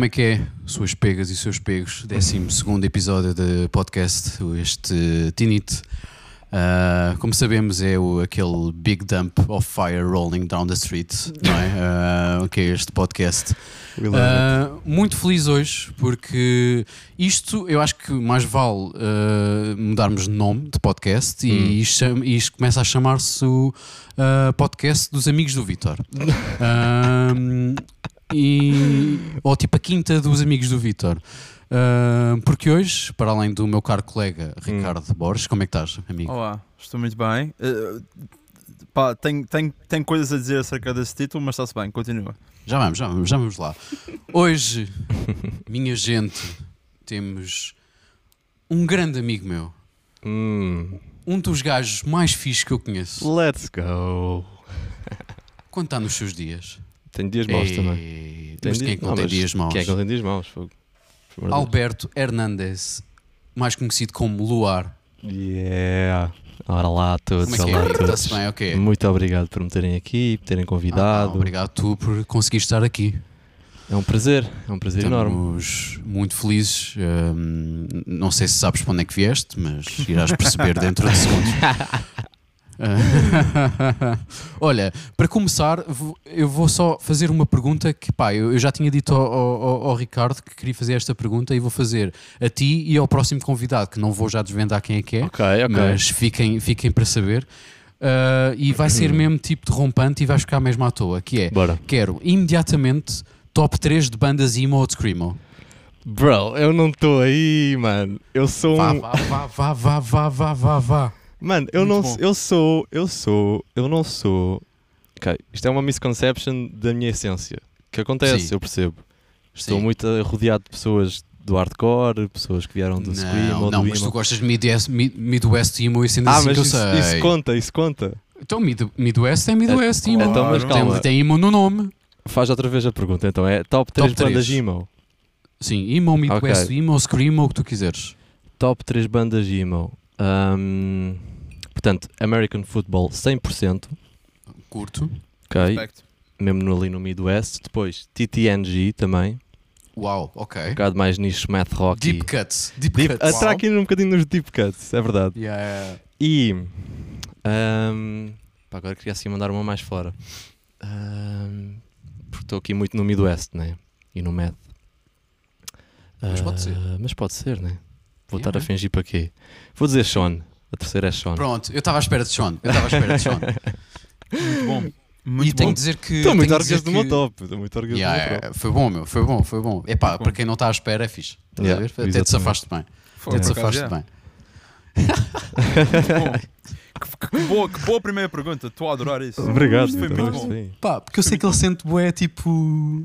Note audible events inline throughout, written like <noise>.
como é que é? Suas pegas e seus pegos. 12 episódio de podcast, este Tinite. Uh, como sabemos, é o, aquele big dump of fire rolling down the street, não é? <laughs> Uh, que é este podcast. Uh, muito feliz hoje porque isto eu acho que mais vale mudarmos de nome de podcast hum. e, isto, isto, começa a chamar-se o podcast dos amigos do Vitor. <laughs> e, ou tipo a quinta dos amigos do Vitor. Uh, porque hoje, para além do meu caro colega Ricardo hum. Borges, como é que estás, amigo? Olá, estou muito bem. Uh, pá, tenho, tenho, tenho coisas a dizer acerca desse título, mas está-se bem, continua. Já vamos, já vamos, já vamos lá. Hoje, <laughs> minha gente, temos um grande amigo meu. Hum. Um dos gajos mais fixos que eu conheço. Let's go. Quando está nos seus dias? Tem dias maus também. Tem mas quem é que não, não tem dias maus? Quem é que não tem dias maus? Alberto Hernandes, mais conhecido como Luar. Yeah. Ora lá a todos, Como é que olá é? a todos. Está-se bem, ok. Muito obrigado por me terem aqui, por terem convidado. Ah, obrigado tu por conseguir estar aqui. É um prazer, é um prazer Estamos enorme. muito felizes. Um, não sei se sabes para onde é que vieste, mas irás perceber dentro de segundos. <laughs> <laughs> Olha, para começar, eu vou só fazer uma pergunta que, pá, eu já tinha dito ao, ao, ao, Ricardo que queria fazer esta pergunta e vou fazer a ti e ao próximo convidado, que não vou já desvendar quem é que é, okay, okay. mas fiquem, fiquem para saber. Uh, e vai ser mesmo tipo de rompante e vais ficar mesmo à toa, que é, Bora. quero imediatamente top 3 de bandas emo ou de screamo. Bro, eu não estou aí, mano. Eu sou vá, um... Vá, vá, vá, vá, vá, vá, vá, vá. Mano, eu Muito não, bom. eu sou, eu sou, eu não sou. Ok, isto é uma misconception da minha essência. Que acontece, Sim. eu percebo. Estou Sim. muito rodeado de pessoas do hardcore, pessoas que vieram do Scream ou Não, do mas tu gostas de Midwest, Midwest Emo e sendo ah, assim mas que eu isso, sei. isso conta, isso conta. Então Mid, Midwest é Midwest é, Emo. Então, mas calma. Tem, tem Emo no nome. Faz outra vez a pergunta, então é top 3 top bandas emo? Sim, Emo, Midwest okay. Emo, Screamo, o que tu quiseres. Top 3 bandas emo. Um, Portanto, American Football 100%. Curto. Ok. Respect. Mesmo ali no Midwest. Depois TTNG também. Uau, ok. Um bocado mais nicho math rock. Deep cuts. Deep, deep cuts. Entrar aqui um bocadinho nos deep cuts, é verdade. Yeah. E. Um, pá, agora queria assim mandar uma mais fora. Um, porque estou aqui muito no Midwest, né? E no math. Mas pode ser. Uh, mas pode ser, né? Vou yeah. estar a fingir para quê? Vou dizer Sean. A terceira é Sean. Pronto, eu estava à espera de Sean. Eu estava à espera de Sean. <laughs> muito bom. Muito e tenho de dizer que. Estou muito orgulhoso do meu top. Estou muito orgulhoso yeah, do meu top. Foi bom, meu. Foi bom, foi bom. Epá, para quem não está à espera é fixe. Estás yeah, a ver? Até te safaste bem. Foi, Até te safaste bem. que, que, boa, que boa primeira pergunta. Estou a adorar isso. Obrigado. Isto foi muito bom. Pá, porque eu sei que ele sente boé tipo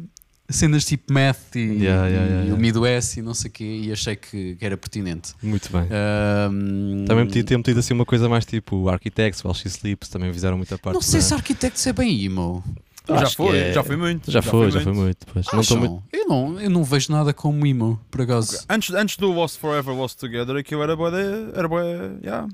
cenas tipo math e, yeah, yeah, yeah, e o Midwest e não sei o quê, e achei que, que, era pertinente. Muito bem. Um, também podia ter metido assim uma coisa mais tipo Architects, While She Sleeps, também fizeram muita parte. Não sei se Architects é bem emo. já foi, é... já foi muito. Já, já foi, já foi muito. Pois. Não muito... Eu, não, eu não vejo nada como emo, por acaso. Antes, antes do Lost Forever, Lost Together, aquilo era boa, era boa, yeah.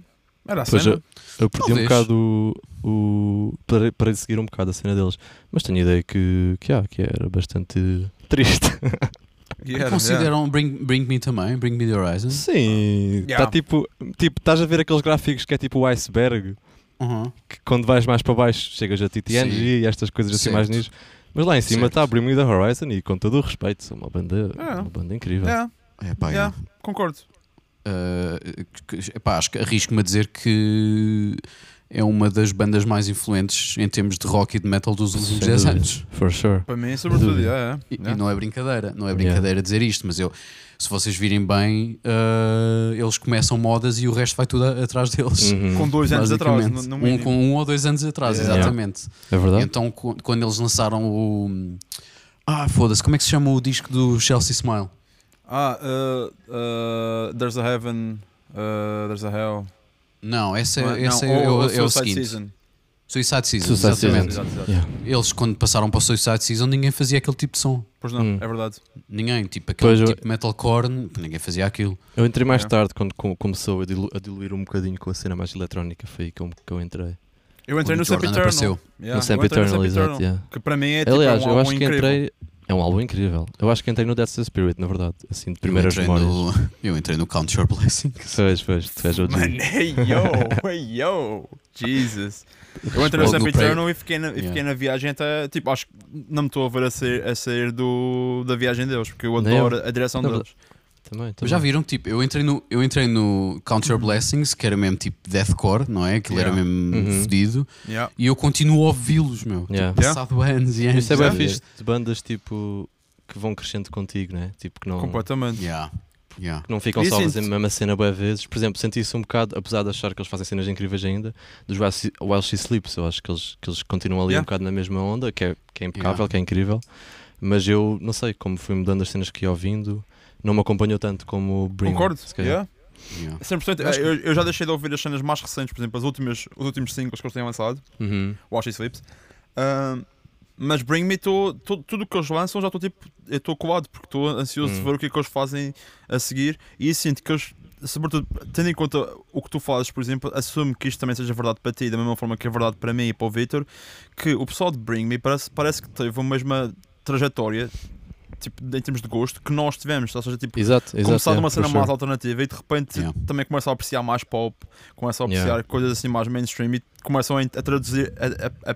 Era a pois cena. Eu, eu perdi um bocado o, o para, para seguir um bocado a cena deles, mas tenho a ideia que, que, ah, que era bastante triste. <laughs> Yeah, Consideram yeah. bring, bring Me também? Bring Me The Horizon? Sim, está yeah. tipo, tipo, estás a ver aqueles gráficos que é tipo o iceberg, uhum. que quando vais mais para baixo chegas a TTNG Sim. e estas coisas assim certo. mais nisso. Mas lá em cima está Bring Me The Horizon e com todo o respeito, são uma banda, uma banda incrível. É, pá, yeah. Concordo. Uh, epá, acho que arrisco-me a dizer que é uma das bandas mais influentes em termos de rock e de metal dos últimos 10 anos. For sure. Para mim, sobretudo, yeah, é. E, e, não é brincadeira, não é brincadeira yeah. dizer isto, mas eu, se vocês virem bem, uh, eles começam modas e o resto vai tudo a, atrás deles. Uhum. Com dois anos atrás, no, no um, com um ou dois anos atrás, yeah. exatamente. É verdade. Então, quando eles lançaram o. Ah, foda-se, como é que se chama o disco do Chelsea Smile? Ah, uh, uh, There's a Heaven, uh, There's a Hell. Não, esse é, não, é, ou, é, é o seguinte. Season. Suicide Season, Suicide exatamente. Season. Exato, exato. Yeah. Eles, quando passaram para o Suicide Season, ninguém fazia aquele tipo de som. Pois não, hum. é verdade. Ninguém, tipo aquele pois tipo eu... metalcore, ninguém fazia aquilo. Eu entrei mais tarde, quando começou a, dilu a, diluir um bocadinho com a cena mais eletrónica, foi aí que eu, que eu entrei. Eu entrei no Sempiternal. Yeah. No Sempiternal, exato. Yeah. Que para mim é tipo Aliás, um eu acho que incrível. entrei É um álbum incrível. Eu acho que entrei no That's the Spirit, na verdade. Assim, de primeiras eu memórias. no, Eu entrei no Count Your Blessings. Pois, pois, tu és o Man, hey yo, <laughs> hey yo, Jesus. Eu entrei no pré- Eternal e fiquei, na, e fiquei Yeah. na viagem até. Tipo, acho que não me estou a ver a sair, a sair do, da viagem deles, porque eu adoro a direção Na deles. Também, Mas também. já viram, tipo, eu entrei no, eu entrei no Count Your Blessings, que era mesmo tipo deathcore, não é? Aquilo era Yeah. mesmo Uhum. fedido. Yeah. E eu continuo a ouvi-los, meu. Yeah. Tipo, passado anos e anos. Isso é bem fixe de bandas tipo que vão crescendo contigo, né? Tipo que não, Completamente. Yeah. Yeah. que não ficam só a assim, fazer a mesma cena boas vezes. Por exemplo, senti isso um bocado, apesar de achar que eles fazem cenas incríveis ainda, dos While She, While She Sleeps. Eu acho que eles, que eles continuam ali Yeah. um bocado na mesma onda, que é, que é impecável, Yeah. que é incrível. Mas eu não sei, como fui mudando as cenas que ia ouvindo, não me acompanhou tanto como o Bring. Concordo. se calhar. Yeah. Yeah. 100%. Acho que- Eu, eu já deixei de ouvir as cenas mais recentes, por exemplo, as últimas, os últimos singles que eles têm lançado, Uhum. Watch She Sleeps. Ahm, mas Bring Me, tô, tô- tudo o que eles lançam já estou tipo, eu estou colado, porque estou ansioso de Hum. ver o que é que eles fazem a seguir e sinto que eles, sobretudo, tendo em conta o que tu fazes, por exemplo, assume que isto também seja verdade para ti, da mesma forma que é verdade para mim e para o Victor, que o pessoal de Bring Me parece, parece que teve a mesma trajetória. Tipo, em termos de gosto, que nós tivemos, ou seja, tipo, Exato, exato. começar yeah, numa cena for mais sure. alternativa e de repente Yeah. também começam a apreciar mais pop, começam a apreciar Yeah. coisas assim mais mainstream e começam a, traduzir, a, a- a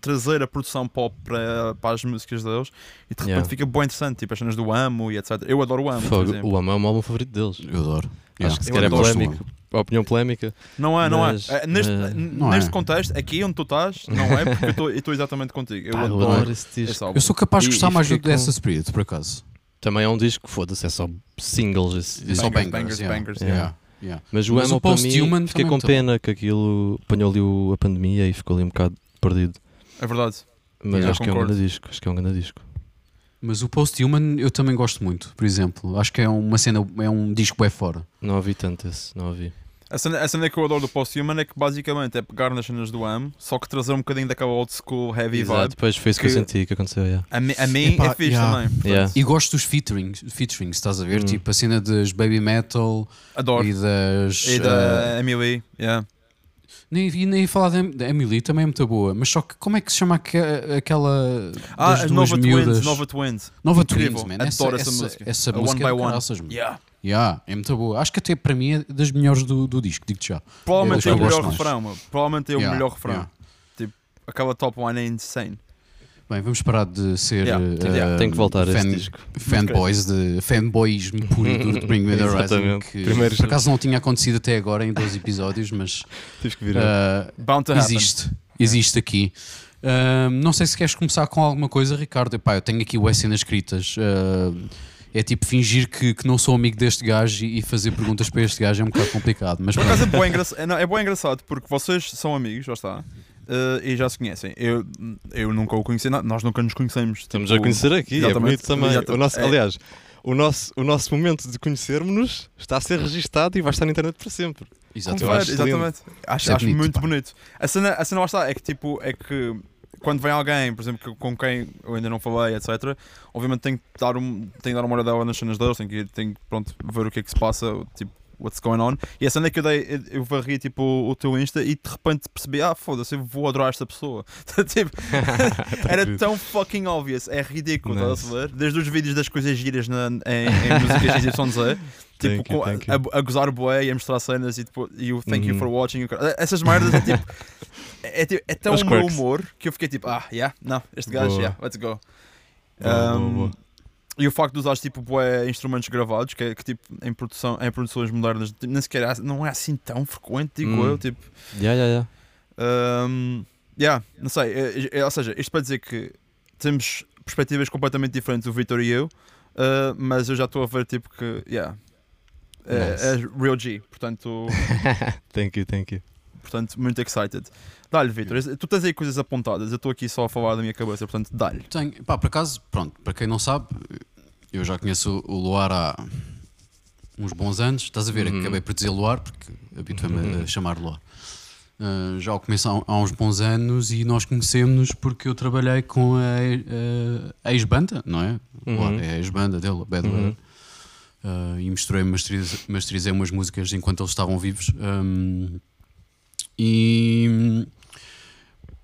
trazer a produção pop para, para as músicas deles e de repente Yeah. fica bem interessante, tipo as cenas do Amo e etc. Eu adoro o Amo, Fogo, o Amo é o meu álbum favorito deles. Eu adoro. Acho que se calhar é polémico. A opinião polémica. Não é, não Mas- é. É, Neste, mas- Não neste é. contexto, aqui onde tu estás, não é porque eu estou- exatamente contigo. Eu Pá, adoro adoro esse disco. Eu sou capaz de gostar e mais do Dessa com- Spirit, por acaso. Também é um disco, foda-se, é só singles. É só Bangers, bangers, bangers, yeah. bangers, yeah. Yeah, yeah. Mas o Mas Emo o para Post mim, Human fiquei com pena que aquilo apanhou ali o- a pandemia e ficou ali um bocado perdido. É verdade. Mas Yeah, acho que é um grande disco. Acho que é um grande disco. Mas o Post Human eu também gosto muito, por exemplo. Acho que é uma cena, é um disco é fora. Não ouvi tanto esse, não ouvi. A cena, a cena que eu adoro do Post Human é que basicamente é pegar nas cenas do Am, só que trazer um bocadinho daquela old school heavy Exato, vibe. depois foi isso que, eu que- senti que aconteceu. Yeah. A, a mim Epá, é fixe yeah. também. portanto, Yeah. E gosto dos featurings, featurings estás a ver? Hum. Tipo a cena das baby metal Adoro. e das. E eh, da Emily, yeah. nem, e nem falar da, Emily também é muito boa, mas só que como é que se chama aque- aquela. Ah, das Nova miúdas? Twins, Nova Twins. Nova Incrível. Twins, man. Adoro essa, essa essa, música. Essa música One é by One. caraças, mano. Yeah. Yeah, é muito boa. Acho que até para mim é das melhores do, do disco, digo-te já. Provavelmente Eu é o melhor mais. refrão, meu. Provavelmente é o Yeah, melhor refrão. yeah. Aquela top one é insane. Bem, vamos parar de ser Yeah, eh, yeah. Tem que voltar fan- disco. fanboys de fanboyismo puro de Bring Me The <laughs> Horizon Exatamente. que Primeiros- por acaso não tinha acontecido até agora em 12 episódios mas <laughs> Tive que Bound to happen. existe existe aqui Ah, não sei se queres começar com alguma coisa Ricardo Epá, eu tenho aqui o cenas escritas Ah, é tipo fingir que, que não sou amigo deste gajo e e fazer perguntas para este gajo é um bocado complicado mas Por acaso é bem, engraçado, é, não, é bem engraçado porque vocês são amigos, já está. eh, e já se conhecem. Eu, eu nunca o conheci, na- nós nunca nos conhecemos. Estamos tipo, a conhecer aqui, é exatamente, bonito também. exatamente. O nosso, É. Aliás, o nosso, o nosso momento de conhecermos-nos está a ser registado e vai estar na internet para sempre. Exatamente. Acho exatamente. Acho, é acho bonito, muito pá. bonito. A cena, a cena lá está, é que tipo, é que quando vem alguém, por exemplo, com quem eu ainda não falei, etc., obviamente tenho que dar, um, tenho que dar uma dela nas cenas deles, tenho que, tenho que pronto, ver o que é que se passa, tipo, what's going on. E a cena é que eu dei, eu- varri tipo o teu Insta e de repente percebi, ah, foda-se, eu vou adorar esta pessoa. <laughs> tipo, <laughs> era querido. tão fucking obvious, é ridículo, estás Nice. a ver? Desde os vídeos das coisas giras na, em, em músicas <laughs> XYZ. Tipo, Thank you, com- thank you. a, a gozar bué e a mostrar cenas e, tipo, e o thank you Uhum. for watching. Essas merdas é tipo. É, tipo- é tão o meu humor que eu fiquei tipo, ah, yeah, não, este gajo, Boa. yeah, let's go. Boa, Um, boa. E o facto de usar tipo bué instrumentos gravados, que, é, que tipo em, produção, em produções modernas tipo, nem sequer é- não é assim tão frequente, digo Hum. eu. Tipo, Yeah, yeah, yeah. um, yeah, não sei, é- é- ou seja, isto para dizer que temos perspectivas completamente diferentes, o Vitor e eu, uh, mas eu já estou a ver tipo que, yeah, é, Nice. é real G, portanto. <laughs> thank you, thank you. Portanto, muito excited. Dá-lhe, Vitor. Tu tens aí coisas apontadas. Eu estou aqui só a falar da minha cabeça, portanto, dá-lhe. Tenho, pá, por acaso, pronto, para quem não sabe, eu já conheço o Luar há uns bons anos. Estás a ver? Uhum. Acabei por dizer Luar, porque habituei-me Uhum. a chamar Luar. Uh, já o conheço há, há uns bons anos e nós conhecemos-nos porque eu trabalhei com a, a ex-banda, não é? Uhum. Luar é a ex-banda dele, a Bad Uhum. Uh, e misturei, masterizei, masterizei umas músicas enquanto eles estavam vivos. Um, e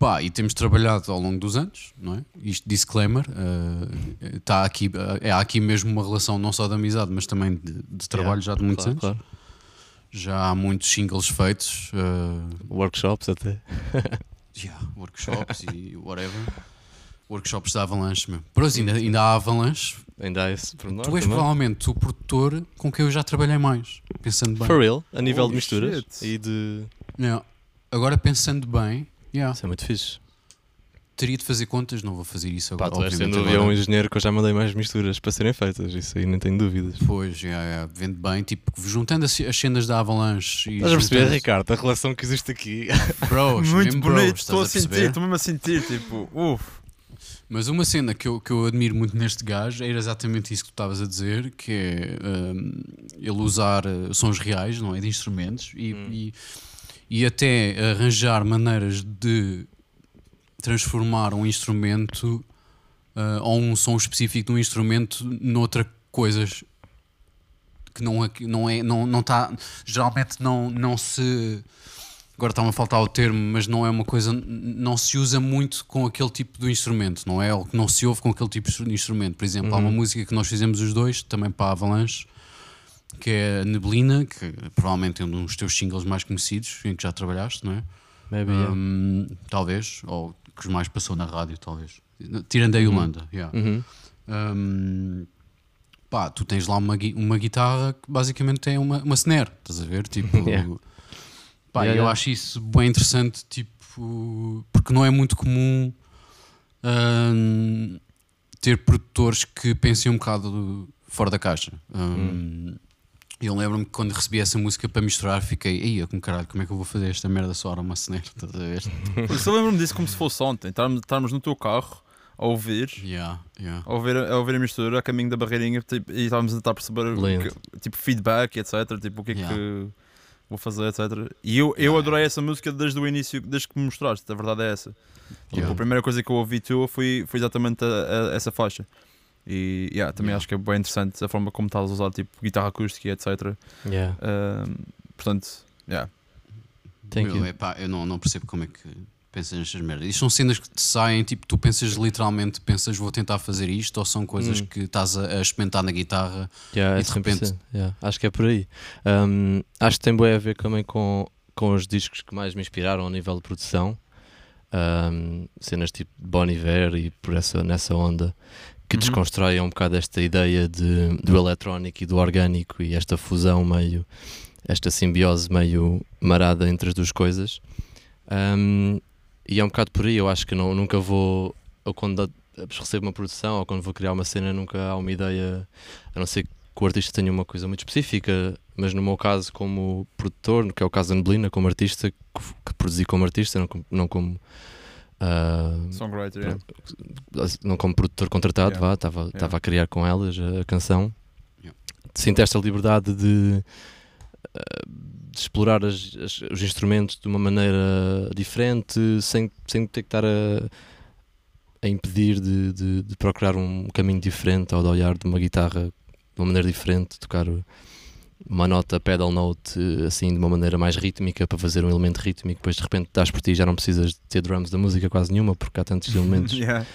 Pá, e temos trabalhado ao longo dos anos, não é? Isto, disclaimer, uh, tá aqui, uh, é aqui mesmo uma relação não só de amizade, mas também de, de trabalho yeah, já de muitos claro, anos. Claro. Já há muitos singles feitos. Uh, workshops até. <laughs> yeah, workshops e whatever. Workshops da Avalanche mesmo. Por assim, ainda, ainda há Avalanche. Ainda há esse Tu és provavelmente o produtor com quem eu já trabalhei mais, pensando bem. For real? A nível oh, de misturas shit. e de. Yeah. Agora pensando bem, Yeah. Isso é muito fixe. Teria de fazer contas, não vou fazer isso agora. Pá, tu és sem dúvida agora. um engenheiro que eu já mandei mais misturas para serem feitas, isso aí não tenho dúvidas. Pois, yeah, yeah. vende bem, tipo, juntando as, as cenas da Avalanche. Estás a perceber, Ricardo, a relação que existe aqui. <laughs> Bros, muito bonito, estou a, a sentir, estou mesmo a sentir, tipo, uff. Mas uma cena que eu, que eu admiro muito neste gajo era exatamente isso que tu estavas a dizer, que é um, ele usar uh, sons reais, não é? De instrumentos e, hum. e e até arranjar maneiras de transformar um instrumento uh, ou um som específico de um instrumento noutra coisas que não, é, não é não não está geralmente não não se agora está-me a faltar o termo mas não é uma coisa não se usa muito com aquele tipo de instrumento não é ou que não se ouve com aquele tipo de instrumento por exemplo uhum. há uma uhum. música que nós fizemos os dois também para a Avalanche que é a Neblina, que provavelmente é um dos teus singles mais conhecidos, em que já trabalhaste, não é? Maybe, um, yeah. Talvez, ou que mais passou na rádio, talvez. Tirando a uhum. Yolanda, yeah. Uhum. Um, pá, tu tens lá uma, uma guitarra que basicamente é uma, uma snare, estás a ver? Tipo, <laughs> yeah. pá, yeah, eu yeah. acho isso bem interessante, tipo, porque não é muito comum um, ter produtores que pensem um bocado fora da caixa. Um, hum. Eu lembro-me que quando recebi essa música para misturar, fiquei, aí, como caralho, como é que eu vou fazer esta merda só a uma snare? <laughs> Estás a ver? eu lembro-me disso como se fosse ontem, estarmos no teu carro a ouvir, yeah, yeah. A, ouvir a ouvir a mistura a caminho da barreirinha tipo, e estávamos a tentar perceber que, tipo feedback, etc. Tipo, o que é yeah. que vou fazer, etc. E eu, eu adorei essa música desde o início, desde que me mostraste, a verdade é essa. Tipo, a primeira coisa que eu ouvi tua foi, foi exatamente a, a, essa faixa. E yeah, também yeah. acho que é bem interessante a forma como estás a usar tipo, guitarra acústica e etc. Yeah. Uh, portanto, yeah. Thank eu, epá, eu não, não percebo como é que pensas nestas merdas. Isto são cenas que te saem, tipo, tu pensas literalmente, pensas vou tentar fazer isto, ou são coisas hum. que estás a, a, experimentar na guitarra yeah, e é de repente. Yeah, acho que é por aí. Um, acho que tem bem a ver também com, com os discos que mais me inspiraram a nível de produção. Um, cenas tipo Bon Iver e por essa, nessa onda que uhum. desconstrói um bocado esta ideia de, do eletrónico e do orgânico e esta fusão meio, esta simbiose meio marada entre as duas coisas. Um, e é um bocado por aí, eu acho que não, nunca vou, ou quando recebo uma produção ou quando vou criar uma cena, nunca há uma ideia, a não ser que o artista tenha uma coisa muito específica, mas no meu caso, como produtor, que é o caso da Neblina, como artista, que, que produzi como artista, não, não como Uh, Songwriter, yeah. não como produtor contratado, yeah. vá, estava yeah. a criar com elas a, a canção. Yeah. Sinto esta liberdade de, uh, de explorar as, as, os instrumentos de uma maneira diferente, sem, sem ter que estar a, a impedir de, de, de, procurar um caminho diferente ou de olhar de uma guitarra de uma maneira diferente, tocar uma nota pedal note assim de uma maneira mais rítmica para fazer um elemento rítmico, depois de repente estás por ti já não precisas de ter drums da música quase nenhuma porque há tantos <laughs> elementos yeah.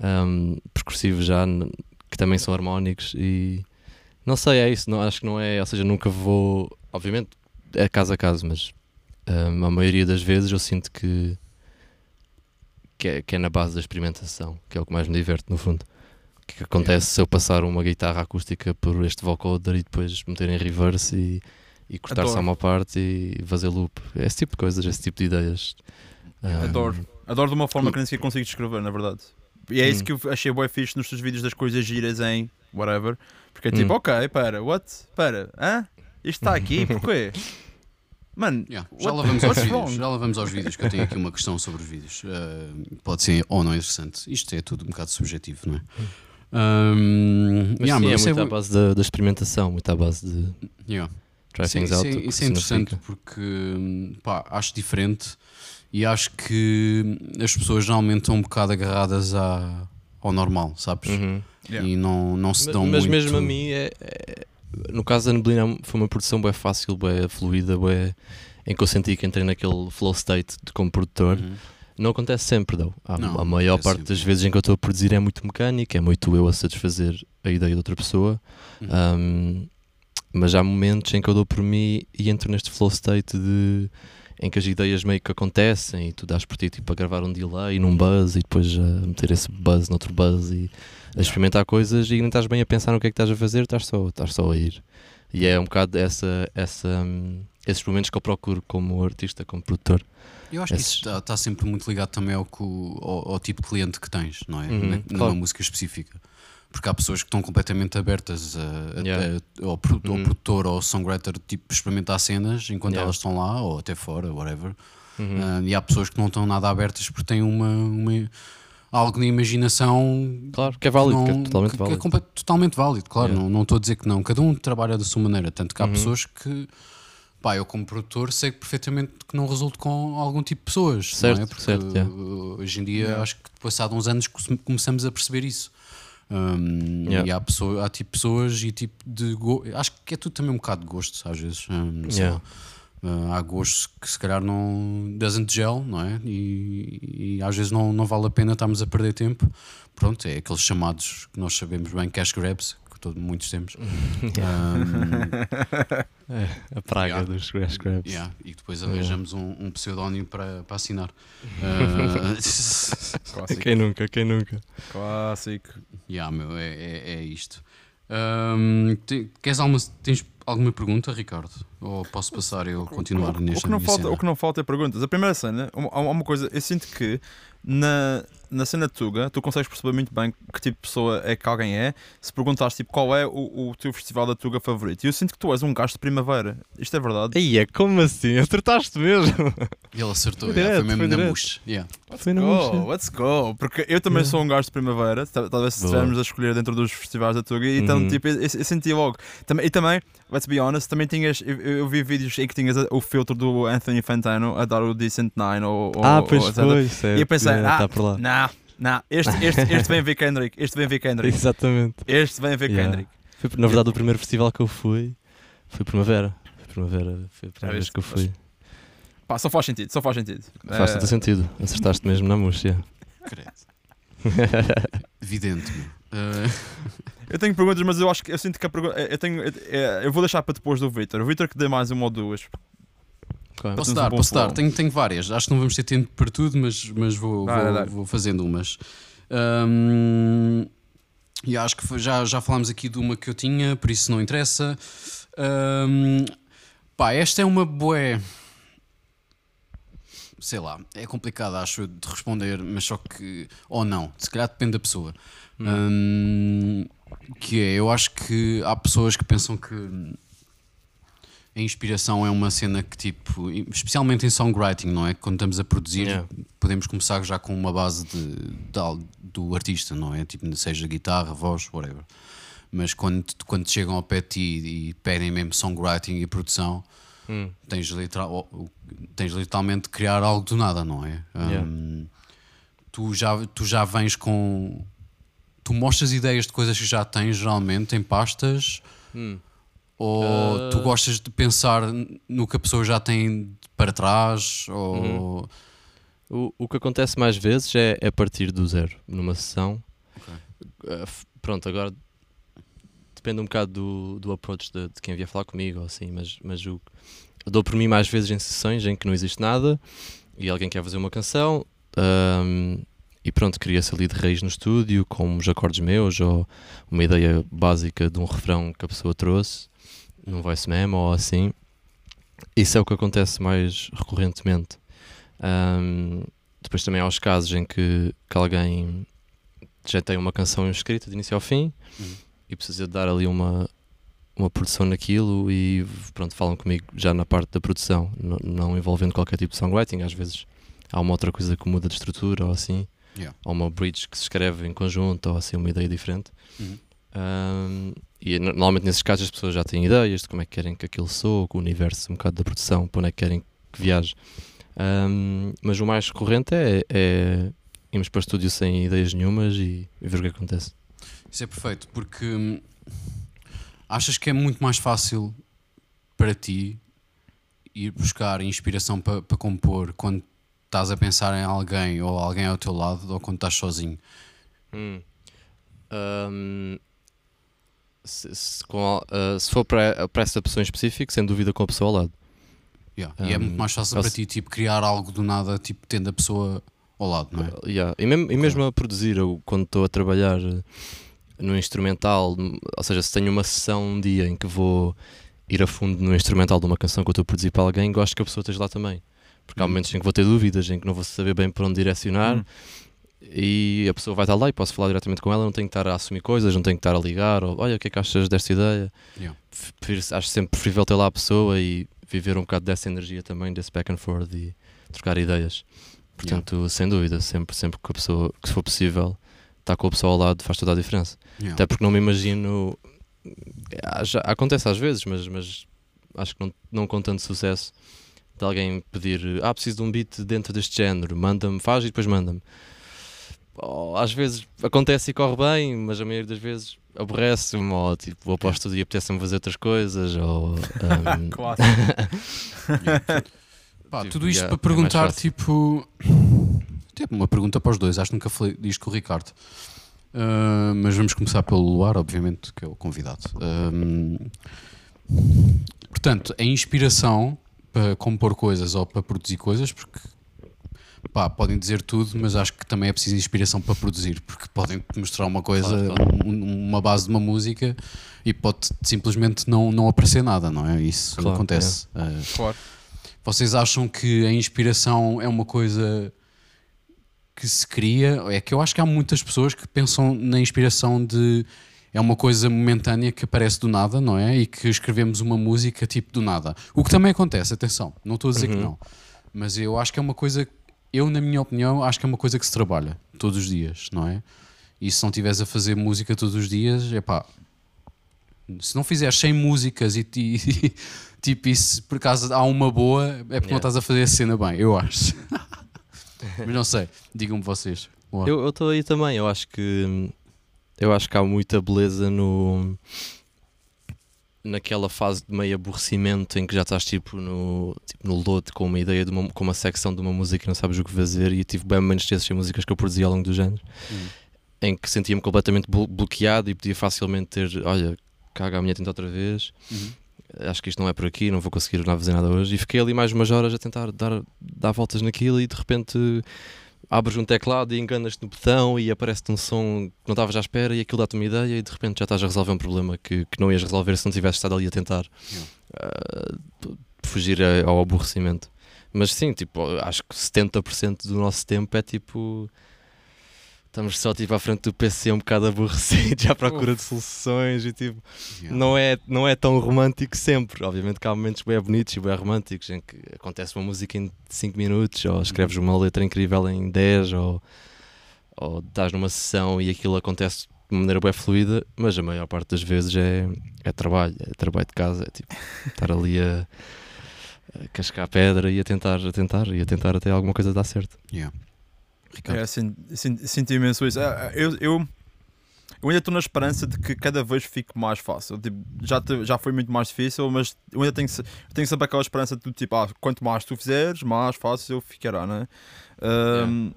um, percussivos já que também são harmónicos e não sei, é isso, não, acho que não é, ou seja, nunca vou, obviamente é caso a caso, mas um, a maioria das vezes eu sinto que que é, que é na base da experimentação, que é o que mais me diverte no fundo que acontece se eu passar uma guitarra acústica por este vocoder e depois meter em reverse e, e cortar só uma parte e fazer loop. Esse tipo de coisas, esse tipo de ideias. Adoro. Um, Adoro de uma forma que nem sequer consigo descrever, na verdade. E é isso hum. que eu achei bem fixe nos teus vídeos das coisas giras em whatever. Porque é tipo, hum. ok, para, what? Para, hã? Isto está aqui, <laughs> porquê? Mano, yeah. já, lá vamos aos vídeos, já lá vamos aos vídeos, que eu tenho aqui uma questão sobre os vídeos. Uh, pode ser ou não interessante. Isto é tudo um bocado subjetivo, não é? Um, mas yeah, sim, mas é muito é... à base da, da, experimentação, muito à base de yeah. try sim, things out. Isso é, isso é interessante porque pá, acho diferente e acho que as pessoas geralmente estão um bocado agarradas à, ao normal, sabes? Uhum. Yeah. E não, não se dão mas, muito. Mas mesmo a mim, é, é, no caso da Neblina, foi uma produção bem fácil, bem fluida, bem, em que eu senti que entrei naquele flow state de como produtor. Uhum não acontece sempre, não. Há, Não, a maior é parte sempre. das vezes em que eu estou a produzir é muito mecânico, é muito eu a satisfazer a ideia de outra pessoa. Uhum. Um, mas há momentos em que eu dou por mim e entro neste flow state de em que as ideias meio que acontecem e tu dás por ti tipo, a gravar um delay num buzz e depois a meter esse buzz noutro buzz e a experimentar coisas e nem estás bem a pensar no que é que estás a fazer, estás só, estás só a ir. E é um bocado essa, essa, hum, esses momentos que eu procuro como artista, como produtor. Eu acho que Esses- isso está sempre tá muito ligado também ao, que ao, ao tipo de cliente que tens, não é? Uhum, Na- numa claro. música específica. Porque há pessoas que estão completamente abertas a, Yeah. a- ao, pro- ao Uhum. produtor ou ao songwriter tipo, experimentar cenas enquanto Yeah. elas estão lá ou até fora, whatever. Uhum. Ah, e há pessoas que não estão nada abertas porque têm uma, uma- algo de imaginação Claro, que é válido, que é não- totalmente que- que válido. é compa- totalmente válido, claro. Yeah. Não não estou a dizer que não. Cada um trabalha da sua maneira. Tanto que há Uhum. pessoas que, pá, eu como produtor sei perfeitamente que não resulto com algum tipo de pessoas. Certo, não é? Porque certo, yeah. hoje em dia, Yeah. acho que passado uns anos come- começamos a perceber isso. Um, Yeah. E há, pessoa, há tipo pessoas e tipo de. Go... Acho que é tudo também um bocado de gosto, às vezes. Um, Yeah. Uh, há gostos que se calhar não doesn't gel, não é? E, e às vezes não, não vale a pena estarmos a perder tempo. Pronto, é aqueles chamados que nós sabemos bem, cash grabs, todo, muitos temos. Um, <laughs> É, a praga Yeah. dos crash grabs. yeah, e depois Yeah. arranjamos um, um pseudónimo para, para assinar. Uh, <laughs> Clássico. Quem nunca, quem nunca? Clássico. yeah, meu, é, é, é isto. Um, te- queres alguma, tens alguma pergunta, Ricardo? Ou posso passar eu continuar o, nesta o que não falta, cena? o que não falta é perguntas. A primeira cena, uma, há uma coisa, eu sinto que na, na cena Tuga tu consegues perceber muito bem que tipo de pessoa é que alguém é. Se perguntares tipo, qual é o, o teu festival da Tuga favorito, e eu sinto que tu és um gajo de primavera. Isto é verdade? Aí é como assim? Acertaste mesmo? Ele acertou, Foi yeah, foi mesmo foi na mousse. Yeah. Foi na Go, let's go! Porque eu também Yeah. sou um gajo de primavera, tal- talvez se estivermos a escolher dentro dos festivais da Tuga, e então Uhum. tipo, eu, eu- eu senti logo. Também, e também, let's be honest, também tinhas, eu, eu vi vídeos em que tinhas o filtro do Anthony Fantano a dar o Decent Nine ou, ou- Ah, pois ou foi, certo. E eu pensei, Yeah, ah, tá por lá. Não, não, este, este, este vem ver Kendrick, este vem ver <laughs> Kendrick, Exatamente. este vem ver Yeah. Kendrick. Foi, na verdade, o primeiro festival que eu fui foi Primavera. Foi Primavera, foi a primeira Já vez que eu fui. Pá, só faz sentido, só faz sentido. Faz Eh, todo sentido. Acertaste mesmo na música. Credo. Evidente. Uh, <laughs> Eu tenho perguntas, mas eu acho que eu sinto que a pergunta. Eu, tenho, eu, eu vou deixar para depois do Victor. O Victor que dê mais uma ou duas. Claro. Posso um dar, bom posso flow. dar. Tenho, tenho várias. Acho que não vamos ter tempo para tudo, mas, mas vou, vou, vou fazendo umas. Ahm, e acho que já, já falámos aqui de uma que eu tinha, por isso não interessa. Ahm, pá, esta é uma boé. Sei lá, é complicado, acho, de responder, mas só que. Ou não, se calhar depende da pessoa. Ahm, que é, eu acho que há pessoas que pensam que a inspiração é uma cena que, tipo, especialmente em songwriting, não é? Quando estamos a produzir, Yeah. podemos começar já com uma base de, de do artista, não é? Tipo, seja guitarra, voz, whatever. Mas quando, quando chegam ao pé de ti e pedem mesmo songwriting e produção, Hum. tens, literal, tens literalmente de criar algo do nada, não é? Yeah. Hum, tu, já, tu já vens com. Tu mostras ideias de coisas que já tens, geralmente, em pastas, Hum. Ou Ah. tu gostas de pensar no que a pessoa já tem para trás, ou. Uhum. O, o que acontece mais vezes é, é partir do zero numa sessão. Ok. Uh, pronto, agora depende um bocado do, do approach de, de quem vier falar comigo, assim, mas, mas o, eu dou por mim mais vezes em sessões em que não existe nada e alguém quer fazer uma canção ahm, e pronto, cria-se ali de raiz no estúdio com uns acordes meus ou uma ideia básica de um refrão que a pessoa trouxe num voice memo ou assim. Isso é o que acontece mais recorrentemente. Ahm, depois também há os casos em que, que alguém já tem uma canção escrita de início ao fim Uhum. e precisa de dar ali uma, uma produção naquilo e pronto, falam comigo já na parte da produção, não envolvendo qualquer tipo de songwriting, às vezes há uma outra coisa que muda de estrutura ou assim, Yeah. ou uma bridge que se escreve em conjunto ou assim uma ideia diferente. Uhum. Ahm, e no- normalmente nesses casos as pessoas já têm ideias de como é que querem que aquilo soe, o universo um bocado da produção, para onde é que querem que viaje. Ahm, mas o mais corrente é, é irmos para o estúdio sem ideias nenhumas e, e ver o que acontece. Isso é perfeito, porque hum, achas que é muito mais fácil para ti ir buscar inspiração para, para compor quando estás a pensar em alguém ou alguém ao teu lado ou quando estás sozinho? Hum. Um, se, se, com, uh, se, for para, para essa pessoa em específico, sem dúvida com a pessoa ao lado. Yeah. Um, e é muito mais fácil para ti tipo, criar algo do nada, tipo, tendo a pessoa ao lado, não é? Uh, yeah. E mesmo, e mesmo a produzir, eu, quando estou a trabalhar no instrumental, ou seja, se tenho uma sessão um dia em que vou ir a fundo no instrumental de uma canção que eu estou a produzir para alguém, gosto que a pessoa esteja lá também. Porque há hum. momentos em que vou ter dúvidas, em que não vou saber bem para onde direcionar. Hum. E a pessoa vai estar lá e posso falar diretamente com ela, não tenho que estar a assumir coisas, não tenho que estar a ligar, ou olha, o que é que achas desta ideia? Yeah. acho sempre preferível ter lá a pessoa e viver um bocado dessa energia também, desse back and forth e trocar ideias. Portanto, yeah. sem dúvida, sempre, sempre que a pessoa, que se for possível, estar com a pessoa ao lado faz toda a diferença. Yeah. Até porque não me imagino. É, já, acontece às vezes, mas, mas acho que não, não com tanto sucesso de alguém pedir ah, preciso de um beat dentro deste género, manda-me, faz e depois manda-me. Oh, às vezes acontece e corre bem, mas a maioria das vezes aborrece-me, ou tipo, vou para o estúdio e apetece-me fazer outras coisas, ou. <laughs> Um... claro. Pá, tipo, tudo isto yeah, para é perguntar, é tipo. Tipo, uma pergunta para os dois, acho que nunca falei disto com o Ricardo. Uh, mas vamos começar pelo Luar, obviamente, que é o convidado. Uh, portanto, a inspiração para compor coisas ou para produzir coisas, porque pá, podem dizer tudo, mas acho que também é preciso inspiração para produzir, porque podem mostrar uma coisa, claro, claro. Um, uma base de uma música e pode simplesmente não, não aparecer nada, não é? Isso claro, acontece. É. Uh, claro. Vocês acham que a inspiração é uma coisa que se cria? É que eu acho que há muitas pessoas que pensam na inspiração de é uma coisa momentânea que aparece do nada, não é? E que escrevemos uma música tipo do nada. O que também acontece, atenção, não estou a dizer uhum. que não. Mas eu acho que é uma coisa, eu, na minha opinião, acho que é uma coisa que se trabalha todos os dias, não é? E se não estiveres a fazer música todos os dias, é pá. Se não fizeres 100 músicas e, e, <laughs> tipo, e se por acaso há uma boa, é porque yeah. não estás a fazer a cena bem, eu acho. <laughs> Mas não sei, digam-me vocês. Eu estou aí também, eu acho que eu acho que há muita beleza no naquela fase de meio aborrecimento em que já estás tipo no, tipo, no lote com uma ideia de uma, com uma secção de uma música e não sabes o que fazer e tive bem menos dessas músicas que eu produzi ao longo dos anos hum. em que sentia-me completamente bloqueado e podia facilmente ter, olha, caga a minha tenta outra vez uhum. acho que isto não é por aqui, não vou conseguir fazer nada hoje e fiquei ali mais umas horas a tentar dar, dar voltas naquilo e de repente abres um teclado e enganas-te no botão e aparece-te um som que não estavas à espera e aquilo dá-te uma ideia e de repente já estás a resolver um problema que, que não ias resolver se não tivesse estado ali a tentar uh, fugir ao aborrecimento. Mas sim, tipo, acho que 70% do nosso tempo é tipo estamos só tipo à frente do PC um bocado aborrecidos <laughs> à procura de soluções e tipo yeah. não, é, não é tão romântico sempre. Obviamente que há momentos bem bonitos e bem românticos em que acontece uma música em 5 minutos ou escreves uma letra incrível em 10 ou, ou estás numa sessão e aquilo acontece de maneira bem fluida, mas a maior parte das vezes é, é trabalho, é trabalho de casa, é tipo estar ali a, a cascar pedra e a tentar, a tentar e a tentar até alguma coisa dar certo. Yeah. Ricardo. É, senti, senti imenso isso. É, eu, eu, eu ainda estou na esperança de que cada vez fique mais fácil. Tipo, já, te, já foi muito mais difícil, mas eu ainda tenho, tenho sempre aquela esperança de tipo, ah, quanto mais tu fizeres, mais fácil ficará, né? Um.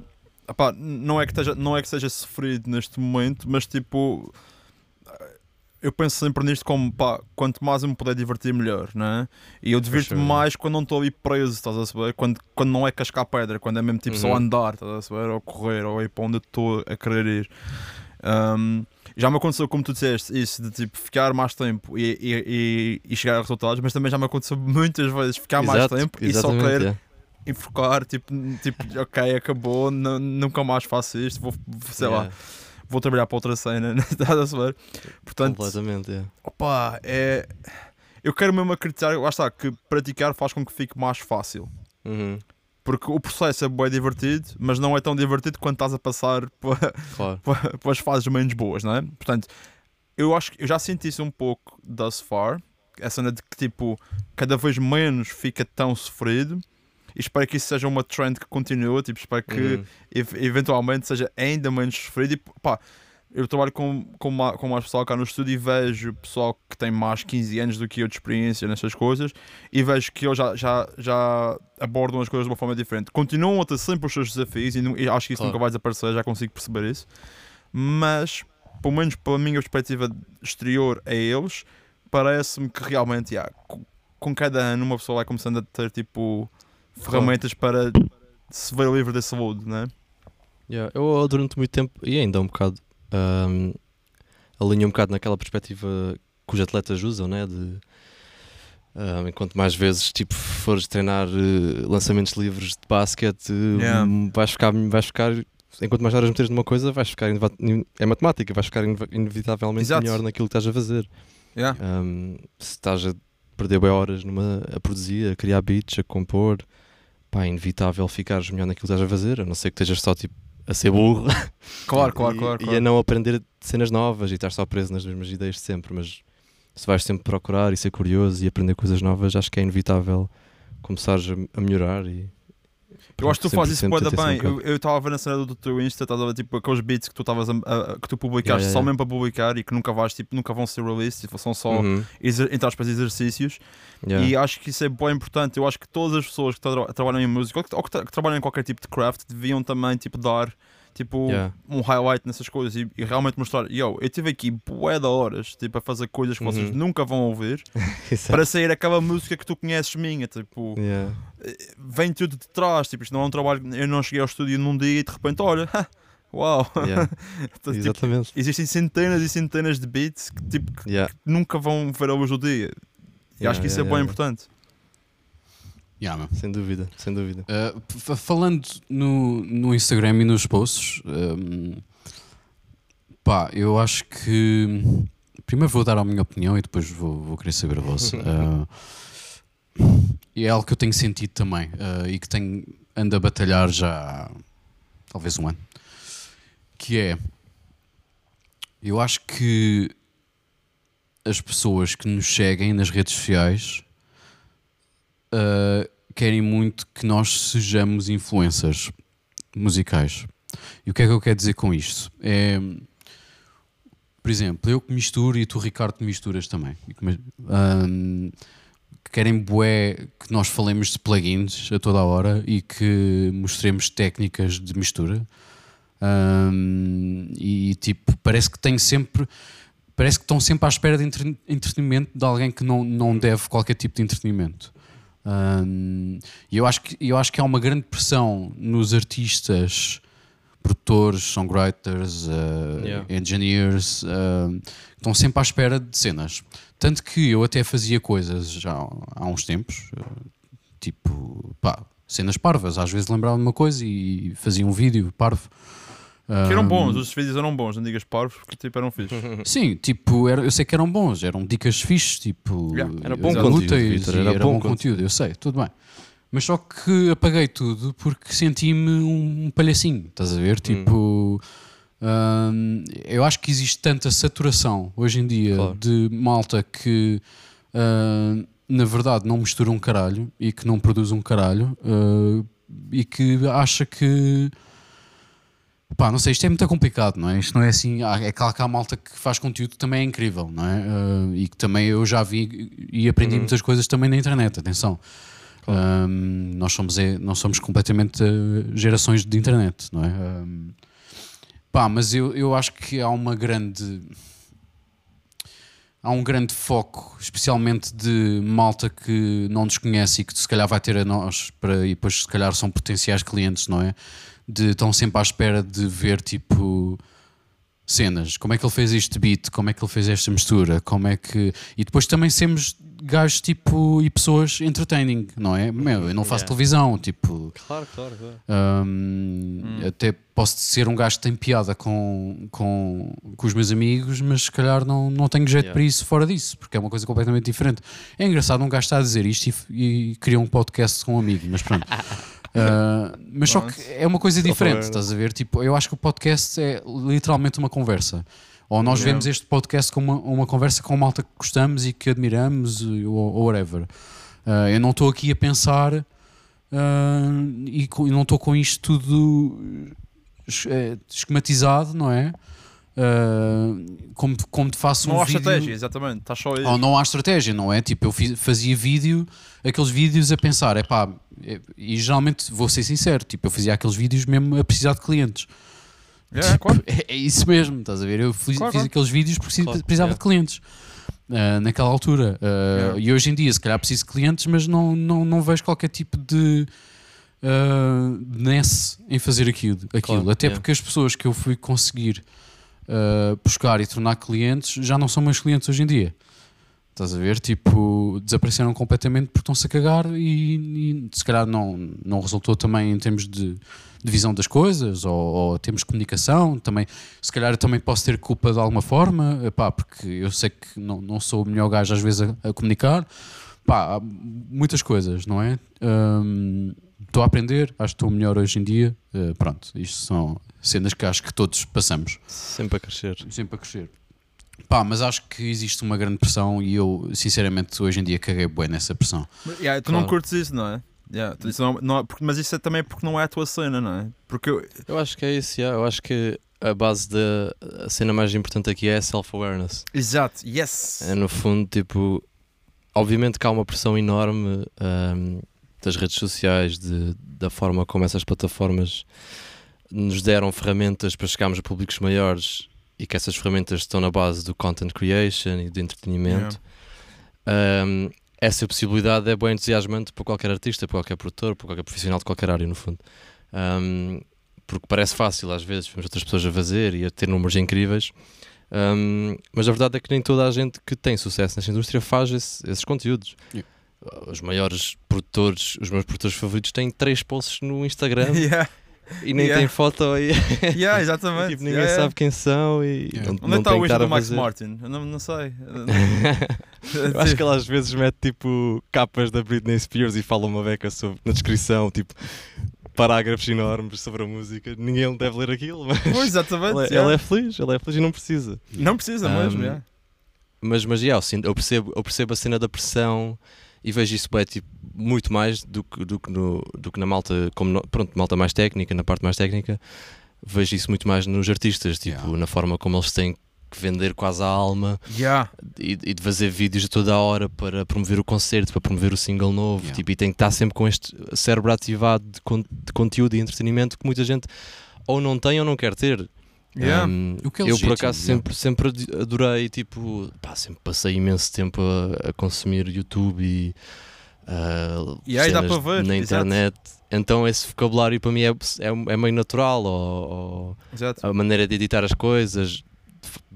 Epá, não, é que esteja, não é que seja sofrido neste momento, mas tipo eu penso sempre nisto como pá, quanto mais eu me puder divertir, melhor, né? E eu divirto-me mais quando não estou ali preso, estás a saber? Quando, quando não é cascar pedra, quando é mesmo tipo uhum. só andar, estás a saber? Ou correr, ou ir para onde estou a querer ir. Um, já me aconteceu, como tu disseste, isso de tipo ficar mais tempo e, e, e, e chegar a resultados, mas também já me aconteceu <laughs> muitas vezes ficar Exato, mais tempo e só querer é. enfocar, tipo, tipo, ok, acabou, nunca mais faço isto, vou, sei yeah. lá vou trabalhar para outra cena, estás <laughs> a saber? Portanto, Completamente, é. Opa, é. Eu quero mesmo acreditar, lá está, que praticar faz com que fique mais fácil. Uhum. Porque o processo é bem divertido, mas não é tão divertido quando estás a passar <laughs> para, claro. para, para as fases menos boas, não é? Portanto, eu acho que eu já senti isso um pouco thus far. Essa cena de que tipo, cada vez menos fica tão sofrido e espero que isso seja uma trend que continue. Tipo, espero que uhum. eventualmente seja ainda menos sofrido. E pá, eu trabalho com, com, com mais pessoal cá no estúdio e vejo pessoal que tem mais 15 anos do que eu de experiência nestas coisas e vejo que eles já, já, já abordam as coisas de uma forma diferente. Continuam a ter sempre os seus desafios e, nu- e acho que isso Claro. nunca vai desaparecer, já consigo perceber isso. Mas, pelo menos pela minha perspectiva exterior a eles, parece-me que realmente, yeah, co- com cada ano uma pessoa vai começando a ter tipo ferramentas para se ver livre desse load, né? Yeah, eu durante muito tempo, e ainda um bocado, um, alinho um bocado naquela perspectiva que os atletas usam, né? De um, enquanto mais vezes tipo, fores treinar eh, lançamentos livres de basquete, eh, Yeah. hum, vais, ficar, vais ficar. Enquanto mais horas meteres numa coisa, vais ficar. É matemática, vais ficar inevitavelmente Exato. melhor naquilo que estás a fazer. Yeah. Um, se estás a perder bem horas numa, a produzir, a criar beats, a compor, pá, é inevitável ficares melhor naquilo que estás a fazer, a não ser que estejas só tipo a ser burro <laughs> Claro, claro, e, claro. e claro. a não aprender cenas novas e estar só preso nas mesmas ideias de sempre. Mas se vais sempre procurar e ser curioso e aprender coisas novas, acho que é inevitável começares a melhorar. E, Eu acho que tu sempre- fazes isso tens bem. Eu estava a ver na cena do teu Insta, estás a ver tipo aqueles beats que tu, estavas a- a- que tu publicaste Yeah, yeah, só yeah. mesmo para publicar e que nunca vais, tipo, nunca vão ser released, tipo, são só, Uhum, exer, entre aspas, exercícios. yeah. E acho que isso é bem importante. Eu acho que todas as pessoas que tra- trabalham em música ou que, ou que tra- que trabalham em qualquer tipo de craft deviam também tipo, dar tipo, Yeah. um highlight nessas coisas e, e realmente mostrar: yo, eu tive aqui bué de horas tipo, a fazer coisas que vocês Uhum. nunca vão ouvir <laughs> para sair aquela música que tu conheces minha. Tipo, Yeah. vem tudo de trás. Tipo, isto não é um trabalho. Eu não cheguei ao estúdio num dia e de repente, olha, <laughs> uau. Yeah. <laughs> Então, tipo, Exatamente. existem centenas e centenas de beats que, tipo, que nunca vão ver a luz do dia. E acho que isso é bem importante. Yeah. Sem dúvida, sem dúvida. Uh, falando no, no Instagram e nos posts, um, pá, eu acho que primeiro vou dar a minha opinião e depois vou, vou querer saber a vossa. <laughs> Uh, e é algo que eu tenho sentido também uh, e que tenho ando a batalhar já há talvez um ano. Que é eu acho que as pessoas que nos seguem nas redes sociais uh, querem muito que nós sejamos influencers musicais. E o que é que eu quero dizer com isto? É, por exemplo, eu que misturo e tu, Ricardo, que misturas também. Um, que querem bué que nós falemos de plugins a toda a hora e que mostremos técnicas de mistura. Um, e tipo, parece que tem sempre parece que estão sempre à espera de entre- entretenimento de alguém que não, não deve qualquer tipo de entretenimento. Um, E eu acho, que, eu acho que há uma grande pressão nos artistas, produtores, songwriters, uh, Yeah. engineers, uh, que estão sempre à espera de cenas. Tanto que eu até fazia coisas já há uns tempos, uh, tipo, pá, cenas parvas. Às vezes lembrava-me uma coisa e fazia um vídeo parvo. Que eram bons, os vídeos eram bons, não digas parvos, porque tipo eram fixos. <laughs> Sim, tipo, era, eu sei que eram bons, eram dicas fixes, tipo, Yeah, era bom conteúdo, e era era bom bom conteúdo, eu sei, tudo bem. Mas só que apaguei tudo porque senti-me um, palhacinho, estás a ver? Tipo, hum, eu acho que existe tanta saturação hoje em dia Claro. de malta que hum, na verdade não mistura um caralho e que não produz um caralho hum, e que acha que Pá, não sei, isto é muito complicado, não é? Isto não é assim. É claro que há malta que faz conteúdo que também é incrível, não é? Uh, e que também eu já vi e aprendi Uhum. muitas coisas também na internet, atenção. Um, nós somos, é, nós somos completamente uh, gerações de internet, não é? Um, pá, mas eu, eu acho que há uma grande. Há um grande foco, especialmente de malta que não nos conhece e que se calhar vai ter a nós para, e depois se calhar são potenciais clientes, não é? De estão sempre à espera de ver tipo cenas, como é que ele fez este beat, como é que ele fez esta mistura, como é que. E depois também sermos gajos tipo e pessoas entertaining, não é? Meu, eu não faço Yeah. televisão, tipo. Claro, claro, claro. hum, Até posso ser um gajo que tem piada com, com, com os meus amigos, mas se calhar não, não tenho jeito Yeah. para isso fora disso, porque é uma coisa completamente diferente. É engraçado um gajo estar a dizer isto e, e cria um podcast com um amigo, mas pronto. <laughs> Uh, mas só que é uma coisa diferente, estás a ver? Tipo, eu acho que o podcast é literalmente uma conversa. Ou nós Yeah. vemos este podcast como uma, uma conversa com malta que gostamos e que admiramos, ou, ou whatever. Uh, eu não estou aqui a pensar uh, e, co- e não estou com isto tudo eh, esquematizado, não é? Uh, como, como te faço não um há vídeo... estratégia, exatamente. Estás só aí. Ou não há estratégia, não é? Tipo, eu fiz- fazia vídeo, aqueles vídeos a pensar, é pá, e geralmente vou ser sincero, tipo, eu fazia aqueles vídeos mesmo a precisar de clientes. Yeah, Tipo, claro. é, <laughs> é isso mesmo, estás a ver? Eu fiz, Claro, fiz claro. aqueles vídeos porque precisava de clientes. ah, naquela altura Yeah. e hoje em dia se calhar preciso de clientes mas não, não, não vejo qualquer tipo de uh, nesse em fazer aquilo, aquilo. Claro, até yeah. porque as pessoas que eu fui conseguir ah, buscar e tornar clientes já não são meus clientes hoje em dia Estás a ver? Tipo, desapareceram completamente porque estão-se a cagar e, e se calhar não, não resultou também em termos de, de visão das coisas ou, ou temos comunicação. Também, se calhar eu também posso ter culpa de alguma forma, epá, porque eu sei que não, não sou o melhor gajo às vezes a, a comunicar. Pá, muitas coisas, não é? Hum, Estou a aprender, acho que estou melhor hoje em dia. Eh, pronto, isto são cenas que acho que todos passamos Sempre a crescer. sempre a crescer. Pá, mas acho que existe uma grande pressão e eu, sinceramente, hoje em dia caguei bem nessa pressão. Mas, yeah, tu não Claro. curtes isso, não é? Yeah, isso não, não é- porque- mas isso é também porque não é a tua cena, não é? Porque eu, Eu acho que é isso, yeah. eu acho que a base da a cena mais importante aqui é self-awareness. exato, yes! É no fundo, tipo, obviamente que há uma pressão enorme ahm, das redes sociais, de, da forma como essas plataformas nos deram ferramentas para chegarmos a públicos maiores e que essas ferramentas estão na base do content creation e do entretenimento. Ahm, essa possibilidade é bem entusiasmante para qualquer artista, para qualquer produtor, para qualquer profissional de qualquer área, no fundo. Ahm, porque parece fácil, às vezes, vemos outras pessoas a fazer e a ter números incríveis. Ahm, mas a verdade é que nem toda a gente que tem sucesso nesta indústria faz esse- esses conteúdos. Yeah. Os maiores produtores, os meus produtores favoritos têm três posts no Instagram <laughs> yeah, e nem Yeah. têm foto e <laughs> yeah, exatamente. tipo, ninguém yeah, yeah. sabe quem são e Yeah. não, Onde está tem o estar do Max fazer. Martin? Eu não, não sei. <laughs> Eu acho que ele às vezes mete tipo capas da Britney Spears e fala uma beca sobre, na descrição, tipo parágrafos enormes sobre a música. Ninguém deve ler aquilo, mas Pois, exatamente. ele, é, yeah. ele é feliz, ele é feliz e não precisa. Não precisa mesmo, Um, yeah. Mas, mas yeah, eu percebo, eu percebo a cena da pressão e vejo isso bem, tipo, muito mais do que, do que, no, do que na malta, como no- pronto, malta mais técnica, na parte mais técnica, vejo isso muito mais nos artistas, tipo, Yeah. na forma como eles têm que vender quase a alma Yeah. e, e de fazer vídeos toda a hora para promover o concerto, para promover o single novo, Yeah. tipo, e tem que estar sempre com este cérebro ativado de, con- de conteúdo e entretenimento que muita gente ou não tem ou não quer ter. Yeah. Um, O que é eu por acaso yeah. sempre, sempre adorei, tipo, pá, sempre passei imenso tempo a, a consumir YouTube e ah, E aí dá para ver, na exato. internet. Então esse vocabulário para mim é, é, é meio natural, ou, ou Exato. a maneira de editar as coisas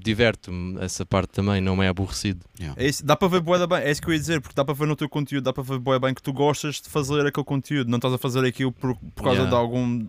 diverte-me, essa parte também não me é aborrecido. Yeah. É isso, dá para ver boa bem, é isso que eu ia dizer, porque dá para ver no teu conteúdo, dá para ver boa bem que tu gostas de fazer aquele conteúdo, não estás a fazer aquilo por, por causa Yeah. de algum.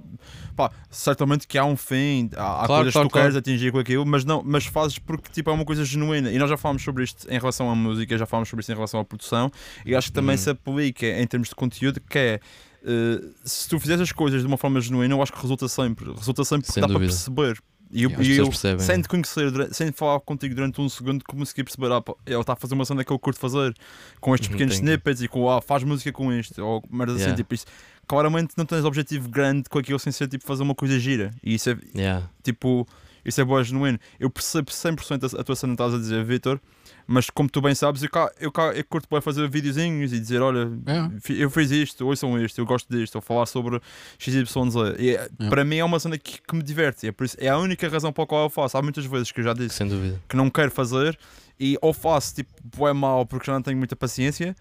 Pá, certamente que há um fim, há, há Claro, coisas claro, que tu queres claro. atingir com aquilo, mas, não, mas fazes porque tipo, é uma coisa genuína. E nós já falámos sobre isto em relação à música, já falámos sobre isto em relação à produção, e acho que também Uhum. se aplica em termos de conteúdo, que é. eh, se tu fizeres as coisas de uma forma genuína, eu acho que resulta sempre. Resulta sempre porque Sem dá dúvida. para perceber. E eu, e eu percebem. sem te conhecer, durante- sem falar contigo durante um segundo, consegui perceber, ah, pá, ele está a fazer uma cena que eu curto fazer, com estes Uhum, pequenos you. snippets e com, ah, faz música com isto, ou merda assim, Yeah. tipo isso. Claramente não tens objetivo grande com aquilo sem ser tipo fazer uma coisa gira. E isso é Yeah. tipo, isso é boa genuíno. Eu percebo 100% a, a tua cena que estás a dizer, Vitor, mas como tu bem sabes, eu, cá, eu, cá, eu curto bem fazer videozinhos e dizer, olha, É. eu fiz isto, ouçam isto, eu gosto disto, ou falar sobre XYZ. E, é- Para mim é uma cena que, que me diverte, é, por isso, é a única razão pela qual eu faço. Há muitas vezes que eu já disse que não quero fazer e ou faço tipo é mal porque já não tenho muita paciência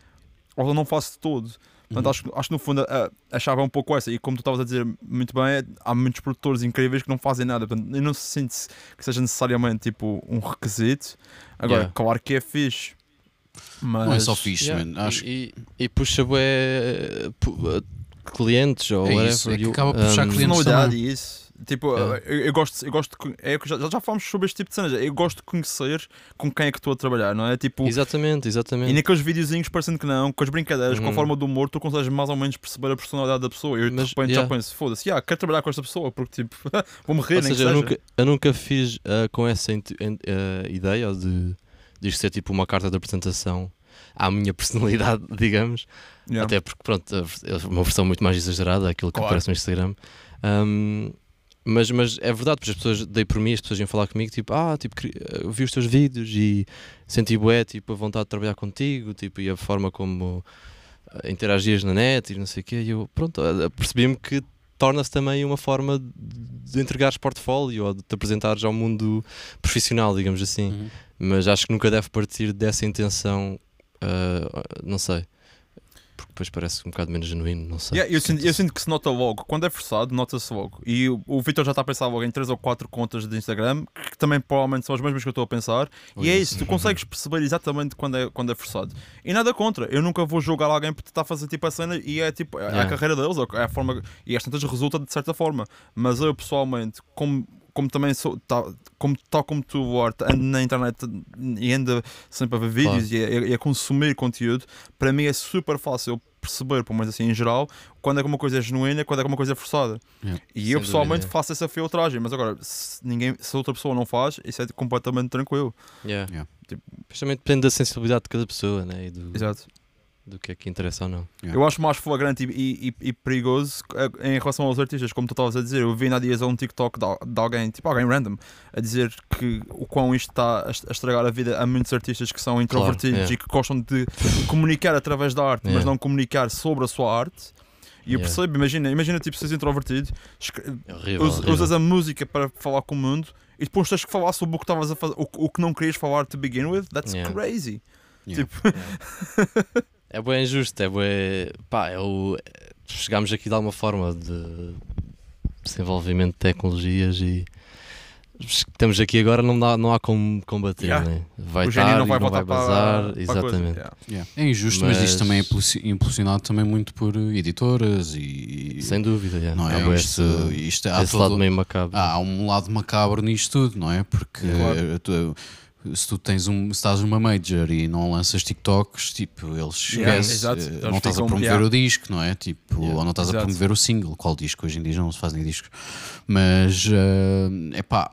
ou não faço de todo. Portanto, Uhum. acho, que- acho que no fundo a, a chave é um pouco essa. E como tu estavas a dizer muito bem, é- há muitos produtores incríveis que não fazem nada. Portanto, eu não sinto que seja necessariamente tipo um requisito. Agora, Yeah. claro que é fixe. Mas Não é só fixe, Yeah, man. Acho e, e, e puxa bué, uh, clientes ou É whatever. isso, é que acaba por puxar um, clientes personalidade isso. Tipo, É. eu, eu gosto, eu gosto de, é, já, já falámos sobre este tipo de cenas. Eu gosto de conhecer com quem é que estou a trabalhar, não é? Tipo, Exatamente, exatamente. E naqueles videozinhos parecendo que não, com as brincadeiras, com a Uhum. forma do humor, tu consegues mais ou menos perceber a personalidade da pessoa. Eu de Mas, repente já yeah. penso, foda-se, yeah, quero trabalhar com esta pessoa, porque tipo, <laughs> vou-me rir, Ou seja, eu nunca, eu nunca fiz uh, com essa uh, ideia de, de isto ser tipo uma carta de apresentação à minha <laughs> personalidade, digamos. Yeah. Até porque, pronto, é uma versão muito mais exagerada, aquilo que Claro. aparece no Instagram. Um, Mas, mas é verdade, porque as pessoas, dei por mim, as pessoas iam falar comigo, tipo, ah, tipo, vi os teus vídeos e senti bué, tipo, a vontade de trabalhar contigo, tipo, e a forma como uh, interagias na net e não sei o quê, e eu, pronto, percebi-me que torna-se também uma forma de entregares portfólio ou de te apresentares ao mundo profissional, digamos assim. Uhum. Mas acho que nunca deve partir dessa intenção, uh, não sei depois parece um bocado menos genuíno, não sei. Yeah, eu, sinto, eu, sinto, que se nota logo, quando é forçado, nota-se logo. E o, o Vitor já está a pensar logo em 3 ou 4 contas de Instagram, que também provavelmente são as mesmas que eu estou a pensar. e é isso, tu consegues perceber exatamente quando é, quando é forçado. E nada contra, eu nunca vou julgar alguém porque está a fazer tipo a cena e é tipo é yeah. a carreira deles, é a forma. E às tantas resulta de certa forma. Mas eu pessoalmente, como como também sou, tal, como, tal como tu, Art, ando na internet e ando sempre a ver vídeos claro. e, a, e, a, consumir conteúdo, para mim é super fácil perceber, pelo menos assim em geral, quando é que uma coisa é genuína e quando é que uma coisa é forçada. Yeah. E eu pessoalmente dúvida. faço essa filtragem, mas agora, se, ninguém, se outra pessoa não faz, isso é completamente tranquilo. Yeah. Yeah. Tipo, depende da sensibilidade de cada pessoa, né? E do... Exato do que é que interessa ou não. Yeah. Eu acho mais flagrante e, e, e, perigoso eh, em relação aos artistas, como tu estavas a dizer. Eu vi na dias um TikTok de, de, alguém, tipo alguém random, a dizer que o quão isto está a estragar a vida a muitos artistas que são introvertidos claro, yeah. e que gostam de comunicar através da arte, yeah. mas não comunicar sobre a sua arte. E eu percebo, imagina, imagina tipo, seres introvertido, é horrível, us, horrível. usas a música para falar com o mundo e depois tens que falar sobre o que estavas a fazer, o, o, que não querias falar to begin with. That's crazy. Tipo. <laughs> É bem injusto, é bem. pá, é o. Chegámos aqui de alguma forma de desenvolvimento de tecnologias e estamos aqui agora não, dá, não há como combater, yeah. né? vai o estar não vai, não vai bazar, para, exatamente. Para yeah. É injusto, mas... mas, isto também é impulsionado também muito por editoras e sem dúvida, yeah. não é? é isto, isto, há esse todo, lado meio macabro. Há um lado macabro nisto tudo, não é? Porque claro. tu, se tu tens um, estás numa major e não lanças TikToks, tipo, eles yeah, esquecem, uh, não estás a promover yeah. o disco, não é? Tipo, yeah, ou não estás exato. a promover o single, qual disco? Hoje em dia não se fazem discos, mas é uh, pá,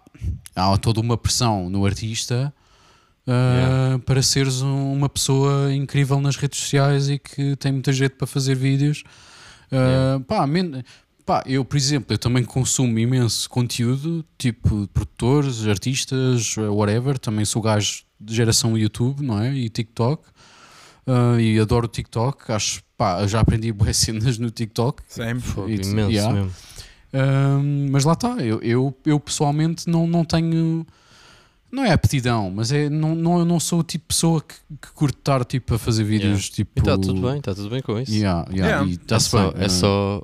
há toda uma pressão no artista uh, para seres um, uma pessoa incrível nas redes sociais e que tem muita jeito para fazer vídeos. Uh, pá, Pá, eu, por exemplo, eu também consumo imenso conteúdo, tipo produtores, artistas, whatever. Também sou gajo de geração YouTube, não é? E TikTok. Uh, e adoro o TikTok. Acho, pá, já aprendi <laughs> boas cenas no TikTok. Sempre. Imenso yeah. mesmo. Uh, mas lá está, eu, eu, eu, pessoalmente não, não tenho. Não é aptidão, mas é, não, não, eu não sou o tipo de pessoa que, que curte estar tipo, a fazer vídeos. Yeah. Tipo... E está tudo bem, está tudo bem com isso. Yeah, yeah, yeah. é, só, é só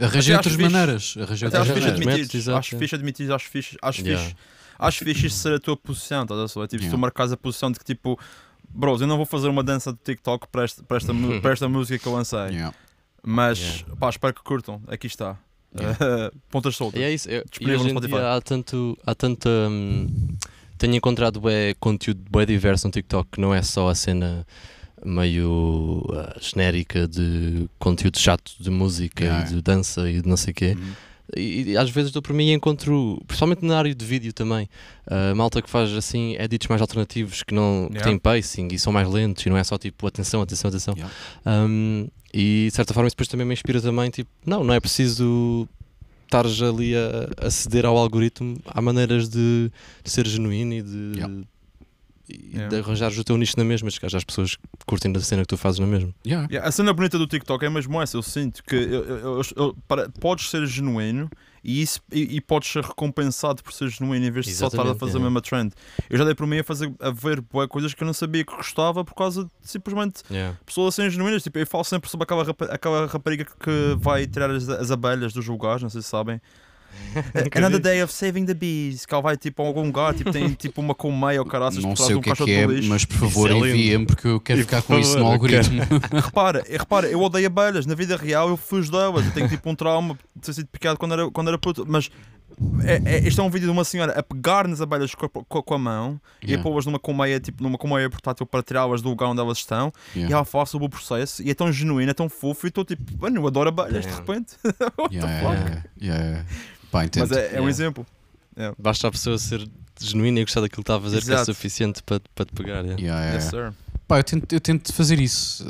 Arranjei outras maneiras. Arranjei outras maneiras. Admitidos, acho fixe admitir, acho fixe, acho yeah. fixe. Acho fixe ser a tua posição, estás a ver? Tipo, yeah. se tu marcas a posição de que tipo, bros, eu não vou fazer uma dança de TikTok para esta, para esta, <laughs> para esta música que eu lancei. Yeah. Mas, yeah. pá, espero que curtam. Aqui está. Yeah. <laughs> pontas soltas. E é isso. Eu, e hoje em dia há tanto. Há tanta. Hum, tenho encontrado bué, conteúdo bem diverso no TikTok que não é só a cena meio uh, genérica de conteúdo chato de música yeah. e de dança e de não sei o quê. Uhum. E, e, às vezes dou para mim e encontro, principalmente na área de vídeo também, uh, malta que faz assim edits mais alternativos que não yeah. que têm pacing e são mais lentos e não é só tipo atenção, atenção, atenção. Yeah. Um, e de certa forma isso depois também me inspira também, tipo, não, não é preciso estares ali a, a ceder ao algoritmo, há maneiras de, de ser genuíno e de, yeah e yeah. de arranjares o teu nicho na mesma, chegares às pessoas que curtem da cena que tu fazes na mesma. Yeah. Yeah, a cena bonita do TikTok é mesmo essa. Eu sinto que eu, eu, eu, para, podes ser genuíno e, isso, e, e, podes ser recompensado por ser genuíno em vez de Exatamente, só estar a fazer a mesma trend. Eu já dei por mim a, fazer, a ver boas coisas que eu não sabia que gostava por causa de simplesmente pessoas assim genuínas. Tipo, eu falo sempre sobre aquela, aquela rapariga que vai tirar as, as abelhas dos lugares, não sei se sabem. Another Day of Saving the Bees. Que ela vai tipo a algum lugar, tipo, tem tipo uma colmeia ou caraças Não sei o que é, que é mas por favor é enviem-me porque eu quero e ficar com isso no algoritmo. <laughs> <laughs> repara, repara, eu odeio abelhas. Na vida real eu fujo delas. Eu tenho tipo um trauma de ter sido picado quando era, quando era puto. Mas é, é, este é um vídeo de uma senhora a pegar nas abelhas com a, com a mão yeah. e a pô-las numa colmeia, tipo, numa colmeia portátil para tirá-las do lugar onde elas estão yeah. e ela fala sobre o processo e é tão genuíno, é tão fofo e estou tipo, mano, eu adoro abelhas de repente. <laughs> What yeah, the fuck? Pá, Mas é, é um exemplo. Yeah. Basta a pessoa ser genuína e gostar daquilo que está a fazer, que é suficiente para, para te pegar. Yeah. Yeah, yes, sir. Pá, eu tento, eu tento fazer isso,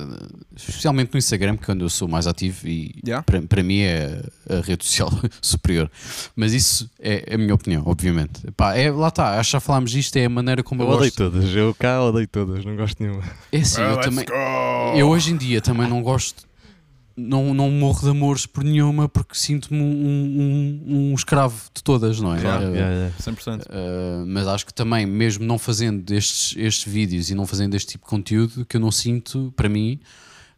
especialmente no Instagram, que é onde eu sou mais ativo e Yeah. para, para mim é a rede social <laughs> superior. Mas isso é a minha opinião, obviamente. Pá, é, lá está, acho que já falámos disto, é a maneira como Eu eu, odeio todas, eu cá odeio todas, não gosto de nenhuma. É assim, eu Let's também. go! Eu hoje em dia também não gosto, não, não morro de amores por nenhuma porque sinto-me um, um, um escravo de todas, não é? Claro, Eh, Yeah, yeah. 100%. Uh, mas acho que também, mesmo não fazendo estes, estes vídeos e não fazendo este tipo de conteúdo, que eu não sinto, para mim,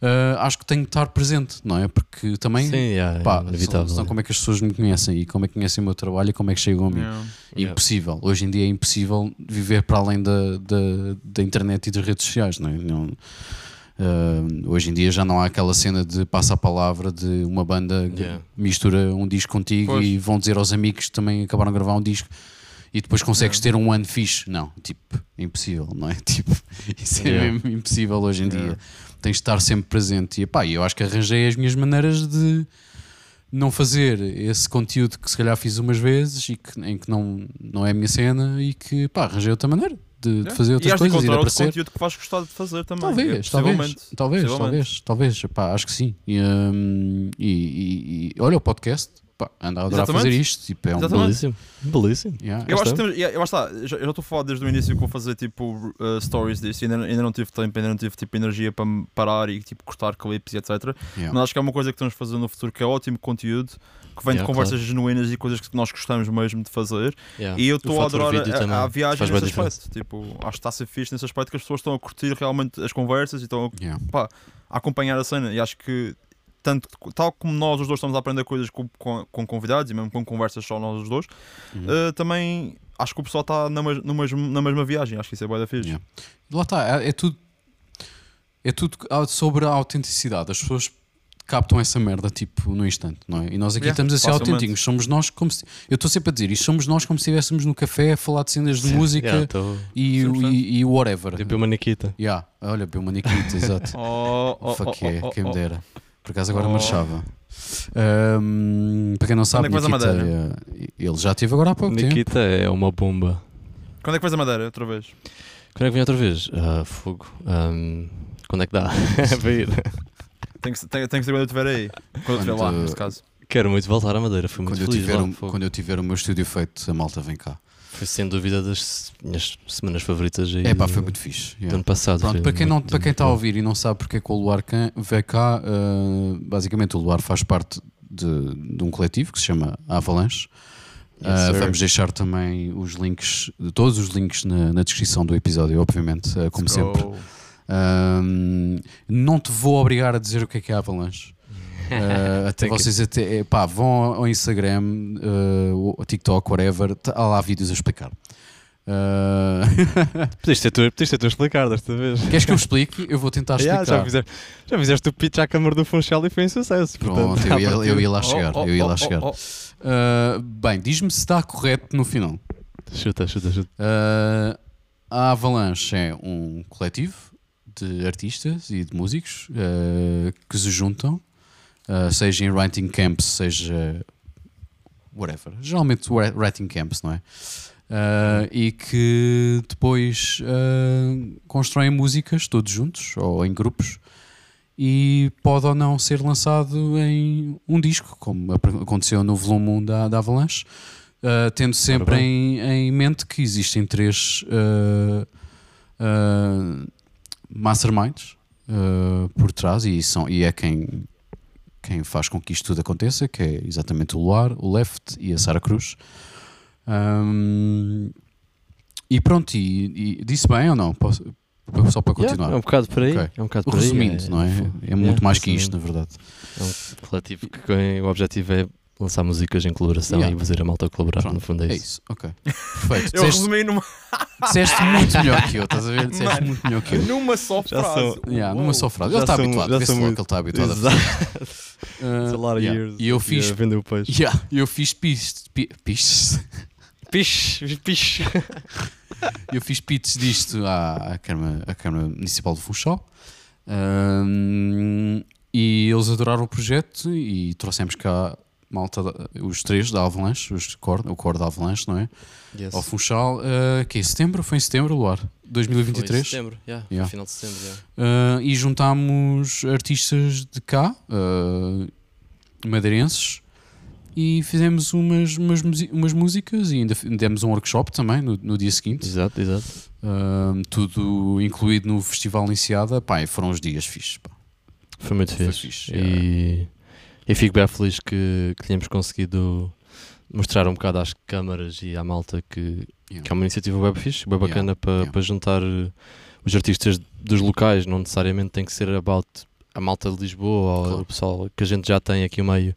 uh, acho que tenho que estar presente, não é? Porque também, Sim, yeah, pá, é inevitável. senão como é que as pessoas me conhecem e como é que conhecem o meu trabalho e como é que chegam a mim? Yeah. É Impossível. Hoje em dia é impossível viver para além da, da, da internet e das redes sociais, não é? Não- uh, hoje em dia já não há aquela cena de passa a palavra de uma banda que Yeah. mistura um disco contigo Pois. e vão dizer aos amigos que também acabaram de gravar um disco e depois consegues ter um ano fixe. Não, tipo, é impossível, não é? <laughs> Tipo, isso é Yeah. mesmo impossível hoje em dia. Yeah. Tens de estar sempre presente. E pá, eu acho que arranjei as minhas maneiras de não fazer esse conteúdo que se calhar fiz umas vezes e que, em que não, não é a minha cena e que pá, arranjei outra maneira de, de Yeah. fazer e outras de coisas e de encontrar outro aparecer. conteúdo que vais gostar de fazer também. Talvez, É, talvez, talvez, talvez, talvez, pá, acho que sim. E, hum, e, e- e- olha o podcast, pá, ando a adorar fazer isto, tipo, é um. Belíssimo, belíssimo. Yeah. Eu acho que temos, eu acho que tá, já, eu já estou a falar desde o início que vou fazer tipo uh, stories disso e ainda, ainda não tive tempo, ainda não tive tipo energia para me parar e tipo cortar clipes e etc. Yeah. Mas acho que é uma coisa que temos de fazer no futuro que é ótimo conteúdo, que vem Yeah, de conversas genuínas e coisas que nós gostamos mesmo de fazer. Yeah. E eu estou a adorar a, a, a viagem nesse aspecto. Tipo, acho que está a ser fixe nesse aspecto que as pessoas estão a curtir realmente as conversas e estão Yeah. a, a acompanhar a cena. E acho que tanto, tal como nós os dois estamos a aprender coisas com, com, com convidados e mesmo com conversas só nós os dois, Uhum. Uh, também acho que o pessoal está na, no mesmo, na mesma viagem. Acho que isso é boa da fixe. Lá está, é, é tudo é tudo sobre a autenticidade. As pessoas captam essa merda tipo no instante, não é? E nós aqui Yeah, estamos a ser autênticos. Somos nós como se, eu estou sempre a dizer isto, somos nós como se estivéssemos no café a falar de cenas de música Yeah, tô- e, o- 100%. e, e whatever. Tipo uma Nikita. Yeah, olha, uma Nikita, <laughs> exato. Oh, oh, Fuck oh, yeah, oh, quem me oh. dera. Por acaso agora Oh. marchava. Ahm, para quem não sabe, é que Nikita, Madeira? eh, ele já teve agora há pouco tempo. Nikita é uma bomba. Quando é que vais a Madeira outra vez? Quando é que vem outra vez? Ah, fogo. Ahm, quando é que dá? <laughs> para ir. Tem que, tem, tem que ser quando eu estiver aí. Quando eu estiver lá, neste caso. Quero muito voltar à Madeira, fui muito Quando eu, feliz tiver lá, um- quando eu tiver o meu estúdio feito, a malta vem cá. Foi sem dúvida das minhas semanas favoritas aí É pá, foi muito fixe. do yeah. ano passado. Pronto, foi para quem, não, para quem está a ouvir e não sabe porque é que o Luar can- veio cá, uh, basicamente o Luar faz parte de, de um coletivo que se chama Avalanche. Yes, Uh, vamos deixar também os links, todos os links na, na descrição do episódio, obviamente, uh, como Let's sempre. go. Um, não te vou obrigar a dizer o que é que é Avalanche. <laughs> Uh, até vocês até, eh, pá, vão ao Instagram, uh, o TikTok, whatever, tá- há lá vídeos a explicar. <laughs> Uh, Podias ter tu a explicar desta vez. queres que eu explique? Eu vou tentar explicar. <laughs> Yeah, já, fizeste, já fizeste o pitch à Câmara do Funchal e foi um sucesso. Pronto, portanto, eu ia, eu ia lá Oh, chegar. oh, eu ia oh, lá oh, chegar. oh. Uh, bem, diz-me se está correto no final. Chuta, chuta, chuta. Uh, a Avalanche é um coletivo de artistas e de músicos uh, que se juntam, uh, seja em writing camps, seja whatever. Geralmente wri- writing camps, não é? Uh, e que depois constroem músicas todos juntos ou em grupos e pode ou não ser lançado em um disco, como aconteceu no volume 1 da, da Avalanche, uh, tendo sempre em, em mente que existem três uh, uh, masterminds uh, por trás e, são, e é quem, quem faz com que isto tudo aconteça, que é exatamente o Luar, o Left e a Sara Cruz. Um, e pronto, e, e disse bem ou não? Posso- só para Yeah, continuar. é um bocado por aí. Ok. É um bocado por aí. Resumindo, não é? É muito yeah, mais que isto, resumindo. na verdade. É um coletivo que o objetivo é lançar músicas em colaboração Yeah. e fazer a malta colaborar. Pronto, No fundo é É isso. isso, ok. Perfeito. <laughs> Eu Disseste, resumi numa, <laughs> disseste muito melhor que eu, estás a ver? Disseste Mano. muito melhor que eu. numa só Já frase. sou- Yeah, numa Uou. só frase. Já Ele está sou- habituado, já vê-se sou logo muito- que ele está habituado a fazer. Exato. <laughs> It's a lot of yeah. years E eu fiz. vender o peixe. Yeah, eu fiz pistes. pi- Pistes. Eu fiz pits disto à, à, Câmara, à Câmara Municipal de Funchal. Um, e eles adoraram o projeto e trouxemos cá malta, os três da Avalanche, os core, o core da Avalanche, não é? Yes. Ao Funchal, uh, que é setembro? Foi em setembro, Luar? 2023? Foi em setembro, yeah, Yeah. final de setembro. Yeah. Uh, e juntámos artistas de cá, uh, madeirenses, e fizemos umas, umas, umas músicas e ainda demos um workshop também no, no dia seguinte. Exato, exato. Uh, tudo incluído no Festival Iniciada. Pá, foram os dias fixes. Pá. Foi muito Foi fixe. fixe, E, e fico bem feliz que, que tenhamos conseguido mostrar um bocado às câmaras e à malta que, Yeah. que é uma iniciativa web fixe, bem bacana Yeah, para yeah. juntar eh, os artistas dos locais, não necessariamente tem que ser about a malta de Lisboa ou Claro. o pessoal que a gente já tem aqui o meio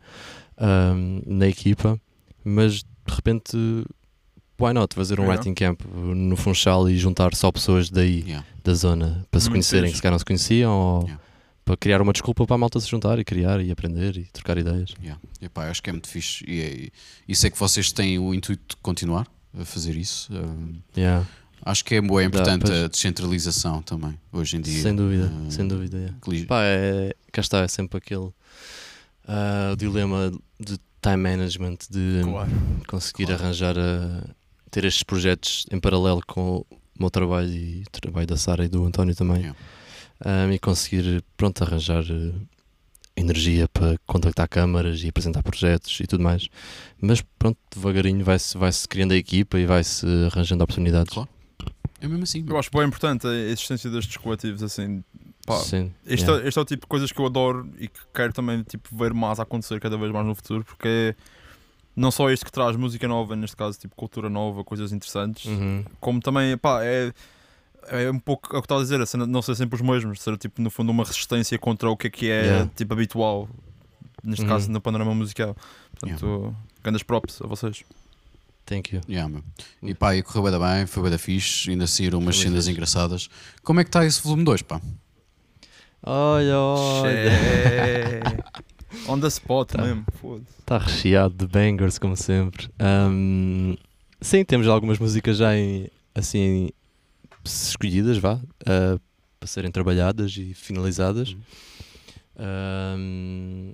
ahm, na equipa, mas de repente why not fazer um Yeah. writing camp no Funchal e juntar só pessoas daí da zona para se Muito conhecerem, que se calhar não se conheciam, ou. Para criar uma desculpa para a malta se juntar e criar e aprender e trocar ideias. Yeah. E, pá, acho que é muito fixe. E, é- e sei que vocês têm o intuito de continuar a fazer isso. Um, Yeah. acho que é, bué importante pois. a descentralização também, hoje em dia. Sem dúvida, Uh, sem dúvida. yeah. que Pá, é, cá está, é sempre aquele ah, dilema de time management, de Claro. conseguir Claro. arranjar, a, ter estes projetos em paralelo com o meu trabalho e o trabalho da Sara e do António também. Yeah. Ah, e conseguir, pronto, arranjar eh, energia para contactar câmaras e apresentar projetos e tudo mais. Mas pronto, devagarinho vai-se vai -se criando a equipa e vai-se arranjando oportunidades. Claro. É mesmo assim. Eu acho bem importante a existência destes coletivos assim. Pá, Sim, este, yeah. é, este é o tipo de coisas que eu adoro e que quero também tipo, ver mais acontecer cada vez mais no futuro, porque é não só isto que traz música nova, neste caso, tipo cultura nova, coisas interessantes, Uhum. como também, pá, é, é um pouco é o que estava a dizer, a cena de não ser sempre os mesmos, ser tipo, no fundo, uma resistência contra o que é que é Yeah. tipo habitual, neste Uhum. caso, no panorama musical. Portanto, grandes props a vocês. Thank you. Yeah. E pá, e correu bem, bem, foi bem da fixe, ainda saíram umas cenas fixe. engraçadas. Como é que está esse volume 2, pá? Olha, olha. On the spot Tá. mesmo, foda-se. Está recheado de bangers, como sempre. Ahm, sim, temos algumas músicas já em, assim escolhidas, vá, ah, para serem trabalhadas e finalizadas. Ahm,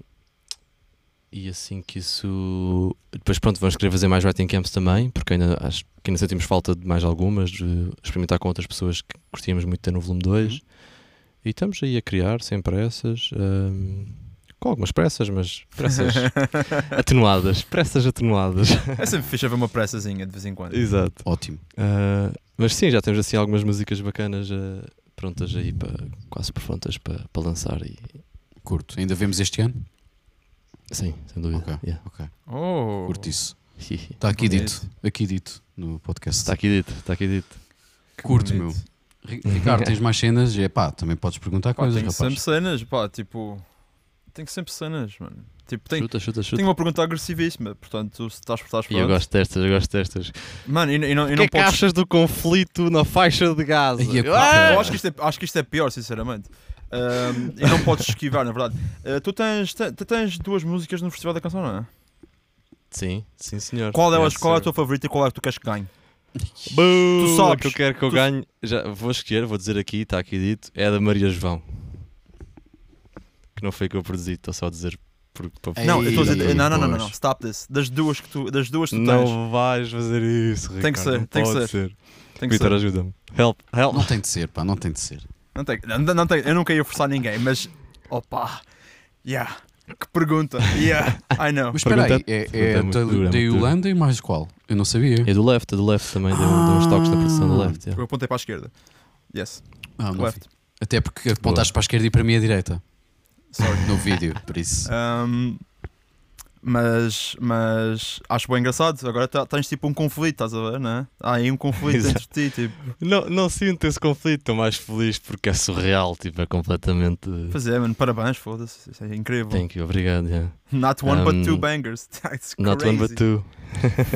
e assim que isso. Depois, pronto, vamos querer fazer mais writing camps também, porque ainda acho que ainda sentimos falta de mais algumas, de experimentar com outras pessoas que gostaríamos muito de ter no volume 2. Uhum. E estamos aí a criar, sem pressas. Com algumas pressas, mas pressas <laughs> atenuadas. Pressas atenuadas. É sempre fixe haver uma pressazinha de vez em quando. Exato. Ótimo. Ah, mas sim, já temos assim algumas músicas bacanas ah, prontas aí para quase prontas para, para lançar e Curto. Ainda vemos este ano? sim, sem dúvida. Ok. yeah. Ok. Oh, Curto isso. Está <laughs> Está aqui dito. Aqui dito no podcast. aqui dito, está aqui dito. que Curto, bonito. Ri- Ricardo, tens mais cenas? É pá, também podes perguntar Pá, coisas, tem rapaz. sempre cenas, pá, tipo. Tem sempre cenas, mano. Tipo, tem, Chuta, chuta, chuta. tenho uma pergunta agressivíssima, portanto, se estás, estás E eu gosto destas, eu gosto destas. Mano, e, e não, e O não que é que podes. achas do conflito na faixa de Gaza? Ai, a- Ah, eu Ah! acho que, isto é, acho que isto é pior, sinceramente. Ahm, e não podes esquivar, na verdade. Ah, tu, tens, te- tu tens duas músicas no Festival da Canção, não é? Sim, sim senhor. Qual, delas, Yes, qual é a tua favorita e qual é que tu queres que ganhe? Boo! Tu sabes. A que eu quero que eu Tu- ganhe, já vou escolher, vou dizer aqui, está aqui dito, é a da Maria João. Que não foi que eu produzi, estou só a dizer. Por, por- Ei, não, eu estou a dizer. Não, não, não, não. Stop this. Das duas que tu, das duas que tu tens. Não vais fazer isso, Ricardo. Tem que ser, não tem que pode ser. Tem que Vitor, ser. ajuda-me. Help, help. Não tem de ser, pá, não tem de ser. Não tem, não, não tem, eu nunca ia forçar ninguém, mas. Opa! Yeah! Que pergunta! Yeah! I know! Mas espera aí, é, é é muito da, dura, é da. Yolanda e mais qual? Eu não sabia. É do left, é do left também, deu, deu uns toques na produção do Ah. left. yeah. Eu apontei para a esquerda. Yes. Ah, Left. Até porque apontaste para a esquerda e para mim à direita. Sorry. No vídeo, por isso. <laughs> Um, mas, mas acho bem engraçado. Agora tá- tens tipo um conflito, estás a ver, não é? Há aí um conflito Exato. entre ti. Tipo, Não, não sinto esse conflito, estou mais feliz porque é surreal, tipo, é completamente. pois é, mano, parabéns, foda-se. Isso é incrível. Thank you, obrigado. yeah. Not one but Um, two bangers. <laughs> Not crazy. one but two.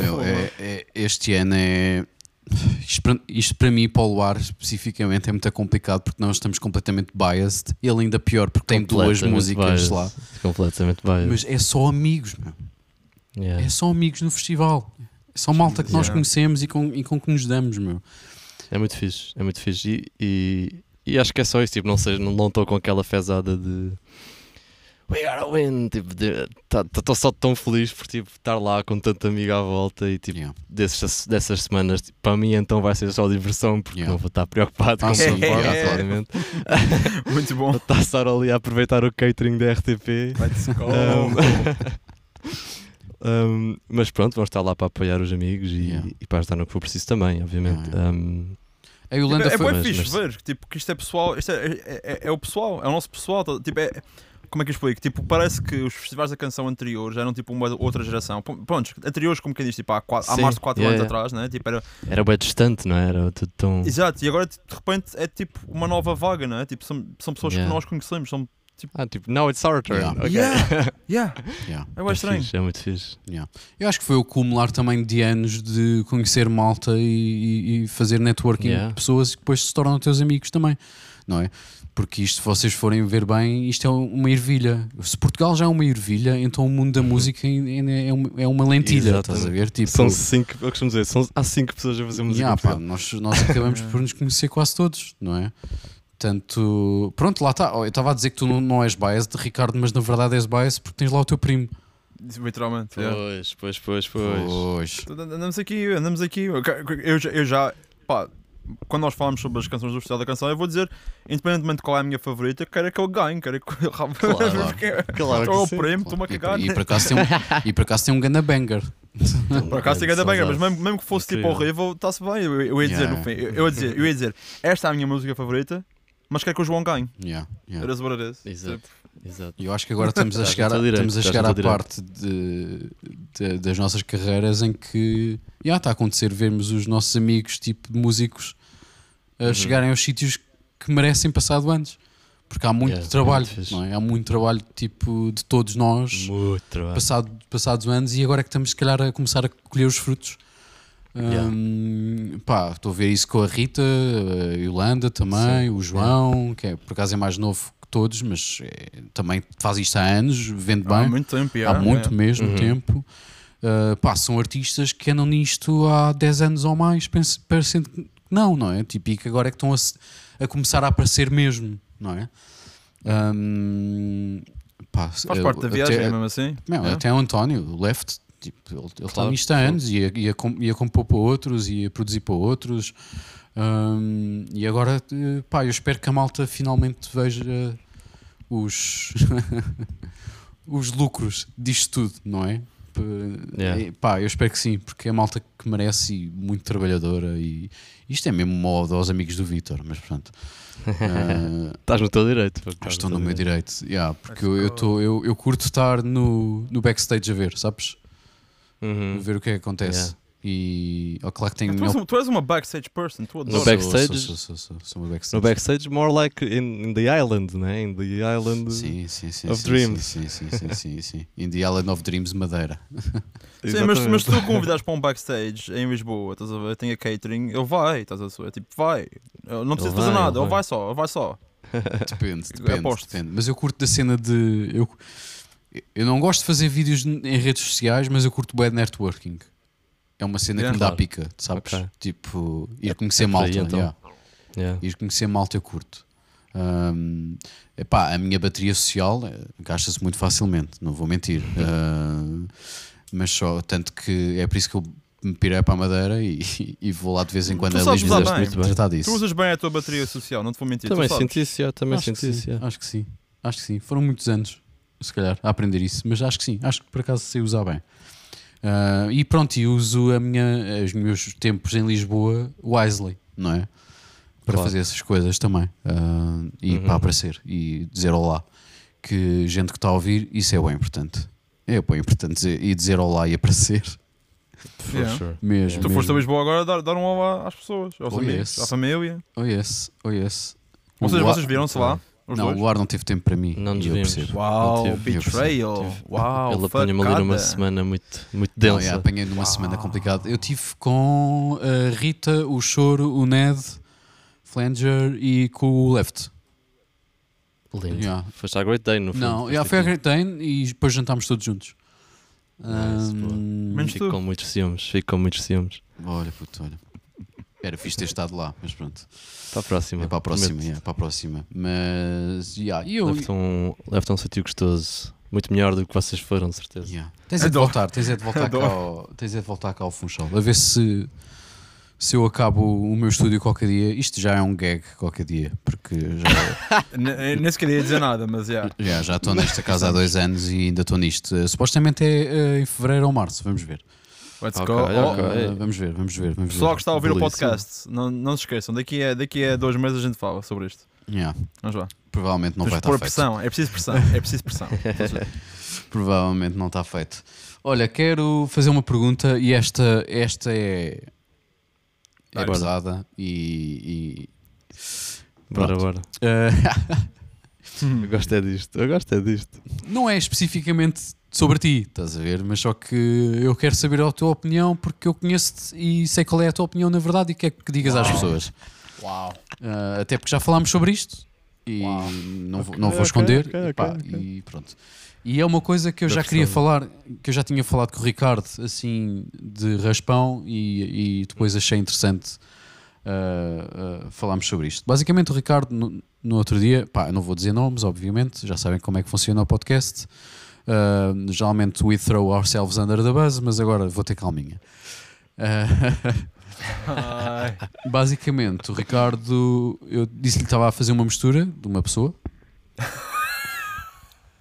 Meu, é- é- este ano é. Isto para, isto para mim, para o Luar especificamente, é muito complicado porque nós estamos completamente biased. Ele ainda pior porque tem duas músicas biased. lá. Completamente biased. Mas é só amigos, meu. Yeah. É só amigos no festival. É só malta que nós Yeah. conhecemos e com, e com que nos damos, meu. É muito fixe, é muito fixe. E, e, e acho que é só isso, tipo, não sei, não estou com aquela fezada de We gotta win! Tipo, estou tá, tá, só tão feliz por tipo, estar lá com tanta amiga à volta e tipo, Yeah. desses, dessas semanas, tipo, para mim então vai ser só diversão porque Yeah. não vou estar preocupado Ah, com sim, o yeah, claro. obviamente. <laughs> Muito bom. Vou estar só ali a aproveitar o catering da RTP. Um, <laughs> um, mas pronto, vamos estar lá para apoiar os amigos e, Yeah. e para ajudar no que for preciso também, obviamente. Yeah, Um, A Yolanda Tipo, é foi. bem fixe mas- ver tipo, que isto é pessoal, isto é, é, é- é o pessoal, é o nosso pessoal. tá- Tipo, é, como é que eu explico? Tipo, parece que os festivais da canção anteriores eram tipo uma outra geração. Pronto, anteriores, como quem diz, tipo, há, quatro, há mais de 4 yeah, anos yeah. atrás, né? Tipo, era, era bem distante, não é? Era tudo tão. exato, e agora de repente é tipo uma nova vaga, né? Tipo, são, são pessoas Yeah. que nós conhecemos. São, Ah, tipo, now it's our turn. Yeah. ok. Yeah. <laughs> yeah, Yeah. é bem estranho. fixe, é muito fixe. Eu acho que foi o acumular também de anos de conhecer malta e, e- e fazer networking Yeah. de pessoas que depois se tornam teus amigos também, não é? Porque isto, se vocês forem ver bem, isto é uma ervilha. Se Portugal já é uma ervilha, então o mundo da música é, é uma, é uma lentilha, Exatamente. estás a ver? Tipo, São cinco, eu costumo dizer, são, há cinco pessoas a fazer música. Yeah, pá, nós, nós acabamos por nos conhecer quase todos, não é? Tanto, pronto, lá está. Eu estava a dizer que tu não, não és biased, Ricardo, mas na verdade és biased porque tens lá o teu primo. Literalmente. yeah. Pois, pois, pois, pois. Pois. Andamos aqui, andamos aqui. Eu, eu já- eu já, pá, quando nós falamos sobre as canções do Festival da Canção, eu vou dizer, independentemente de qual é a minha favorita, eu quero é que ele ganhe, quero é que ele Claro. <laughs> Claro que Ou o sim, prêmio, Claro. estou-me a E, cagar. e por acaso tem um, <laughs> e por acaso tem um ganda banger. Por acaso tem ainda bem, mas mesmo, mesmo que fosse tipo horrível, está-se bem. Eu, eu ia dizer Yeah. no fim, eu, eu ia dizer, eu ia dizer, esta é a minha música favorita, mas quero que o João ganhe. Yeah, yeah. Is what it is. Exato. Exato. E eu acho que agora estamos a <laughs> chegar, direito, estamos a, chegar à parte de, de- das nossas carreiras em que já está a acontecer vermos os nossos amigos, tipo de músicos, a Uhum. chegarem aos sítios que merecem passado antes. Porque há muito Yeah, trabalho, muito fixe. não é? Há muito trabalho tipo de todos nós Muito trabalho. passado, passados anos e agora é que estamos se calhar a começar a colher os frutos. Yeah. Pá, estou a ver isso com a Rita, a Yolanda também, Sim. o João, que é, por acaso é mais novo que todos, mas é, também faz isto há anos, vende Há bem, muito tempo, há yeah, muito yeah. mesmo Uhum. tempo. Uh, pá, são artistas que andam nisto há 10 anos ou mais, parecendo que não, não é? Tipo, e que agora é que estão a, a começar a aparecer mesmo, não é? Hum, pá, Faz eu- parte da até- viagem, mesmo assim. não, Yeah. até o António, o Left, tipo, ele está Claro, nisto há anos, ia, ia, ia compor para outros, ia produzir para outros. hum, e agora, pá, eu espero que a malta finalmente veja os, <laughs> os lucros disto tudo, não é? P- Yeah. Pá, eu espero que sim, porque é a malta que merece e muito trabalhadora. E isto é mesmo uma ode aos amigos do Vitor, mas pronto. Ah, <laughs> Estás no teu direito. pá, estão no meu direito. Yeah, porque eu, eu, tô, eu, eu curto estar no, no backstage a ver, sabes? Uhum. A ver o que é que acontece. Yeah. E oh, claro que tenho Tu és, um- tu és uma backstage person, tu No adoras. backstage- Sou, sou, sou, sou, sou uma backstage. No backstage, more like in, in the island, né? In the island. Sim, sim, sim. of sim, Dreams. Sim, sim, sim, sim, sim. In the Island of Dreams, Madeira. <laughs> Sim, mas, mas se tu convidares para um backstage em Lisboa, estás a ver, tem a catering, ele vai, estás a ver, tipo, vai. Ele não precisa fazer nada, ele ele vai. só, ele vai só. Depende, <laughs> Eu depende, depende. Mas eu curto da cena de. Eu, eu não gosto de fazer vídeos em redes sociais, mas eu curto bad networking. É uma cena que me dá pica, sabes? Ok. Tipo, ir conhecer é malta. aí, então. yeah. Yeah. Ir conhecer malta eu curto. Ahm, epá, a minha bateria social eh, gasta-se muito facilmente, não vou mentir. Ah, mas só, tanto que é por isso que eu me pirei para a Madeira e, <laughs> e vou lá de vez em quando Tu a Lisboa usar bem. muito bem. tratar Tu disso. usas bem a tua bateria social, não te vou mentir. Também senti isso, já, também senti isso. já. acho que sim, acho que sim. Foram muitos anos, se calhar, a aprender isso, mas acho que sim, acho que por acaso sei usar bem. Ah, e pronto, e uso a minha, os meus tempos em Lisboa wisely, não é? Para Claro. fazer essas coisas também ah, e Uhum. para aparecer e dizer olá. Que gente que está a ouvir, isso é bem importante. É bem importante dizer, e dizer olá e aparecer For Yeah. sure. mesmo. Tu foste a mesmo. Lisboa agora dar, dar um olá às pessoas, aos Oh, amigos, yes. à família. Oh yes, oh yes. Vocês, O Luar- vocês viram-se lá? Os Não, dois? o Luar não teve tempo para mim. Não nos eu vimos. percebo. Uau, Não betrayal. Uau, Ele apanha-me ali numa semana muito, muito Não, densa. é, apanhei numa Uau. semana complicada. Eu tive com a Rita, o Choro, o Ned, Flanger e com o Left. Lindo. Yeah. Foste à Great Day, no fundo. Não, já foi a aqui. Great Dane e depois jantámos todos juntos. Nice, Ahm, Menos Fico tu. com muitos ciúmes, fico com muitos ciúmes. Olha, puto, olha. Era fixe ter estado lá, mas pronto. Para a próxima. É para a próxima, yeah, para a próxima. Mas, yeah, e eu... Leve-te a um, leve um sítio gostoso. Muito melhor do que vocês foram, de certeza. Yeah. Tens é de voltar, tens é de voltar cá ao, tens é de voltar cá ao Funchal. A ver se se eu acabo o meu estúdio qualquer dia, isto já é um gag qualquer dia, porque já. <laughs> Nem se queria dizer nada, mas já. Já, já estou nesta casa há dois anos e ainda estou nisto. Supostamente é uh, em fevereiro ou março, vamos ver. Let's okay, go. Okay. Uh, vamos ver, vamos ver. Vamos Pessoal que está a ouvir o podcast, não, não se esqueçam, daqui a, daqui a dois meses a gente fala sobre isto. Yeah. Vamos lá. Provavelmente não Temos vai estar pressão. feito. É preciso pressão, é preciso pressão. <laughs> Provavelmente não está feito. Olha, quero fazer uma pergunta e esta, esta é é pesada e, e... Bora, bora. Uh... <laughs> eu gosto é disto, eu gosto é disto. Não é especificamente sobre ti, estás a ver? Mas só que eu quero saber a tua opinião porque eu conheço-te e sei qual é a tua opinião na verdade e quer que digas Uau. às pessoas. Uau. Uh, até porque já falámos sobre isto e Uau. não, okay, não vou esconder okay, okay, e pronto. E é uma coisa que eu já queria falar, que eu já tinha falado com o Ricardo, assim, de raspão, e, e depois achei interessante uh, uh, falarmos sobre isto. Basicamente, o Ricardo, no, no, outro dia, pá, não vou dizer nomes, obviamente, já sabem como é que funciona o podcast. Uh, geralmente, we throw ourselves under the bus, mas agora vou ter calminha. <laughs> Basicamente, o Ricardo, eu disse-lhe que estava a fazer uma mistura de uma pessoa.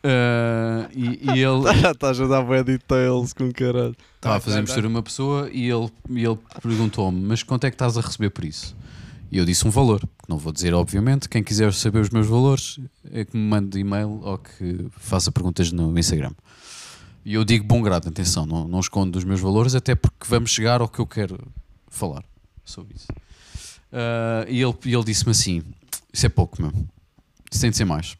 Uh, e, e, ele. Está a ajudar bem details com caralho. Estava a fazer mistura uma pessoa e ele, e ele perguntou-me: Mas quanto é que estás a receber por isso? E eu disse um valor, que não vou dizer, obviamente. Quem quiser saber os meus valores é que me mande e-mail ou que faça perguntas no Instagram. E eu digo bom grado, atenção, não, não escondo os meus valores, até porque vamos chegar ao que eu quero falar sobre isso. Uh, e ele, ele disse-me assim: Isso é pouco, meu. Isso tem de ser mais.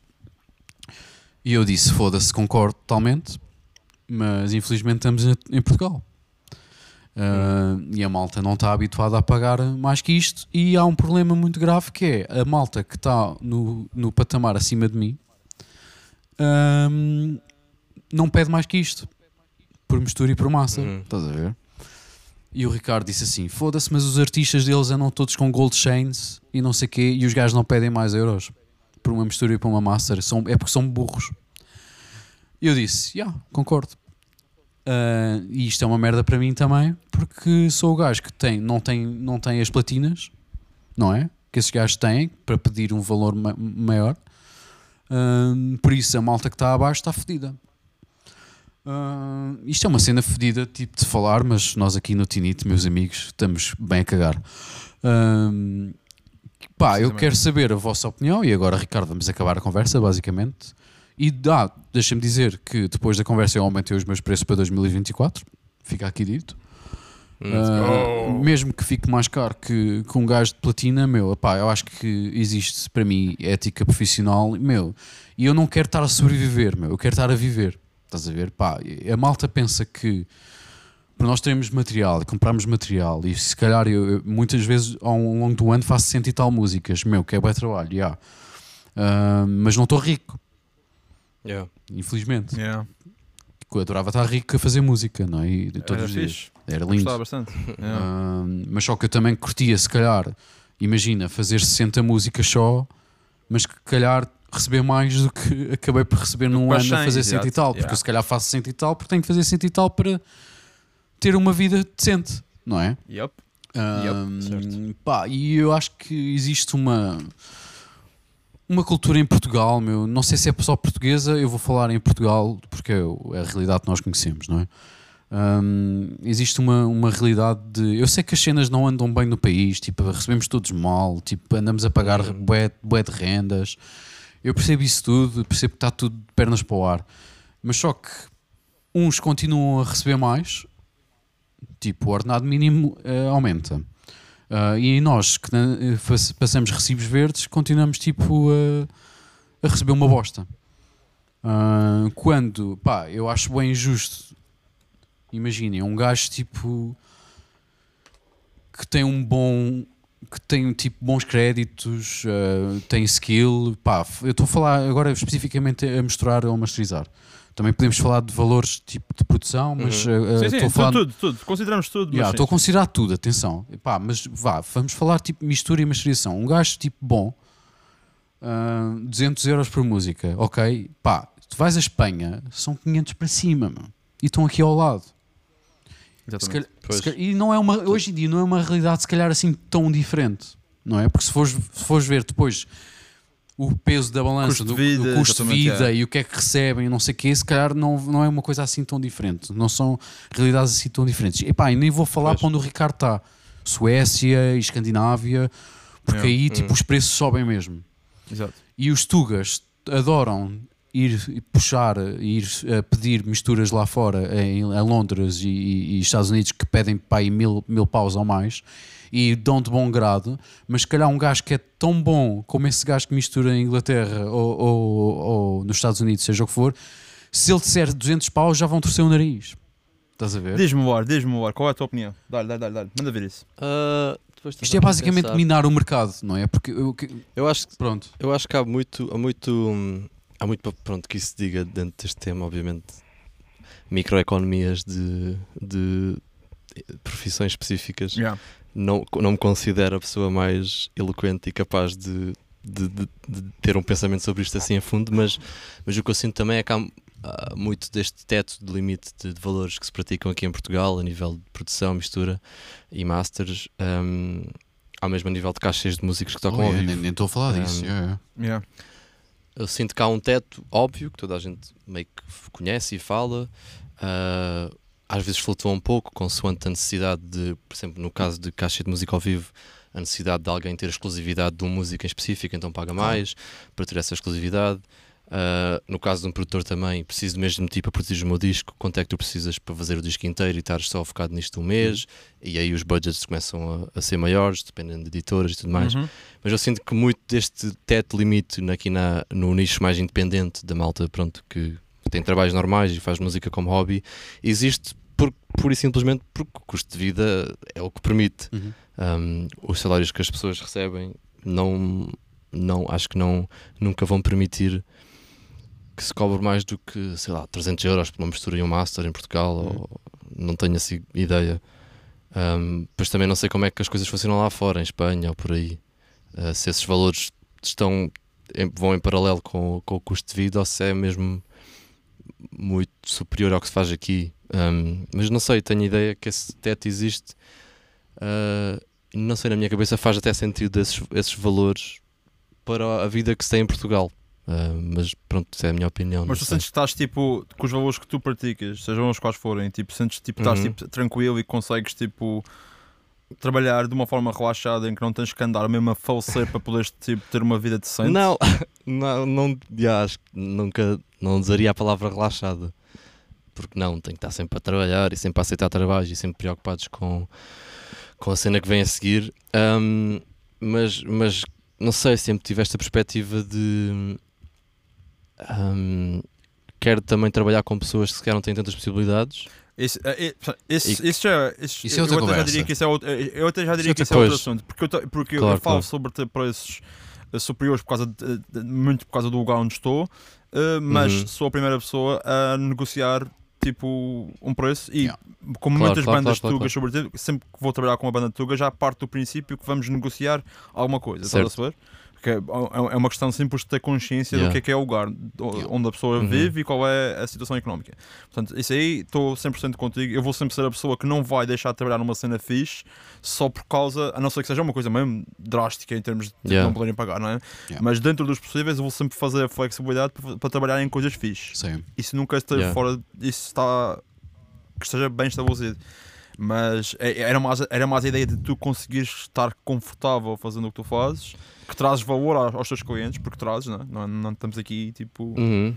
E eu disse: foda-se, concordo totalmente, mas infelizmente estamos em Portugal. Uh, e a malta não está habituada a pagar mais que isto. E há um problema muito grave que é a malta que está no, no patamar acima de mim uh, não pede mais que isto por mistura e por massa. Uhum. Estás a ver? E o Ricardo disse assim: foda-se, mas os artistas deles andam todos com gold chains e não sei o quê, e os gajos não pedem mais euros por uma mistura e por uma master, são, é porque são burros. E eu disse, yeah, concordo. Uh, e isto é uma merda para mim também, porque sou o gajo que tem, não, tem, não tem as platinas, não é? Que esses gajos têm para pedir um valor ma maior. Uh, por isso a malta que está abaixo está fedida. Uh, isto é uma cena fedida, tipo de falar, mas nós aqui no Tinite, meus amigos, estamos bem a cagar. Uh, Pá, eu quero saber a vossa opinião e agora, Ricardo, vamos acabar a conversa, basicamente. E ah, deixa-me dizer que depois da conversa eu aumentei os meus preços para 2024. Fica aqui dito. Uh, mesmo que fique mais caro que, que um gajo de platina, meu, epá, eu acho que existe para mim ética profissional, meu, e eu não quero estar a sobreviver, meu, eu quero estar a viver. Estás a ver? Pá, a malta pensa que para nós termos material, comprarmos material e se calhar eu, eu, muitas vezes ao longo do ano faço cento e tal músicas, meu, que é bom trabalho, yeah. uh, mas não estou rico, yeah. infelizmente. Yeah. Eu adorava estar rico a fazer música, não é? E todos Era os dias. Era lindo. Gostava bastante. <laughs> Yeah. Uh, mas só que eu também curtia, se calhar, imagina, fazer 60 músicas só, mas que calhar receber mais do que <laughs> acabei por receber num ano a fazer cento e tal, porque eu se calhar faço cento e tal, porque tenho que fazer cento e tal para ter uma vida decente, não é? Yep. Um, yep. Pá, e eu acho que existe uma uma cultura em Portugal, meu, não sei se é só portuguesa, eu vou falar em Portugal porque é, é a realidade que nós conhecemos, não é? Um, existe uma, uma realidade de. Eu sei que as cenas não andam bem no país, tipo, recebemos todos mal, tipo, andamos a pagar uhum. bué, bué de rendas. Eu percebo isso tudo, percebo que está tudo de pernas para o ar, mas só que uns continuam a receber mais, tipo, o ordenado mínimo uh, aumenta. Uh, e nós que uh, passamos recibos verdes continuamos tipo a receber uma bosta. Uh, quando, pá, eu acho bem injusto. Imaginem, um gajo tipo que tem um bom que tem tipo bons créditos, uh, tem skill, pá, eu estou a falar agora especificamente a misturar ou a masterizar Também podemos falar de valores tipo de produção, mas Uhum. uh, uh, sim, sim, estou a tudo, falar. tudo, tudo. Consideramos tudo. mas Yeah, sim. Estou a considerar tudo, atenção. Epá, mas vá, vamos falar tipo mistura e masterização. Um gajo tipo bom, uh, 200 euros por música, ok? Pá, tu vais à Espanha, são 500 para cima, mano. E estão aqui ao lado. Exatamente. calhar- calhar- e não é uma, hoje em dia não é uma realidade se calhar assim tão diferente, não é? Porque se fores, se fores ver depois o peso da balança Custo do, vida, do custo de vida é. e o que é que recebem, e não sei o quê, se calhar não, não é uma coisa assim tão diferente. Não são realidades assim tão diferentes. E pá, nem vou falar Pois. para onde o Ricardo está. Suécia e Escandinávia, porque Yeah. aí tipo Hum. os preços sobem mesmo. Exato. E os Tugas adoram ir e puxar, ir a pedir misturas lá fora, em, em Londres e, e- Estados Unidos, que pedem para aí mil, mil paus ou mais, e dão de bom grado, mas se calhar um gajo que é tão bom como esse gajo que mistura em Inglaterra ou, ou- ou nos Estados Unidos, seja o que for, se ele disser 200 paus, já vão torcer o nariz. Estás a ver? Diz-me, War, diz-me, War, qual é a tua opinião? Dá-lhe, dá-lhe, dá-lhe, manda ver isso. Depois Isto é basicamente pensar. minar o mercado, não é? Porque eu, que- Eu acho, que- pronto. eu acho que há muito, há muito, hum, há muito pronto que isso se diga dentro deste tema, obviamente, microeconomias de, de profissões específicas. Yeah. Não, não me considero a pessoa mais eloquente e capaz de, de, de- de ter um pensamento sobre isto assim a fundo, mas, mas o que eu sinto também é que há, há muito deste teto de limite de, de valores que se praticam aqui em Portugal, a nível de produção, mistura e masters, hum, ao mesmo nível de caixas de músicos que tocam Oh, ao é, vivo. nem nem estou a falar disso. Um, é, é. Yeah. Eu sinto que há um teto óbvio que toda a gente meio que conhece e fala. ah, às vezes flutua um pouco, consoante a necessidade de, por exemplo, no caso de caixa de música ao vivo, a necessidade de alguém ter exclusividade de uma música em específico, então paga mais para ter essa exclusividade. Ah, no caso de um produtor também, preciso do mesmo tipo para produzir o meu disco, quanto é que tu precisas para fazer o disco inteiro e estar só focado nisto um mês, e aí os budgets começam a, a ser maiores, dependendo de editoras e tudo mais. Uhum. Mas eu sinto que muito deste teto limite aqui na, no nicho mais independente da malta, pronto, que tem trabalhos normais e faz música como hobby, existe por, pura e simplesmente porque o custo de vida é o que permite. Uhum. Um, os salários que as pessoas recebem não, não acho que não, nunca vão permitir que se cobre mais do que, sei lá, 300 euros por uma mistura e um master em Portugal, Uhum. ou não tenho assim ideia. Um, pois também não sei como é que as coisas funcionam lá fora, em Espanha ou por aí. Uh, se esses valores estão em- vão em paralelo com, com o custo de vida ou se é mesmo muito superior ao que se faz aqui. Um, mas não sei, tenho ideia que esse teto existe. Uh, não sei, na minha cabeça faz até sentido esses, esses valores para a vida que se tem em Portugal. Uh, mas pronto, é a minha opinião. Mas tu sei. sentes que estás tipo, com os valores que tu praticas, sejam os quais forem, tipo, sentes tipo, estás Uhum. tipo, tranquilo e consegues tipo trabalhar de uma forma relaxada em que não tens que andar mesmo a falecer para poderes tipo, ter uma vida decente? Não, <laughs> não, não já, acho que nunca não usaria a palavra relaxada. Porque não, tenho que estar sempre a trabalhar e sempre a aceitar trabalho e sempre preocupados com, com a cena que vem a seguir. Ahm, mas, mas não sei, sempre tive esta perspectiva de ahm, quero também trabalhar com pessoas que se calhar não têm tantas possibilidades. Isso, é, isso, E- é eu outra até já conversa. diria que isso é outro, eu até já diria Isso é que outra isso é outro assunto, porque eu, porque Claro, eu falo claro. sobre ter preços eh, superiores por causa de, de- muito por causa do lugar onde estou, eh, mas Uhum. sou a primeira pessoa a negociar tipo um preço e Yeah. como Claro, muitas claro, bandas claro, tugas, sobretudo, sempre que vou trabalhar com uma banda de tuga, já parto do princípio que vamos negociar alguma coisa, estás a Certo. saber? Que é, é uma questão simples de ter consciência do Yeah. que é que é o lugar onde a pessoa Uhum. vive e qual é a situação económica. Portanto, isso aí estou 100% contigo. Eu vou sempre ser a pessoa que não vai deixar de trabalhar numa cena fixe só por causa, a não ser que seja uma coisa mesmo drástica em termos de tipo, Yeah. não poderem pagar, não é? Yeah. Mas dentro dos possíveis, eu vou sempre fazer a flexibilidade para, para trabalhar em coisas fixes. Sim. Isso nunca Yeah. fora, isso está que esteja bem estabelecido. Mas é- era mais, era mais a ideia de tu conseguires estar confortável fazendo o que tu fazes, que trazes valor aos, aos teus clientes, porque trazes, não, é? não, não estamos aqui tipo. Uhum.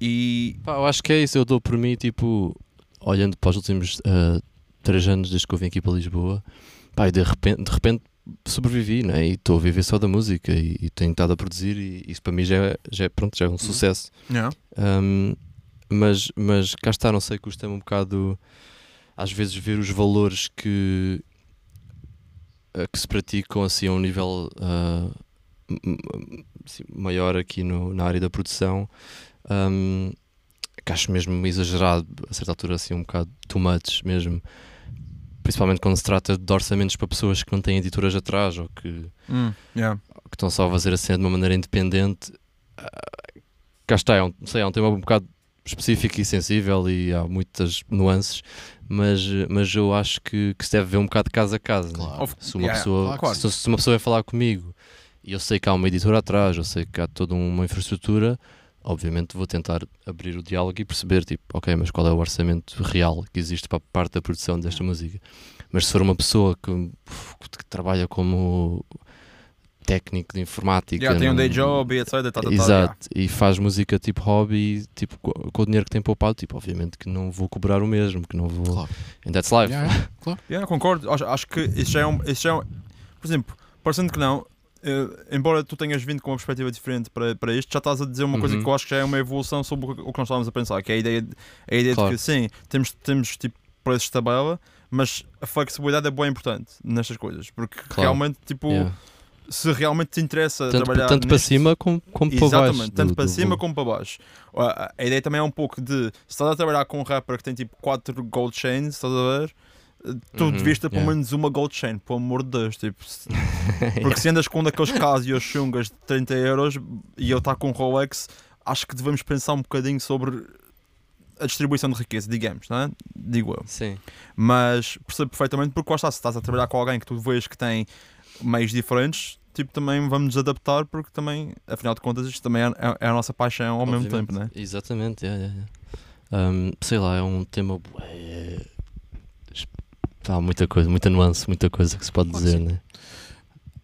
E Pá, eu acho que é isso, eu dou por mim, tipo, olhando para os últimos ah, três anos desde que eu vim aqui para Lisboa, pá, e de repente, de repente sobrevivi, né? E estou a viver só da música e, e tenho estado a produzir e isso para mim já é, já é, pronto, já é um sucesso. yeah. Um, mas, mas cá está, não sei, custa-me um bocado às vezes ver os valores que, eh, que se praticam assim a um nível assim, maior aqui no, na área da produção um, que acho mesmo exagerado, a certa altura, assim, um bocado too much mesmo. Principalmente quando se trata de orçamentos para pessoas que não têm editoras atrás ou que, Hum, yeah. que estão só a fazer a cena de uma maneira independente. Ah, cá está, é um, sei, é um tema um bocado específico e sensível e há muitas nuances, mas, mas eu acho que, que se deve ver um bocado de casa a casa. né? Claro. Se uma yeah, pessoa, claro. se, se uma pessoa vai falar comigo e eu sei que há uma editora atrás, eu sei que há toda uma infraestrutura, obviamente vou tentar abrir o diálogo e perceber, tipo, ok, mas qual é o orçamento real que existe para a parte da produção desta música? Mas se for uma pessoa que, que trabalha como técnico de informática, Yeah, tem um day não- job e etc. Tá, tá, tá, Exato, e faz música tipo hobby, tipo, co- com o dinheiro que tem poupado, tipo, obviamente que não vou cobrar o mesmo, que não vou. Claro. And that's life. Yeah, yeah, <laughs> claro. Yeah, concordo. Acho, acho que isso já é um. Isso já é um por exemplo, parecendo que não, eh, embora tu tenhas vindo com uma perspectiva diferente para, para isto, já estás a dizer uma coisa Uhum. que eu acho que já é uma evolução sobre o que, o que nós estávamos a pensar, que é a ideia, de, a ideia Claro. de que sim, temos, temos tipo preços de tabela, mas a flexibilidade é bem importante nestas coisas, porque Claro. realmente, tipo, Yeah. Se realmente te interessa Tanto, trabalhar tanto para nisto- cima como, como para baixo. Exatamente, tanto do- para do cima como para baixo. A, a ideia também é um pouco de se estás a trabalhar com um rapper que tem tipo 4 gold chains, estás a ver? Tu Uhum, devias ter pelo yeah. menos uma gold chain, pelo amor de Deus. Tipo, se- <laughs> porque se andas com um daqueles Casios chungas de 30 euros e eu estar com um Rolex, acho que devemos pensar um bocadinho sobre a distribuição de riqueza, digamos, não é? Digo eu. Sim. Mas percebo perfeitamente porque lá está, se estás a trabalhar com alguém que tu vês que tem meios diferentes, tipo, também vamos nos adaptar porque também, afinal de contas, isto também é, é- é a nossa paixão ao mesmo Obviamente. tempo, né? Exatamente, yeah, yeah, yeah. Um, sei lá, é um tema. bué- Há muita coisa, muita nuance, muita coisa que se pode dizer, né?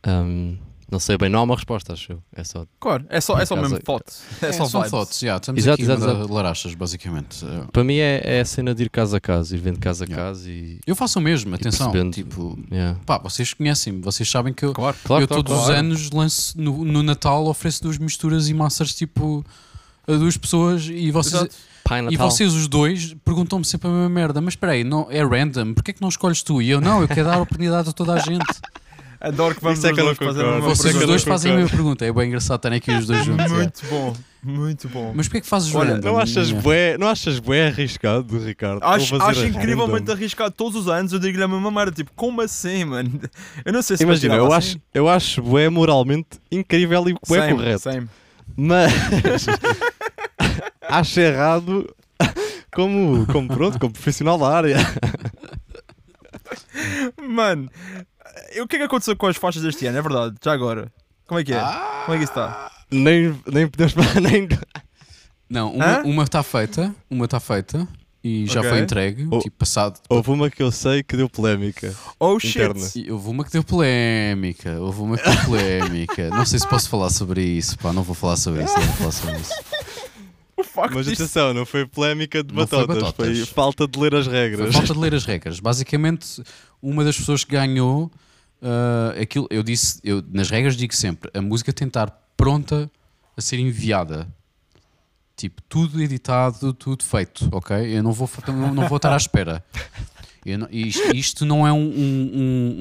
Um, não sei bem, não há uma resposta, acho eu. É só. Claro, é só, é só mesmo thoughts. É, É, só são vibes. fotos, yeah, estamos Exato, aqui exato, a exato. larachas, basicamente. Para mim é, é a cena de ir casa a casa, ir vendo casa a Yeah. casa e. Eu faço o mesmo, atenção. Tipo, Yeah. pá, vocês conhecem-me, vocês sabem que eu, Claro. Eu claro, todos os claro. anos lanço no, no Natal ofereço duas misturas e massas tipo a duas pessoas e vocês, e vocês os dois perguntam-me sempre a mesma merda, mas espera aí, não, é random, porquê é que não escolhes tu? E eu não, eu quero dar oportunidade a toda a gente. <laughs> Adoro que vamos Isso é que eu dois não fazer a concordo. mesma Vocês os dois fazem a mesma pergunta, é bem engraçado estarem aqui os dois juntos. é. <laughs> Muito bom, muito bom. Mas porquê é que fazes Olha, random? Não achas, Yeah. bué, não achas bué arriscado, Ricardo? Acho, fazer acho incrivelmente arriscado todos os anos. Eu digo-lhe a mesma merda. Tipo, como assim, mano? <laughs> Eu não sei se Imagina, eu assim. acho, eu acho bué moralmente incrível e bué Same, correto. same. Mas <laughs> acho errado como, como pronto, como profissional da área. Mano, o que é que aconteceu com as faixas deste ano? É verdade, já agora. Como é que é? Ah! Como é que isso está? Nem, nem podemos nem Não, uma está feita, uma está feita e já Ok. foi entregue, Oh. tipo passado. Houve uma que eu sei que deu polémica. Oh shit! Interna. E houve uma que deu polémica, houve uma que deu polémica. Não sei se posso falar sobre isso, pá, não vou falar sobre isso, não vou falar sobre isso. O Mas atenção, não foi polémica de Não foi batotas, foi, batotas. falta de ler as Foi regras. falta de ler as regras. Basicamente, uma das pessoas que ganhou ah, aquilo, eu disse, eu nas regras digo sempre, a música tem de estar pronta a ser enviada. Tipo, tudo editado, tudo feito, ok? Eu não vou, não, não vou estar à espera. Eu não- isto, isto não é um, um- um-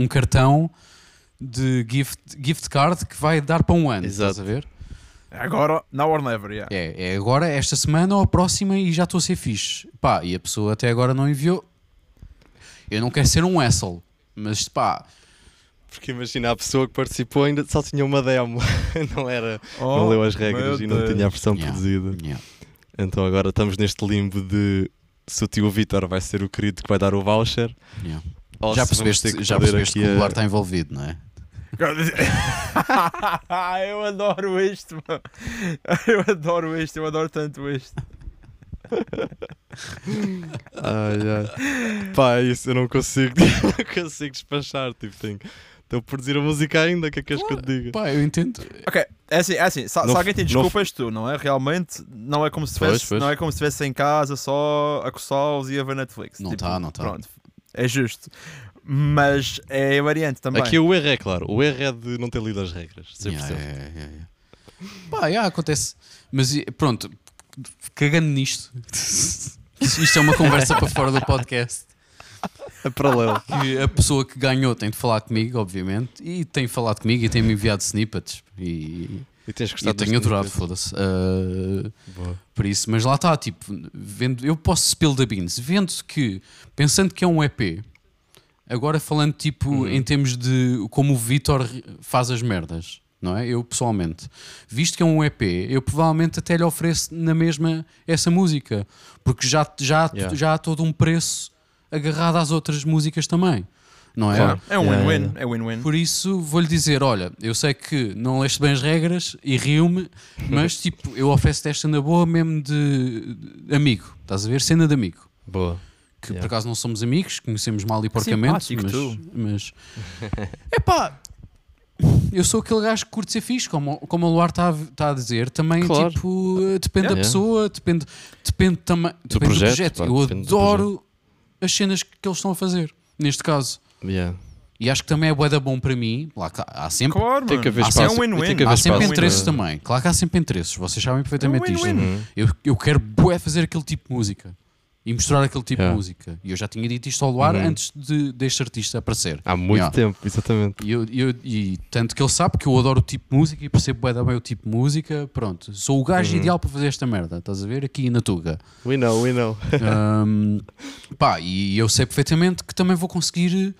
um- um cartão de gift, gift card que vai dar para um ano, Exato. estás a ver? Agora, now or never, yeah. É, é agora, esta semana ou a próxima e já estou a ser fixe. Pá, e a pessoa até agora não enviou. Eu não quero ser um asshole, mas pá, Porque imagina, a pessoa que participou ainda só tinha uma demo, <laughs> não era, não Oh, leu as regras e não tinha a versão Yeah. produzida. yeah. Então agora estamos neste limbo de se o tio Vitor vai ser o querido que vai dar o voucher. Yeah. já percebeste, já percebeste que aqui o a- Goulart está envolvido, não é? <laughs> eu adoro isto, mano. Eu adoro isto, eu adoro tanto isto. <laughs> Ai, ai. Pá, isso eu não consigo, <laughs> não consigo despachar. Tipo, tenho, estou a produzir a música ainda, o que é que queres que eu te diga? Pá, eu entendo. Ok, é assim, é assim. Se, se alguém tem não desculpa, és tu, não é? Realmente, não é como se estivesse não é como se estivesse em casa só a coçá-los e a ver Netflix. Não Tipo, tá, não tá. Pronto, é justo. Mas é variante também. Aqui o erro é claro, o erro é de não ter lido as regras. 100%. Yeah, yeah, yeah, yeah. Pá, yeah, acontece. Mas pronto, cagando nisto, isto é uma conversa para fora do podcast. É paralelo. que a pessoa que ganhou tem de falar comigo, obviamente, e tem falado comigo e tem-me enviado snippets. E E tens E gostado tenho deste adorado, foda-se. Uh, por isso, mas lá está, tipo, vendo, eu posso spill the beans, vendo que, pensando que é um EP, agora falando tipo Uhum. em termos de como o Vitor faz as merdas, não é? Eu pessoalmente, visto que é um EP, eu provavelmente até lhe ofereço na mesma essa música, porque já, já, Yeah. já há todo um preço agarrado às outras músicas também, não é? Claro. É um win-win. yeah. É win-win. Por isso vou-lhe dizer: olha, eu sei que não leste bem as regras e riu-me, mas <laughs> tipo, eu ofereço-te esta na boa mesmo de, amigo, estás a ver? Cena de amigo. Boa. Que Yeah. por acaso não somos amigos, conhecemos mal e porcamente, simpático, mas. mas <laughs> epá, eu sou aquele gajo que curte ser fixe, como, como o Luar está a, tá a dizer. Também, Claro. tipo, eh, depende da Yeah. pessoa, depende, depende também depende projeto, do projeto. pá, eu do adoro as cenas que eles estão a fazer, neste caso. Yeah. E acho que também é bué da bom para mim. Lá, há sempre Claro, Tem que haver Há espaço. sempre- é um Há sempre interesses também. Claro que há sempre interesses. Vocês sabem perfeitamente É um isto. Uhum. Eu, eu quero bué fazer aquele tipo de música e mostrar aquele tipo Yeah. de música. E eu já tinha dito isto ao Luar Uhum. antes de, deste artista aparecer. Há muito Yeah. tempo, exatamente. E, eu, eu- e tanto que ele sabe que eu adoro o tipo de música e percebo bem o tipo de música. Pronto, sou o gajo Uhum. ideal para fazer esta merda. Estás a ver? Aqui na Tuga. We know, we know. Ahm, <laughs> pá, e eu sei perfeitamente que também vou conseguir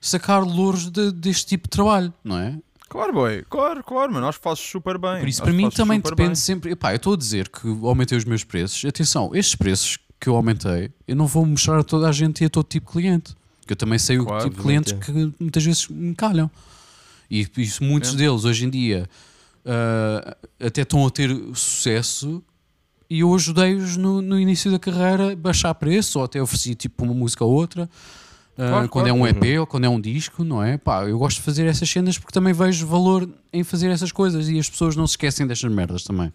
sacar louros de- deste tipo de trabalho, não é? Claro, boy. Claro, claro. Acho que fazes super bem. Por isso, para mim também depende bem. sempre. Epá, eu estou a dizer que aumentei os meus preços. Atenção, estes preços que eu aumentei, eu não vou mostrar a toda a gente e a todo tipo de cliente. Que eu também sei Claro, o tipo de clientes que muitas vezes me calham. E isso, muitos É. deles hoje em dia ah, até estão a ter sucesso e eu ajudei-os no, no início da carreira a baixar preço ou até ofereci tipo uma música ou outra. ah, Claro, quando claro. é um EP Uhum. ou quando é um disco, não é? Pá, eu gosto de fazer essas cenas porque também vejo valor em fazer essas coisas e as pessoas não se esquecem destas merdas também.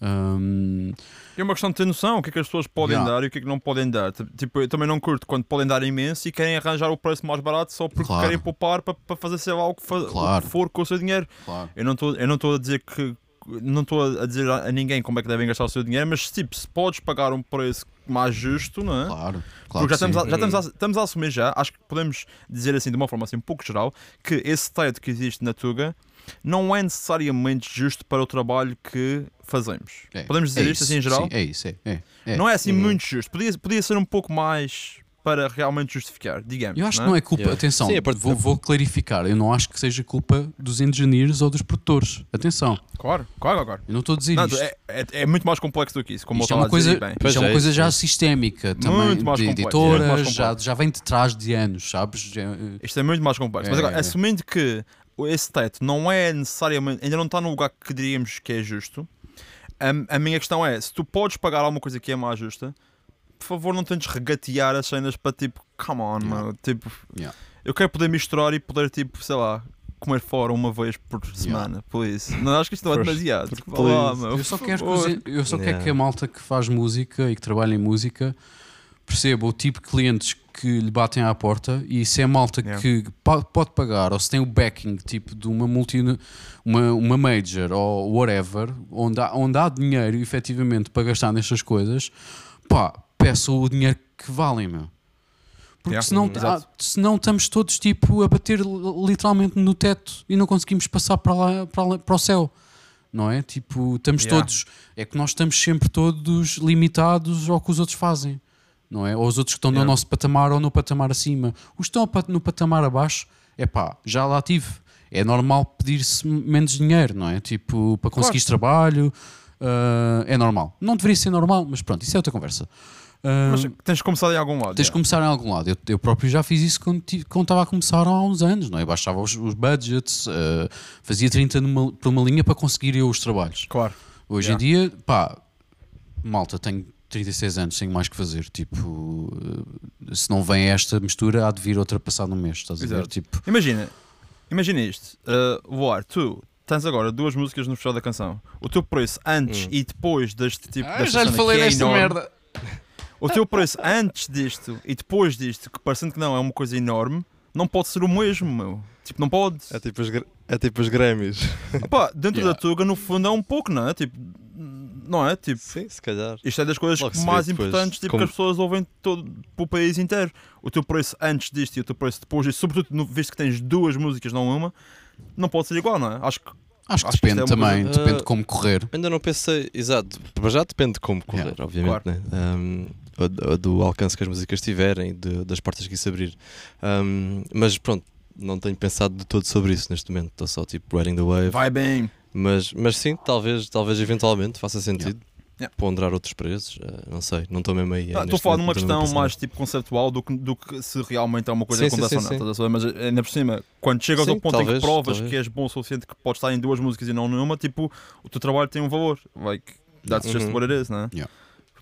Ahm, É uma questão de ter noção o que é que as pessoas podem Yeah. dar e o que é que não podem dar. Tipo, eu também não curto quando podem dar imenso e querem arranjar o preço mais barato só porque Claro. querem poupar para, para fazer sei lá o que, fa- o que Claro. for com o seu dinheiro. claro. Eu não estou a dizer que não estou a dizer a ninguém como é que devem gastar o seu dinheiro, mas tipo, se podes pagar um preço mais justo, não é? Claro, claro. Porque já, estamos a, já estamos, a, estamos a assumir já, acho que podemos dizer assim de uma forma assim um pouco geral, que esse state que existe na Tuga não é necessariamente justo para o trabalho que fazemos. É, Podemos dizer é isto isso, assim em geral? Sim, é isso, é. é, é. Não é assim Uhum. muito justo. Podia, podia ser um pouco mais para realmente justificar, digamos. Eu acho que não não é? é culpa. Yeah. Atenção, Sim, vou, vou clarificar. Eu não acho que seja culpa dos engineers ou dos produtores. Atenção, Claro, claro, claro. eu não estou a dizer Não, isto. é, é, é muito mais complexo do que isso, como isto é eu uma estava a dizer coisa, isto é uma é, coisa já sistémica também Muito mais de complexo, editoras, já, já vem de trás de anos, sabes? Eh, Isto é muito mais complexo. Mas É, agora, é. assumindo que esse teto não é necessariamente, ainda não está no lugar que diríamos que é justo, a, a minha questão é: se tu podes pagar alguma coisa que é mais justa, por favor, não tentes regatear as cenas para tipo, come on, Yeah. mano. Tipo, Yeah. eu quero poder misturar e poder, tipo, sei lá, comer fora uma vez por semana, por isso. Não acho que isto não é demasiado. lá, meu, Eu só quero, que, eu só quero Yeah. que a malta que faz música e que trabalha em música perceba o tipo de clientes que lhe batem à porta e se é malta Yeah. que po- pode pagar ou se tem o backing tipo de uma multi uma, uma major ou whatever onde há, onde há dinheiro efetivamente para gastar nestas coisas pá, peça o dinheiro que valem meu porque Yeah. senão, exato. ah, senão estamos todos tipo a bater li- literalmente no teto e não conseguimos passar para lá para, lá- para o céu não é? Tipo, estamos Yeah. todos. É que nós estamos sempre todos limitados ao que os outros fazem, não é? Ou os outros que estão no Yeah. nosso patamar ou no patamar acima. Os que estão no patamar abaixo, é pá, já lá tive. É normal pedir-se menos dinheiro, não é? Tipo, para conseguires trabalho, ah, é normal. Não deveria ser normal, mas pronto, isso é outra conversa. Ah, Mas tens de começar em algum lado. Tens de yeah. começar em algum lado. Eu, eu próprio já fiz isso quando quando estava a começar há uns anos, não é? Baixava os, os budgets, eh, fazia 30 numa, por uma linha para conseguir eu os trabalhos. Claro. Hoje Yeah. em dia, pá, malta, tenho 36 anos, tenho mais que fazer. Tipo, eh, se não vem esta mistura, há de vir outra passada um mês, estás a ver? Exato. Tipo, Imagina, imagina isto. Uh, Voar, tu tens agora duas músicas no fechado da canção. O teu preço antes Hum. e depois deste tipo ah, desta cena que é enorme, O teu preço antes disto e depois disto, que parecendo que não é uma coisa enorme, não pode ser o mesmo, meu. Tipo, não pode. É tipo os, é tipo os Grammys. Opa, dentro Yeah. da Tuga, no fundo, é um pouco, não é? Tipo, não é? Tipo, Sim, se calhar. isto é das coisas Logo mais importantes tipo, como- que as pessoas ouvem todo, para o país inteiro. O teu preço antes disto e o teu preço depois disto, sobretudo no, visto que tens duas músicas, não uma, não pode ser igual, não é? Acho que Acho que Acho que depende isto é também, coisa- depende de Ah, como correr. Ainda não pensei, exato, para já depende de como correr, Yeah, obviamente, né? Um, ou do, do alcance que as músicas tiverem, de- das portas que isso abrir. Um, mas pronto, não tenho pensado de todo sobre isso neste momento, estou só tipo riding the wave. Vai bem. Mas, mas sim, talvez, talvez eventualmente faça sentido Yeah. ponderar outros preços, eh, não sei, não estou mesmo aí. Ah, Estou a falar numa questão mais tipo conceptual do que, do que se realmente é uma coisa Sim, que sim, acontece ou sim, não. sim. Mas eh, ainda por cima, quando chegas ao ponto em talvez, que provas talvez. que és bom o suficiente que podes estar em duas músicas e não nenhuma, tipo, o teu trabalho tem um valor. Like, that's just Uhum. what it is, né? Yeah.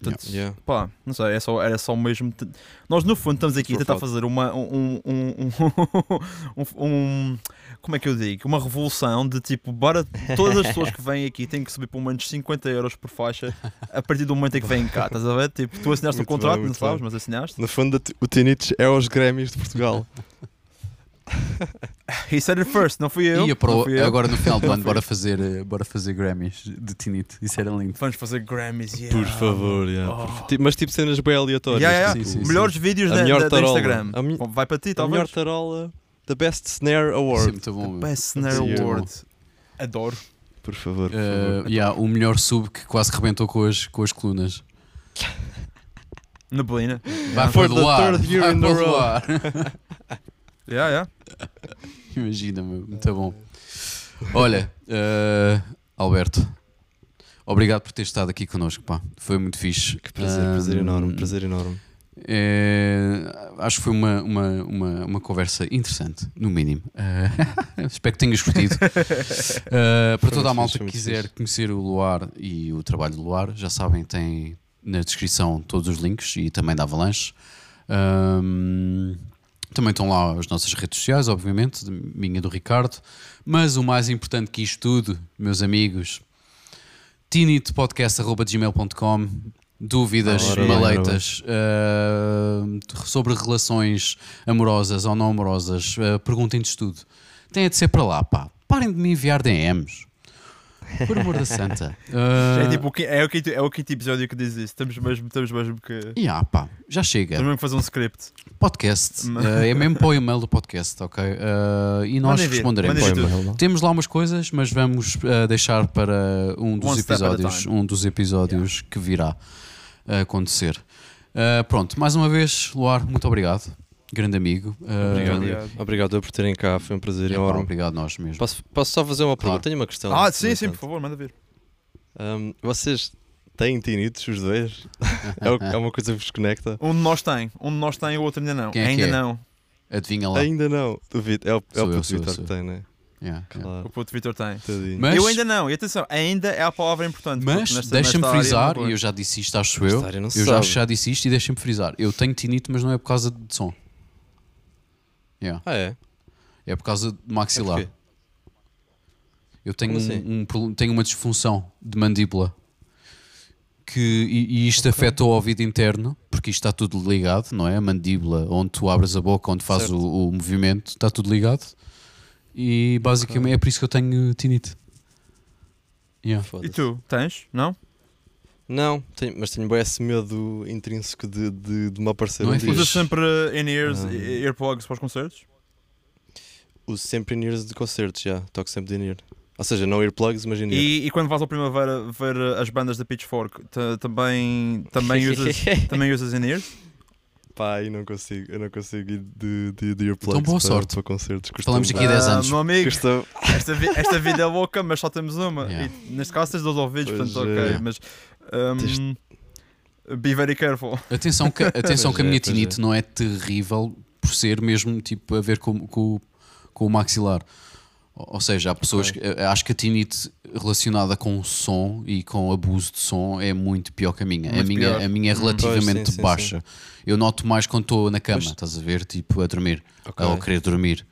Portanto, Yeah. pá, não sei, é só, era só mesmo. te- Nós no fundo estamos aqui a tentar fazer uma. Um, um, um, <laughs> um, um- Como é que eu digo? Uma revolução de tipo, bora, todas as pessoas que vêm aqui têm que subir pelo menos 50 euros por faixa a partir do momento em que vêm cá, estás a ver? Tipo, tu assinaste o bem, contrato, não muito sabes, bem. mas assinaste. No fundo, o Tinich é os Grammys de Portugal. <laughs> He said it first, não fui eu. E para não o- fui eu. agora no final do ano, bora fazer, eh, bora fazer Grammys de Tinito. Isso era lindo. Vamos fazer Grammys, yeah. Por favor, yeah. Oh. Por- mas tipo cenas bem aleatórias. Yeah, yeah. tipo, Sim, sim, Melhores vídeos A da, melhor da- da tarola. Instagram. A mi- Vai para ti, a talvez. melhor tarola, The Best Snare é Award. muito bom. meu. Best Snare Sim, é Award. Adoro. Por favor, por Eh, favor. yeah, o melhor sub que quase rebentou com as, com as colunas. Neblina. Vai For para the do ar. third year in a do row. <laughs> Yeah, yeah. <laughs> Imagina, meu. Muito bom. Olha, eh, Alberto, obrigado por ter estado aqui connosco. Pá. Foi muito fixe. Que prazer, prazer Ahm, enorme, prazer enorme. É, acho que foi uma, uma, uma, uma conversa interessante, no mínimo. Eh, <laughs> espero que tenhas curtido. <laughs> Eh, para Foi toda a malta fixe, que quiser fixe. conhecer o Luar e o trabalho do Luar, já sabem, tem na descrição todos os links e também da Avalanche. Ahm, também estão lá as nossas redes sociais, obviamente, minha e do Ricardo. Mas o mais importante que isto tudo, meus amigos, tinitpodcast.gmail.com Dúvidas, Ora maleitas uh, sobre relações amorosas ou não amorosas, uh, perguntem-nos tudo. Tem de ser para lá, pá. Parem de me enviar DMs. Por amor da santa. <laughs> Uh, É, tipo, o qui- é, o quinto, é o quinto episódio que diz isso. Estamos mesmo, estamos mesmo que. yeah, pá, já chega. Temos mesmo que fazer um script. Podcast. Uh, é mesmo para o e-mail do podcast, ok? Uh, e nós responderemos. Temos lá umas coisas, mas vamos deixar para um dos One episódios, um dos episódios que virá a acontecer. Pronto, mais uma vez, Luar, muito obrigado, grande amigo. Uh, Obrigado. Obrigado. Obrigado eu por terem cá, foi um prazer é, enorme. obrigado nós mesmo. Posso, posso só fazer uma pergunta? Claro. Tenho uma questão. Ah, sim, sim, por favor, manda vir. Um, vocês têm tinitos, os dois? <laughs> é, o- é uma coisa que vos conecta? Um de nós tem, um de nós tem e o outro ainda não. Quem é que ainda é? não. Adivinha lá. Ainda não, duvido. É o, é o puto Vitor que tem, né? Yeah, yeah. Claro. O puto Vitor tem. Tadinho. Mas, Eu ainda não, e atenção, ainda é a palavra importante. mas deixa-me área frisar, e eu já disse isto, acho eu. Eu já, sabe. já disse isto e deixem-me frisar. Eu tenho tinito, mas não é por causa de som. Yeah. Ah, é? É por causa de É maxilar. porquê? Eu tenho, um- assim? um tenho uma disfunção de mandíbula que, e, e isto afeta o ouvido interno, porque isto está tudo ligado, não é? A mandíbula, onde tu abres a boca, onde faz Certo. o, o movimento, está tudo ligado. E basicamente é por isso que eu tenho tinite. Yeah. E tu, tens? Não? Não, tenho- mas tenho bem esse medo intrínseco de, de, de me aparecer Não um é. Usas sempre in-ears, Ah. e- earplugs para os concertos? Uso sempre in-ears de concertos, já. Toco sempre de in-ear. Ou seja, não earplugs, mas in-ear. E, e quando vais ao Primavera ver as bandas da Pitchfork, ta- também, também, <laughs> usas, também usas in-ears? Pá, aí não consigo. Eu não consigo ir de, de, de earplugs Então, boa para, sorte. para concertos. Custa Falamos daqui a 10 Ah, anos. Meu amigo, esta, vi- esta vida é louca, mas só temos uma. Yeah. E neste caso tens dois ouvidos, Pois portanto, é. ok. Mas. Um, be very careful. <laughs> Atenção que, atenção Pois que a é, minha pois tinite é. não é terrível por ser mesmo tipo a ver com, com, com o maxilar. Ou seja, há pessoas Ok. que acho que a tinite relacionada com o som e com o abuso de som é muito pior que a minha. a minha, pior. a minha é Hum. relativamente Pois, sim, sim, baixa. Eu noto mais quando estou na cama, Mas- estás a ver? Tipo, a dormir, Ok. ou a querer dormir.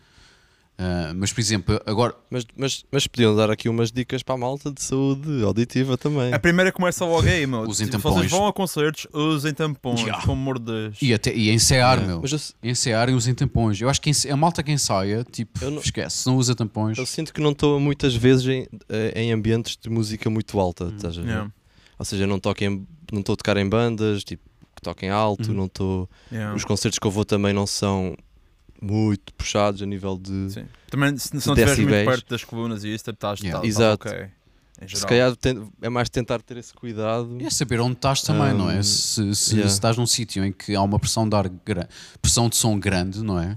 Ah, mas, por exemplo, agora Mas, mas, mas podiam dar aqui umas dicas para a malta de saúde auditiva também. A primeira começa logo aí, meu. Usem Tipo, tampões. Vocês vão a concertos, usem tampões, Yeah. pelo amor de Deus. e, até, e ensaiar, É, meu. Mas eu, Ensaiar e usem tampões. Eu acho que a malta que ensaia, tipo, Eu não- esquece, se não usa tampões. eu sinto que não estou muitas vezes em, eh, em ambientes de música muito alta. Hum. estás a ver? Yeah, Ou seja, não não estou a tocar em bandas, tipo, que toquem alto, Uhum. não estou. yeah. Os concertos que eu vou também não são muito puxados a nível de. Sim. Também se, se de não estiveres muito perto das colunas e isso, estás Yeah. estás Exato. ok. Em geral. Se calhar é mais tentar ter esse cuidado. E é saber onde estás também, não é? Um, Se, se- yeah. se estás num sítio em que há uma pressão de, ar pressão de som grande, não é?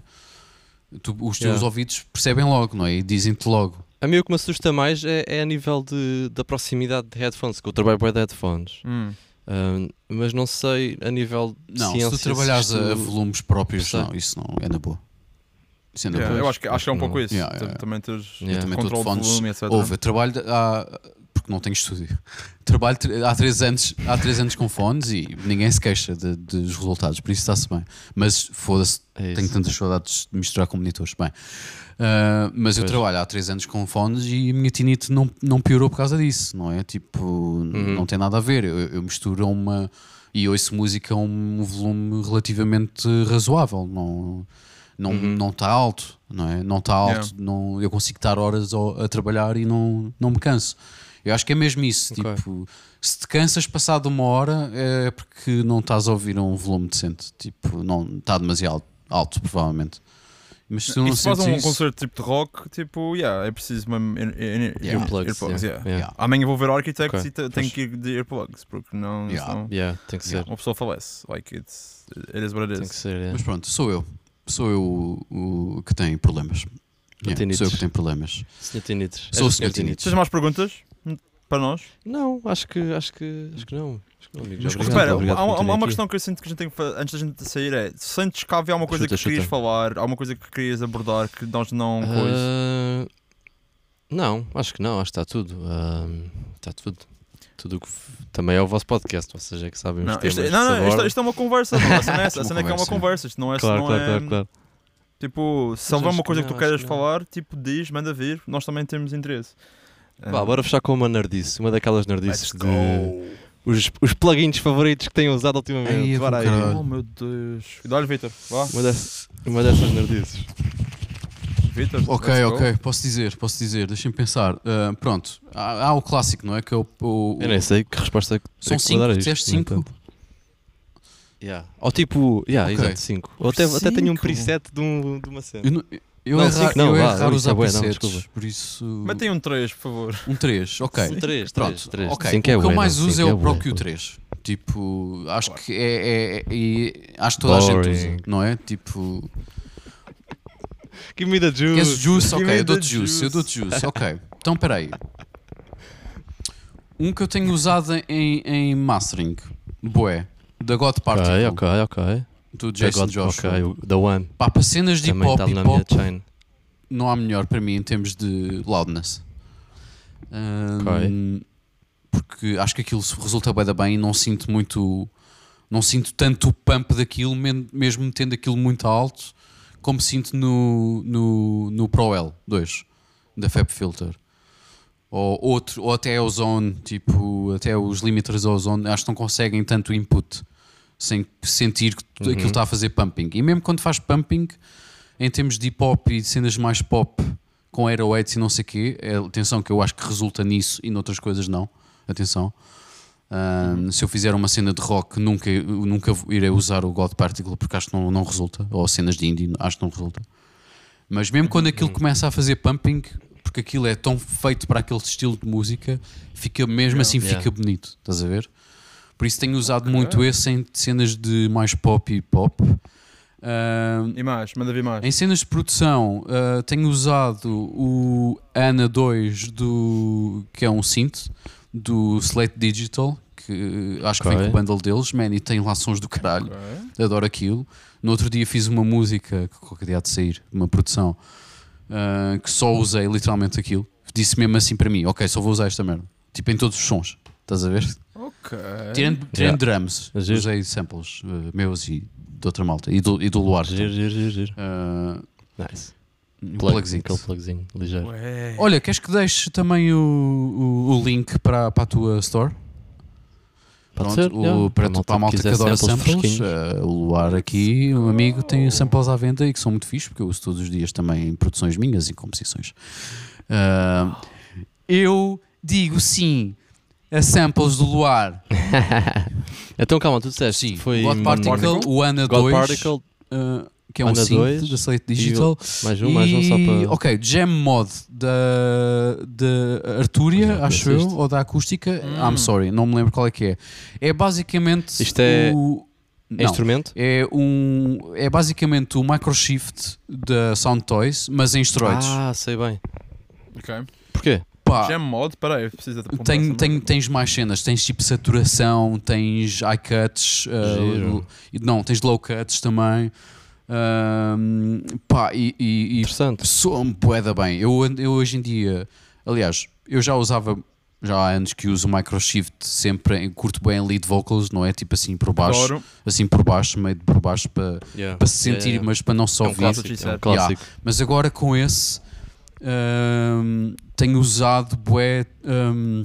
Tu- os teus Yeah. ouvidos percebem logo, não é? E dizem-te logo. A mim o que me assusta mais é, é a nível de, da proximidade de headphones, que eu trabalho bem de headphones. Hum. Ahm, mas não sei a nível de Não, ciência. se tu trabalhares a, a volumes próprios, não, isso não é na boa. Na Yeah, eu acho que, acho que é um pouco Não. isso. Yeah, yeah. Também teres Yeah. Eu também controle de volume, etc. Houve, eu trabalho há, porque não tenho estúdio. <laughs> Trabalho há 3 anos, há três anos com fones e ninguém se queixa de- dos resultados, por isso está-se bem. Mas foda-se, É tenho tantas saudades de misturar com monitores. Bem, ah, mas eu Pois. trabalho há 3 anos com fones e a minha tinite não, não piorou por causa disso, não é? Tipo, Uhum. não tem nada a ver. Eu, eu misturo uma. E ouço música a um volume relativamente razoável, não não Uhum. não está alto, não é? Não está alto, Yeah. não, eu consigo estar horas ao- a trabalhar e não, não me canso. Eu acho que é mesmo isso, Ok. tipo, se te cansas passado uma hora é porque não estás a ouvir um volume decente, tipo, não está demasiado alto, provavelmente. Mas se tu não E se faz um isso, concerto tipo de rock, tipo, yeah, é preciso mesmo ear- ear- Yeah. Earplugs, earplugs, yeah. yeah. Yeah. Amanhã vou ver Architects Ok. e te- tenho que ir de earplugs, porque não, Yeah. senão Yeah, tem que ser. Uma pessoa falece. Like, it's, it is what it Tem que is. ser. yeah. mas pronto, sou eu. Sou eu o, o que tem problemas. Yeah, sou eu que tenho problemas. Senhor Tinites. Sou o senhor Tinites. Tens mais perguntas para nós? Não, acho que, acho que, acho que não. Acho que não. Mas Obrigado, Espera, obrigado há, há- uma aqui. questão que eu sinto que a gente tem que fazer antes da gente sair é sentes que havia alguma coisa Chuta, que querias chuta. falar, alguma coisa que querias abordar que nós não. Ah, não, acho que não, acho que está tudo. Ah, está tudo. Tudo que também é o vosso podcast, vocês é que sabem os Não, temas. isto, que não, não, isto, abordam. isto é uma conversa, não, a cena é <laughs> essa, a cena é que é uma conversa. isto não é, Claro, não claro, é claro, claro. tipo, se houver uma coisa que, não, tu queiras que falar, tipo, diz, manda vir, nós também temos interesse. Vá, Ah, bora fechar com uma nerdice, uma daquelas nerdices de os, os plugins favoritos que tenho usado ultimamente. Ai, Bora aí. Oh meu Deus. Dá-lhe, Vitor. Vá, Uma, dessas, uma dessas nerdices. Vitor. Ok, ok, posso dizer, posso dizer, deixa-me pensar. Ah, pronto, há, há o clássico, não é? Que é o. o- Eu nem sei que resposta é que São terei que dar a cinco, isto, disseste no cinco? entanto. Yeah. Ou tipo, yeah, Ok. exato, 5. Ou até, até tenho um Cinco? preset de, um, de uma cena. Eu, não- eu Não, é cinco raro, não, eu é vá, raro usar é não, presets, desculpa. por isso. Metem um 3, por favor. Um 3, ok. Um 3, Pronto, 3, 3. ok. Cinco é o que eu mais não, uso é cinco o. Pro Q3. Tipo, acho que é, é, é- e acho que toda a gente usa, não é? Tipo, Give me the juice. queres juice? Give Ok, eu dou-te the juice, eu juice. dou-te juice, ok. Então peraí. Um que eu tenho usado em, em mastering, boé, da God Particle, Ok, ok, ok. do The Jason God- Joshua. Ok, The One. Pá, para cenas de hip hop pop, chain. não há melhor para mim em termos de loudness. Ahm, Porque acho que aquilo resulta bem da bem e não sinto muito. Não sinto tanto o pump daquilo, mesmo metendo aquilo muito alto, como sinto no, no, no Pro L2 da Fab Filter. Ou, outro, ou até o Zone, tipo, até os limiters ao Zone, acho que não conseguem tanto input sem sentir que Uhum. aquilo está a fazer pumping. E mesmo quando faz pumping, em termos de hip hop e de cenas mais pop com aeroeights e não sei o quê, é, atenção que eu acho que resulta nisso e noutras coisas não. Atenção. Se eu fizer uma cena de rock, nunca, nunca irei usar o God Particle porque acho que não, não resulta. Ou cenas de indie, acho que não resulta. Mas mesmo quando aquilo começa a fazer pumping, porque aquilo é tão feito para aquele estilo de música, fica mesmo assim Yeah. fica bonito. Estás a ver? Por isso tenho usado muito esse em cenas de mais pop e pop. Ahm, E mais, manda vir mais. em cenas de produção, uh, tenho usado o Ana 2 do que é um synth do Slate Digital, que uh, acho que vem com o bundle deles, man, e tem lá sons do caralho, Ok. adoro aquilo. No outro dia fiz uma música que qualquer dia há de sair, uma produção, uh, que só usei literalmente aquilo. Disse mesmo assim para mim, ok, só vou usar esta merda. Tipo em todos os sons, estás a ver? Ok. Tirando, tirando Yeah. drums, giro. usei samples uh, meus e de outra malta, e do, e do Luar. Giro, giro, giro. Uh, Nice. Um Plug, plugzinho. aquele plugzinho ligeiro. Ué. Olha, queres que deixe também o, o, o link para, para a tua store? Pronto, ser, o- yeah. para, para a malta que quiser adora samples samples, eh, o Luar aqui, um amigo, tem samples à venda e que são muito fixes, porque eu uso todos os dias também em produções minhas e composições. Ah, eu digo sim a samples do Luar. <laughs> então calma, tu disseste Sim, foi God Particle, Particle? o Ana God 2. Particle, ah, que é um synth dois da Slate Digital. Mais um, mais um só E- para. Ok, Jam Mod da, da Arturia, Já acho eu, ou da acústica. Hum. I'm sorry, não me lembro qual é que é. É basicamente. Isto é- o. É Não, instrumento? é, um, é basicamente o Microshift da Sound Toys, mas em esteroides. Ah, sei bem. Ok. Porquê? Pá, Jam mod, peraí, precisa de tem, tem, tens mais cenas, tens tipo saturação, tens high cuts, uh, não, tens low cuts também. Ahm, pá, e, e, e Interessante. soa-me bué bem. Eu, eu hoje em dia, aliás, eu já usava, já há anos que uso o Microshift sempre, em, curto bem lead vocals, não é? Tipo assim por baixo, Adoro. assim por baixo, meio de por baixo para, Yeah. para se sentir, Yeah, yeah. mas para não só É um ouvir. clássico. G7. É um clássico. Mas agora com esse hum, tenho usado bué hum,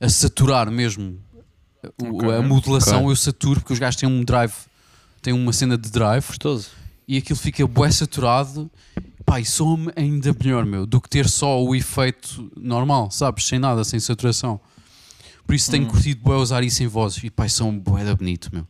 a saturar mesmo. O- Ok. A modulação Ok. eu saturo porque os gajos têm um drive, têm uma cena de drive Gostoso. e aquilo fica bué saturado. Pá, e soa-me ainda melhor, meu, do que ter só o efeito normal, sabes? Sem nada, sem saturação. Por isso tenho Hum. curtido bué usar isso em vozes e pá, são bué da bonito, meu.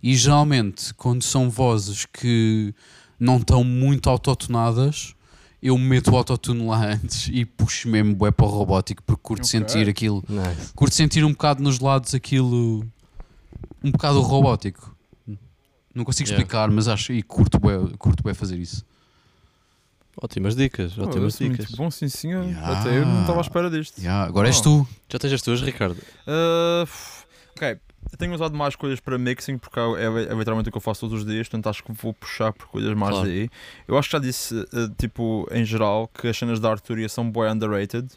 E geralmente, quando são vozes que não estão muito autotonadas, eu meto o autotune lá <laughs> antes e puxo mesmo bué para o robótico porque curto Ok. sentir aquilo. Nice. Curto sentir um bocado nos lados aquilo. Um bocado robótico. Não consigo Yeah. explicar, mas acho e curto bué, curto bué fazer isso. Ótimas dicas. Oh, Ótimas dicas. Bom, sim, senhor. Yeah. Até eu não estava à espera disto. Yeah, agora és Oh. tu. Já tens as tuas, Ricardo? Uh, ok, eu tenho usado mais coisas para mixing porque é, é, é literalmente o que eu faço todos os dias, portanto acho que vou puxar por coisas mais Claro. daí. Eu acho que já disse, uh, tipo, em geral, que as cenas da Arturia são bem underrated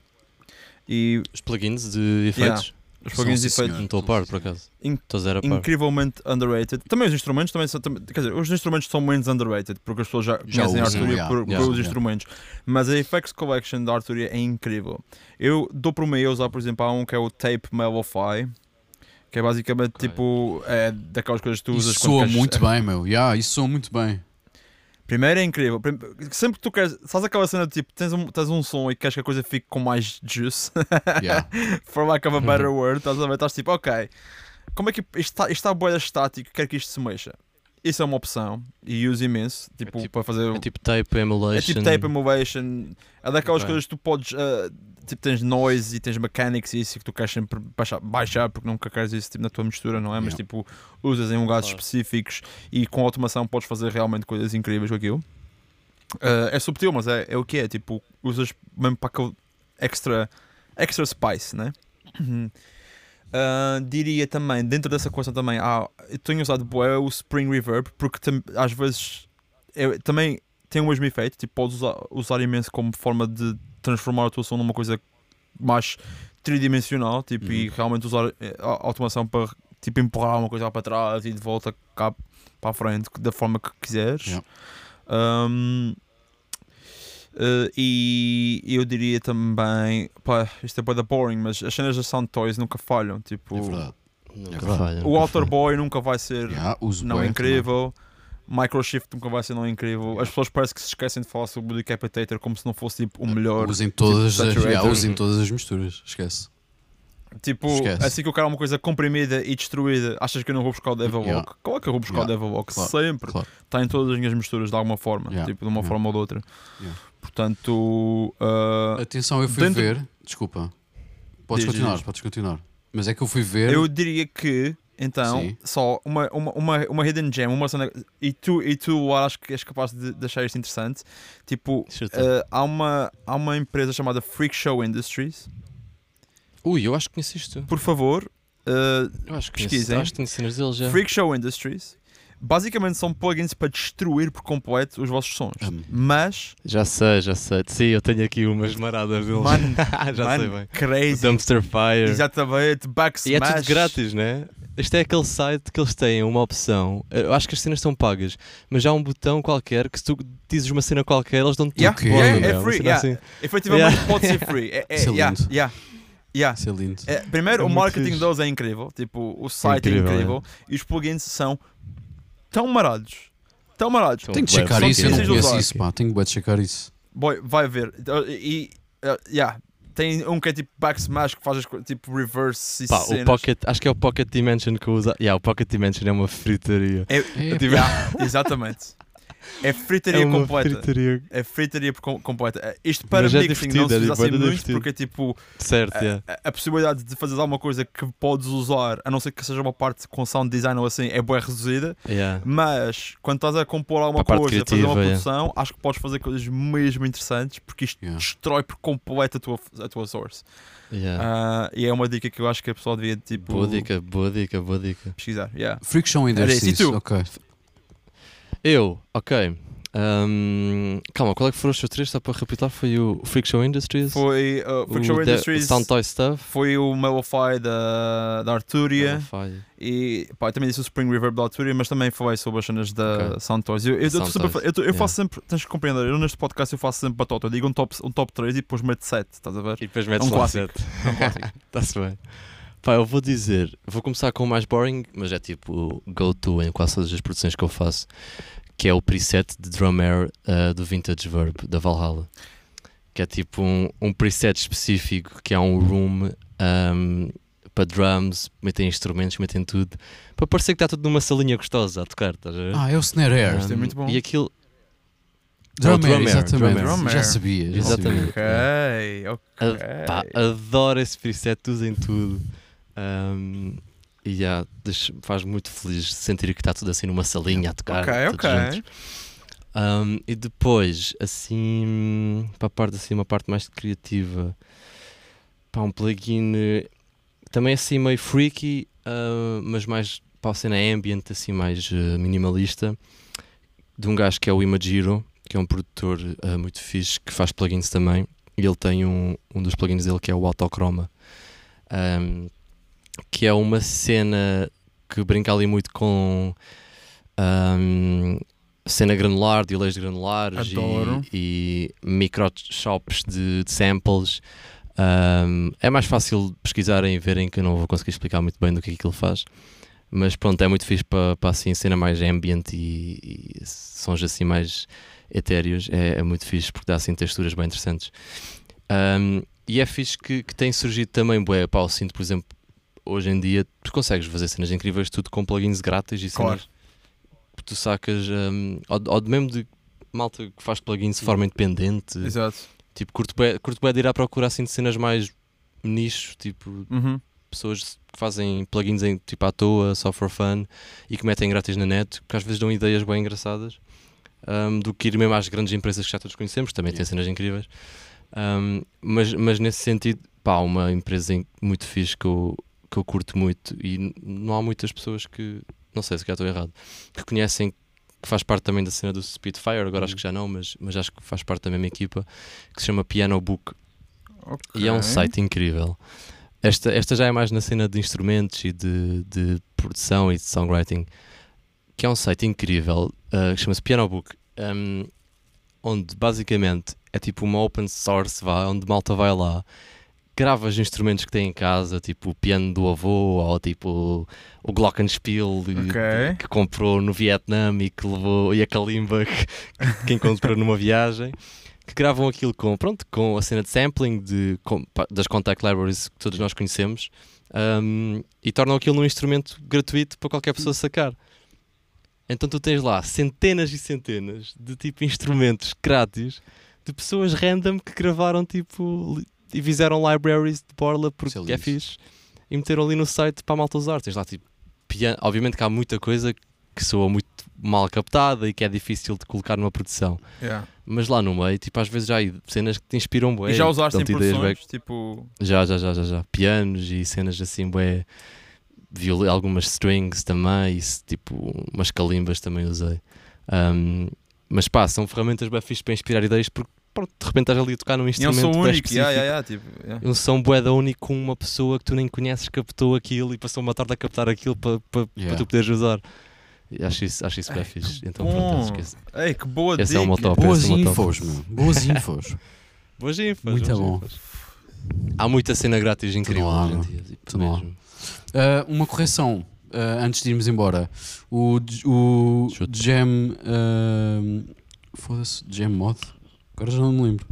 e Os plugins de efeitos? Os plugins de sim, efeitos Não estou a par, por acaso. In- Estou zero a par. incrivelmente underrated. Também os instrumentos também são, também- quer dizer, os instrumentos são menos underrated porque as pessoas já, Já conhecem a Arturia yeah, por, yeah, pelos yeah. instrumentos. Mas a Effects Collection da Arturia é incrível. Eu dou por meio a usar, por exemplo, há um que é o Tape Melofy. Que é basicamente Ok. tipo é daquelas coisas que tu usas Isso soa muito <laughs> bem, meu. Yeah, isso soa muito bem. Primeiro é incrível. Sempre que tu queres, sabes aquela cena de tipo, tens um, tens um som e queres que a coisa fique com mais juice, <laughs> Yeah. for lack of a better <laughs> word, estás a ver? Estás tipo, ok, como é que isto está, isto está boa estático, quero que isto se mexa. Isso é uma opção e uso imenso, tipo, tipo- para fazer. É tipo tape emulation. É tipo tape emulation, é daquelas Ok. coisas que tu podes, ah, tipo, tens noise e tens mechanics e isso que tu queres sempre baixar, baixar porque nunca queres isso tipo, na tua mistura, não é? Mas Yeah. tipo, usas em lugares Claro. específicos e com automação podes fazer realmente coisas incríveis com aquilo. Ah, é subtil, mas é, é o que é, tipo, usas mesmo para aquele extra, extra spice, né? Ah, diria também, dentro dessa coisa também, há, eu tenho usado bué o Spring Reverb porque tam- às vezes é- também tem o mesmo efeito, tipo, podes usar, usar imenso como forma de transformar a tua som numa coisa mais tridimensional, tipo, Uhum. e realmente usar eh, a automação para tipo, empurrar uma coisa lá para trás e de volta cá para a frente, da forma que quiseres. Yeah. Um, eh, e eu diria também, pá, isto é para boring, mas as cenas da Sound Toys nunca falham. Tipo, É verdade. Nunca É verdade. falha, o Outer falha. Boy nunca vai ser Yeah, não incrível. Microshift nunca vai ser não incrível. As pessoas parecem que se esquecem de falar sobre o Decapitator como se não fosse tipo o também. melhor. Usem todas, as, saturator. yeah, usem todas as misturas. Esquece. Tipo, Esquece. assim que eu quero uma coisa comprimida e destruída, achas que eu não vou buscar o Devil Yeah. Walk? É que eu vou buscar Yeah. o Devil Walk? Claro. Sempre. Claro. Está em todas as minhas misturas de alguma forma. Yeah. Tipo, de uma forma ou de outra. Portanto, ah, Atenção, eu fui dentro- ver. Desculpa. Podes Diz, continuar, diz. podes continuar. Mas é que eu fui ver. eu diria que, então, Sim. só uma, uma, uma, uma hidden gem, uma cena, e tu, e tu acho que és capaz de, de achar isto interessante. Tipo, ah, há, uma, há uma empresa chamada Freak Show Industries. Ui, eu acho que conheço isto. Por favor, ah, Eu acho que Pesquisem. conheço. Acho que tenho cenas dele já. Freak Show Industries. Basicamente são plugins para destruir por completo os vossos sons. Hum. Mas, Já sei, já sei. Sim, eu tenho aqui umas maradas deles. mano, <laughs> já mano, sei bem. O crazy. Dumpster Fire. Exatamente, back E é smash. tudo grátis, né? Este é aquele site que eles têm uma opção. Eu acho que as cenas são pagas, mas há um botão qualquer que se tu dizes uma cena qualquer, eles dão-te Yeah, tudo yeah, é meu. free, yeah. assim. Efetivamente Yeah. pode ser <laughs> free. É, é, é yeah. Yeah. Isso é lindo. É, primeiro, É o marketing fixe. deles é incrível. Tipo, o site é incrível, incrível. E os plugins são tão marados. Tão marados. Tenho bué checar isso, eu não conheço isso, pá. Tenho de checar isso. Boy, vai ver. E, uh, yeah. Tem um que é tipo back smash que faz tipo reverse e Pá, o. Pocket, acho que é o Pocket Dimension que eu uso. Yeah, o Pocket Dimension é uma fritaria. É, É, tipo- yeah, exatamente. É fritaria é uma completa. fritaria. É fritaria com- completa. Eh, Isto para Mas é mixing não se é usa assim muito divertido. porque tipo Certo, a, yeah. a- a possibilidade de fazer alguma coisa que podes usar, a não ser que seja uma parte com sound design ou assim, é bem reduzida. Yeah. Mas quando estás a compor alguma Para a coisa, fazer uma criativa, yeah. produção, acho que podes fazer coisas mesmo interessantes porque isto Yeah. destrói por completo a tua, a tua source. Yeah. Ah, e é uma dica que eu acho que a pessoa devia tipo, Boa dica, boa dica, boa dica. pesquisar. Yeah. Friction isso, e Industries. tu? Ok. Eu, ok. Ahm, calma, qual é que foram os seus três? Só para recapitular, foi o Freak Show Industries, Foi uh, o Friction De- Industries, Sound Toy Stuff, foi o Melofy da, da Arturia. Lo-Fi. E pá, eu também disse o Spring Reverb da Arturia, mas também falei sobre as cenas da Ok. Sound Toys. Eu, eu, Sound sempre- Toys, eu eu yeah. faço sempre, tens que compreender, eu neste podcast eu faço sempre batota. Eu digo um top, um top 3 e depois meto 7, estás a ver? E depois metes É um lá clássico. sete. <laughs> É um clássico. Está-se bem. Pá, eu vou dizer, vou começar com o mais boring, mas é tipo go-to em quase todas as produções que eu faço, que é o preset de drum air uh, do Vintage Verb, da Valhalla. Que é tipo um, um preset específico, que é um room um, para drums, metem instrumentos, metem tudo, para parecer que está tudo numa salinha gostosa a tocar, estás a ver? Ah, é o Snare Air. isto é Um, muito bom. E aquilo, Drum drum Air, air, exatamente. drum air. Já sabia. Já Exatamente. sabia. Ok, ok. a- pá, adoro esse preset, usem tudo. Um, e já, deixa- faz muito feliz sentir que está tudo assim numa salinha a tocar. Ok, ok. Um, e depois, assim, para a parte assim, uma parte mais criativa, para um plugin eh, também assim meio freaky, ah, mas mais para a cena ambient, assim mais eh, minimalista, de um gajo que é o Imagiro, que é um produtor ah, muito fixe, que faz plugins também, e ele tem um, um dos plugins dele que é o Autochroma, um, que é uma cena que brinca ali muito com um, cena granular, delays granulares Adoro. e, e micro shops de, de samples. Um, é mais fácil pesquisarem e verem que eu não vou conseguir explicar muito bem do que é que ele faz. Mas pronto, é muito fixe para, para assim cena mais ambient e, e sons assim mais etéreos. É, é muito fixe porque dá assim texturas bem interessantes. Um, e é fixe que, que tem surgido também, bué, pá, eu sinto, por exemplo, hoje em dia tu consegues fazer cenas incríveis tudo com plugins grátis e cenas Claro. que tu sacas, um, ou, ou mesmo de malta que faz plugins de forma independente, Exato. tipo, curto bué de ir à procura assim de cenas mais nicho, tipo, Uhum. pessoas que fazem plugins em, tipo à toa, só for fun e que metem grátis na net, que às vezes dão ideias bem engraçadas um, do que ir mesmo às grandes empresas que já todos conhecemos, também tem Yeah. cenas incríveis. Um, mas, mas nesse sentido, pá, uma empresa em- muito fixe que eu, que eu curto muito e não há muitas pessoas que, não sei se calhar estou errado, que conhecem que faz parte também da cena do Speedfire, agora acho que já não, mas, mas acho que faz parte da mesma equipa, que se chama Piano Book. E é um site incrível. Esta, esta já é mais na cena de instrumentos e de, de produção e de songwriting, que é um site incrível, uh, chama-se Piano Book, um, onde basicamente é tipo uma open source, vá, onde malta vai lá, grava os instrumentos que tem em casa, tipo o piano do avô, ou tipo o Glockenspiel de- Ok. de- que comprou no Vietnã e que levou, e a kalimba <laughs> que, que encontrou numa viagem que gravam aquilo com, pronto, com a cena de sampling de, com- das contact libraries que todos nós conhecemos um, e tornam aquilo num instrumento gratuito para qualquer pessoa sacar. Então tu tens lá centenas e centenas de tipo instrumentos grátis de pessoas random que gravaram tipo e fizeram libraries de borla porque é é, fixe e meteram ali no site para a malta usar. Tens lá tipo piano, obviamente que há muita coisa que soa muito mal captada e que é difícil de colocar numa produção. Yeah. Mas lá no meio, tipo, às vezes já há cenas que te inspiram bué. E já usaste em produções? Tipo. Já, já, já, já, já. Pianos e cenas assim, bué. Viol... Algumas strings também, e, tipo, umas calimbas também usei. Um, mas pá, são ferramentas bem fixas para inspirar ideias porque pronto, de repente estás ali a tocar num E é um instrumento som único. específico. Yeah, yeah, yeah, tipo, yeah. Um som bué da único com uma pessoa que tu nem conheces captou aquilo e passou uma tarde a captar aquilo para para Yeah. tu poderes usar. E acho isso, acho isso bem fixe. que Então bom. pronto, esquece. Ei, que boa Esse dica. é o meu top. Boas Parece uma top. infos, meu. Boas infos. <laughs> Boas infas, Muito boas bom. infas. Há muita cena grátis incrível lá, hoje em dia. tipo, Tudo lá. mesmo. Uh, uma correção uh, antes de irmos embora. O, o. Jam. uh, Foda-se, Jam Mod? Agora já não me lembro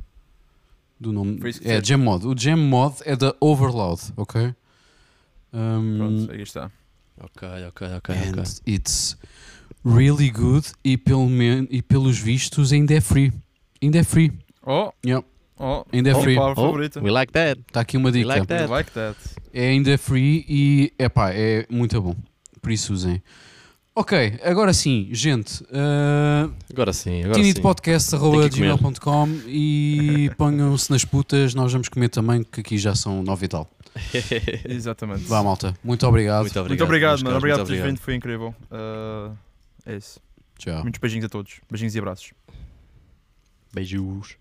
do nome. É. Jam Mod. O Jam Mod é da Overloud, ok? Um, Pronto, aí está. Ok, ok, ok. and ok. it's really good e, pelo men e pelos vistos ainda é free. Ainda é free. Oh, Yeah. oh, Ainda é oh, free. Oh, we like that. Está aqui uma dica. like I that. like that. É ainda free e epá, é muito bom. Por isso usem. Ok, agora sim, gente. Uh, Agora sim, agora sim. tinitpodcast.gmail.com e <laughs> ponham-se nas putas, nós vamos comer também, que aqui já são nove e tal. <laughs> Exatamente. Vá, malta. Muito obrigado. Muito obrigado. Muito obrigado, mano. Obrigado por teres vindo, foi incrível. Uh, é isso. Tchau. Muitos beijinhos a todos. Beijinhos e abraços. Beijos.